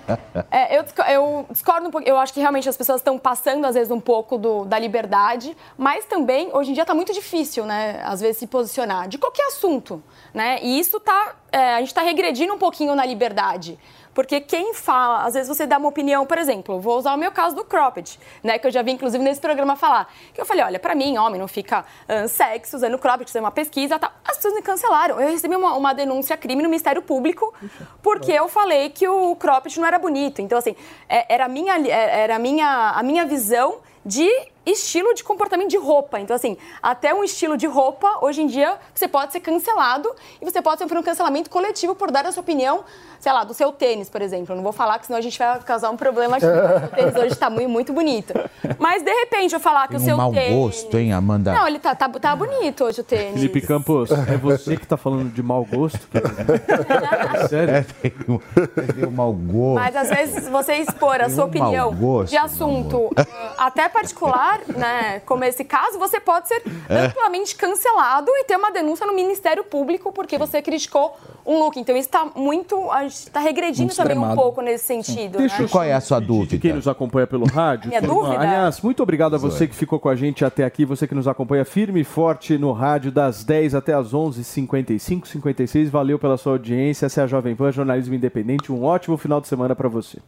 É, eu, eu discordo um pouco. Eu acho que realmente as pessoas estão passando, às vezes, um pouco do, da liberdade, mas também, hoje em dia, está muito difícil, né? Às vezes, se posicionar de qualquer assunto, né? E isso está é, a gente está regredindo um pouquinho na liberdade. Porque quem fala, às vezes você dá uma opinião, por exemplo, vou usar o meu caso do cropped, né, que eu já vi inclusive nesse programa falar, que eu falei, olha, para mim, homem não fica sexo usando cropped, isso é uma pesquisa, tá. as pessoas me cancelaram. Eu recebi uma, uma denúncia crime no Ministério Público porque eu falei que o cropped não era bonito. Então assim, é, era minha, é, era minha, a minha visão de estilo de comportamento de roupa. Então, assim, até um estilo de roupa, hoje em dia, você pode ser cancelado e você pode sofrer um cancelamento coletivo por dar a sua opinião, sei lá, do seu tênis, por exemplo. Eu não vou falar, que senão a gente vai causar um problema aqui. o tênis hoje está muito, muito bonito. Mas, de repente, eu falar que Tem o seu um mau tênis... gosto, hein, Amanda? Não, ele tá, tá, tá bonito hoje o tênis. Felipe Campos, é você que tá falando de mau gosto? Sério? É, tem um, tem um mau gosto. Mas às vezes você expor a Tem sua um opinião de assunto eh, até particular, né, como esse caso, você pode ser É. amplamente cancelado e ter uma denúncia no Ministério Público porque você criticou um look. Então isso está muito, a gente está regredindo Muito também um extremado. pouco nesse sentido. Deixa né? eu Qual é a sua de dúvida? quem nos acompanha pelo rádio. Minha turma. dúvida? Aliás, muito obrigado a você que ficou com a gente até aqui, você que nos acompanha firme e forte no rádio das 10 até as 11h55, 56. Valeu pela sua audiência. Essa é a Jovem Pan, jornalismo independente. Um ótimo final de semana para você.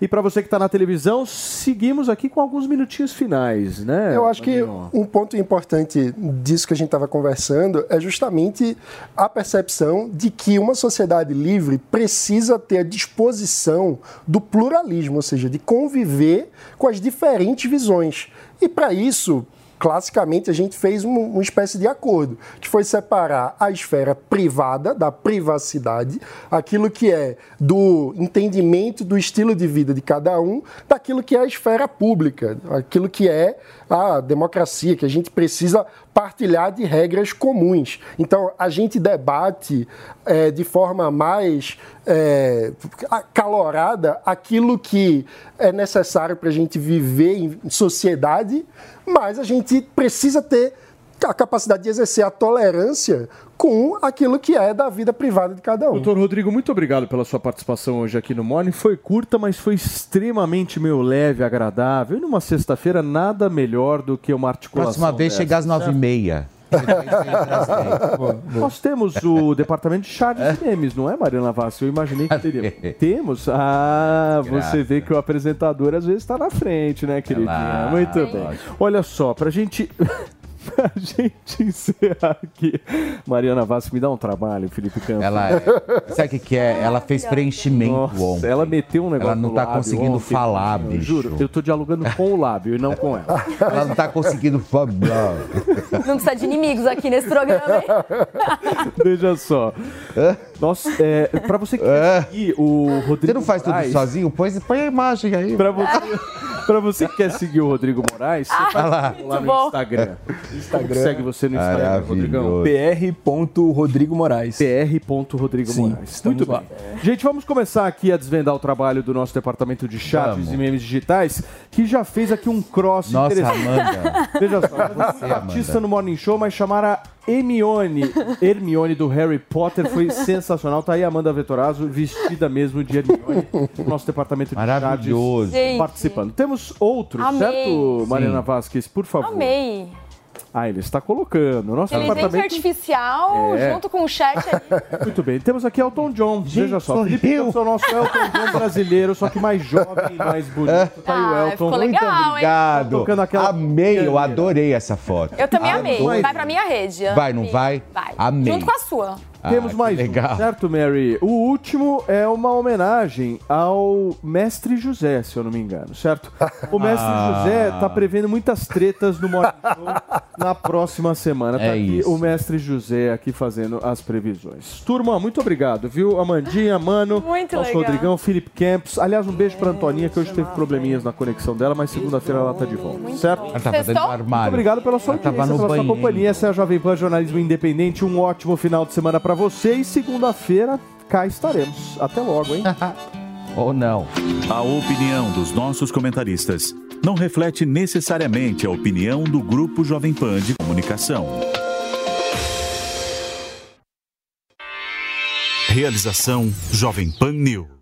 E para você que está na televisão, seguimos aqui com alguns minutinhos finais, né? Eu acho que um ponto importante disso que a gente estava conversando é justamente a percepção de que uma sociedade livre precisa ter a disposição do pluralismo, ou seja, de conviver com as diferentes visões. E para isso, classicamente, a gente fez um- uma espécie de acordo, que foi separar a esfera privada da privacidade, aquilo que é do entendimento do estilo de vida de cada um, daquilo que é a esfera pública, aquilo que é a democracia, que a gente precisa partilhar de regras comuns. Então, a gente debate eh, de forma mais eh, acalorada aquilo que é necessário para a gente viver em sociedade, mas a gente precisa ter a capacidade de exercer a tolerância com aquilo que é da vida privada de cada um. Doutor Rodrigo, muito obrigado pela sua participação hoje aqui no Morning. Foi curta, mas foi extremamente meio leve, agradável. E numa sexta-feira, nada melhor do que uma articulação. Próxima vez dessa, chegar às nove e meia. Nós temos o departamento de charges e memes, não é, Mariana Vassi? Eu imaginei que teria. temos? Ah, você vê que o apresentador às vezes está na frente, né, queridinha? Muito bem. Olha só, pra gente. pra gente encerrar aqui. Mariana Vassi, me dá um trabalho, Felipe Campos. Ela é- sabe o que, que é? Ela fez preenchimento Nossa, ontem. ela meteu um negócio Ela não tá lábio conseguindo ontem, falar, eu bicho. Juro, eu tô dialogando com o lábio e não com ela. Ela não tá conseguindo falar. Não precisa de inimigos aqui nesse programa, hein? Veja só. Nossa, é, pra você que quer seguir o Rodrigo Você não faz tudo Moraes, sozinho? Põe, põe a imagem aí. Pra você, pra você que quer seguir o Rodrigo Moraes, você Ah, faz lá. lá no bom. Instagram. Instagram. Segue você no Instagram, Rodrigão. pr.rodrigo Moraes. pr.rodrigo Sim, Moraes. Muito bem. Gente, vamos começar aqui a desvendar o trabalho do nosso departamento de charges Vamos. e memes digitais, que já fez aqui um cross Nossa, interessante. Amanda. Veja só, Você, artista Amanda. no Morning Show, mas chamaram a Hermione. Hermione do Harry Potter foi sensacional. Tá aí a Amanda Vetorazzo, vestida mesmo de Hermione, no nosso departamento de Maravilhoso. Gente. participando. Temos outros, Amei. certo, Mariana. Vasquez? Por favor. Amei. Ah, ele está colocando. Nosso departamento. artificial É. junto com o chat ali. Muito bem, temos aqui Elton John. Veja só, sou Felipe eu. Campos é o nosso Elton John brasileiro, só que mais jovem e mais bonito. Tá aí o Ah, Elton. ficou legal, hein? Obrigado. Tocando aquela Amei, eu adorei essa foto. Eu também amei. Adorei. Vai pra minha rede. Vai, não vai? Vai. Amei. Junto com a sua. Ah, Temos que mais legal. um, certo, Mary? O último é uma homenagem ao Mestre José, se eu não me engano, certo? O Mestre Ah. José tá prevendo muitas tretas no Morning Show na próxima semana. Tá É aqui isso. o Mestre José aqui fazendo as previsões. Turma, muito obrigado, viu? Amandinha, Mano, Muito nosso legal. Rodrigão, Felipe Campos. Aliás, um beijo pra Antoninha, que hoje teve probleminhas na conexão dela, mas segunda-feira ela tá de volta, certo? Ela tava dentro do armário. Muito obrigado pela sua audiência, pela sua banheiro. companhia. Essa é a Jovem Pan Jornalismo Independente. Um ótimo final de semana pra você e segunda-feira cá estaremos. Até logo, hein? Ou não. A opinião dos nossos comentaristas não reflete necessariamente a opinião do Grupo Jovem Pan de Comunicação. Realização Jovem Pan News.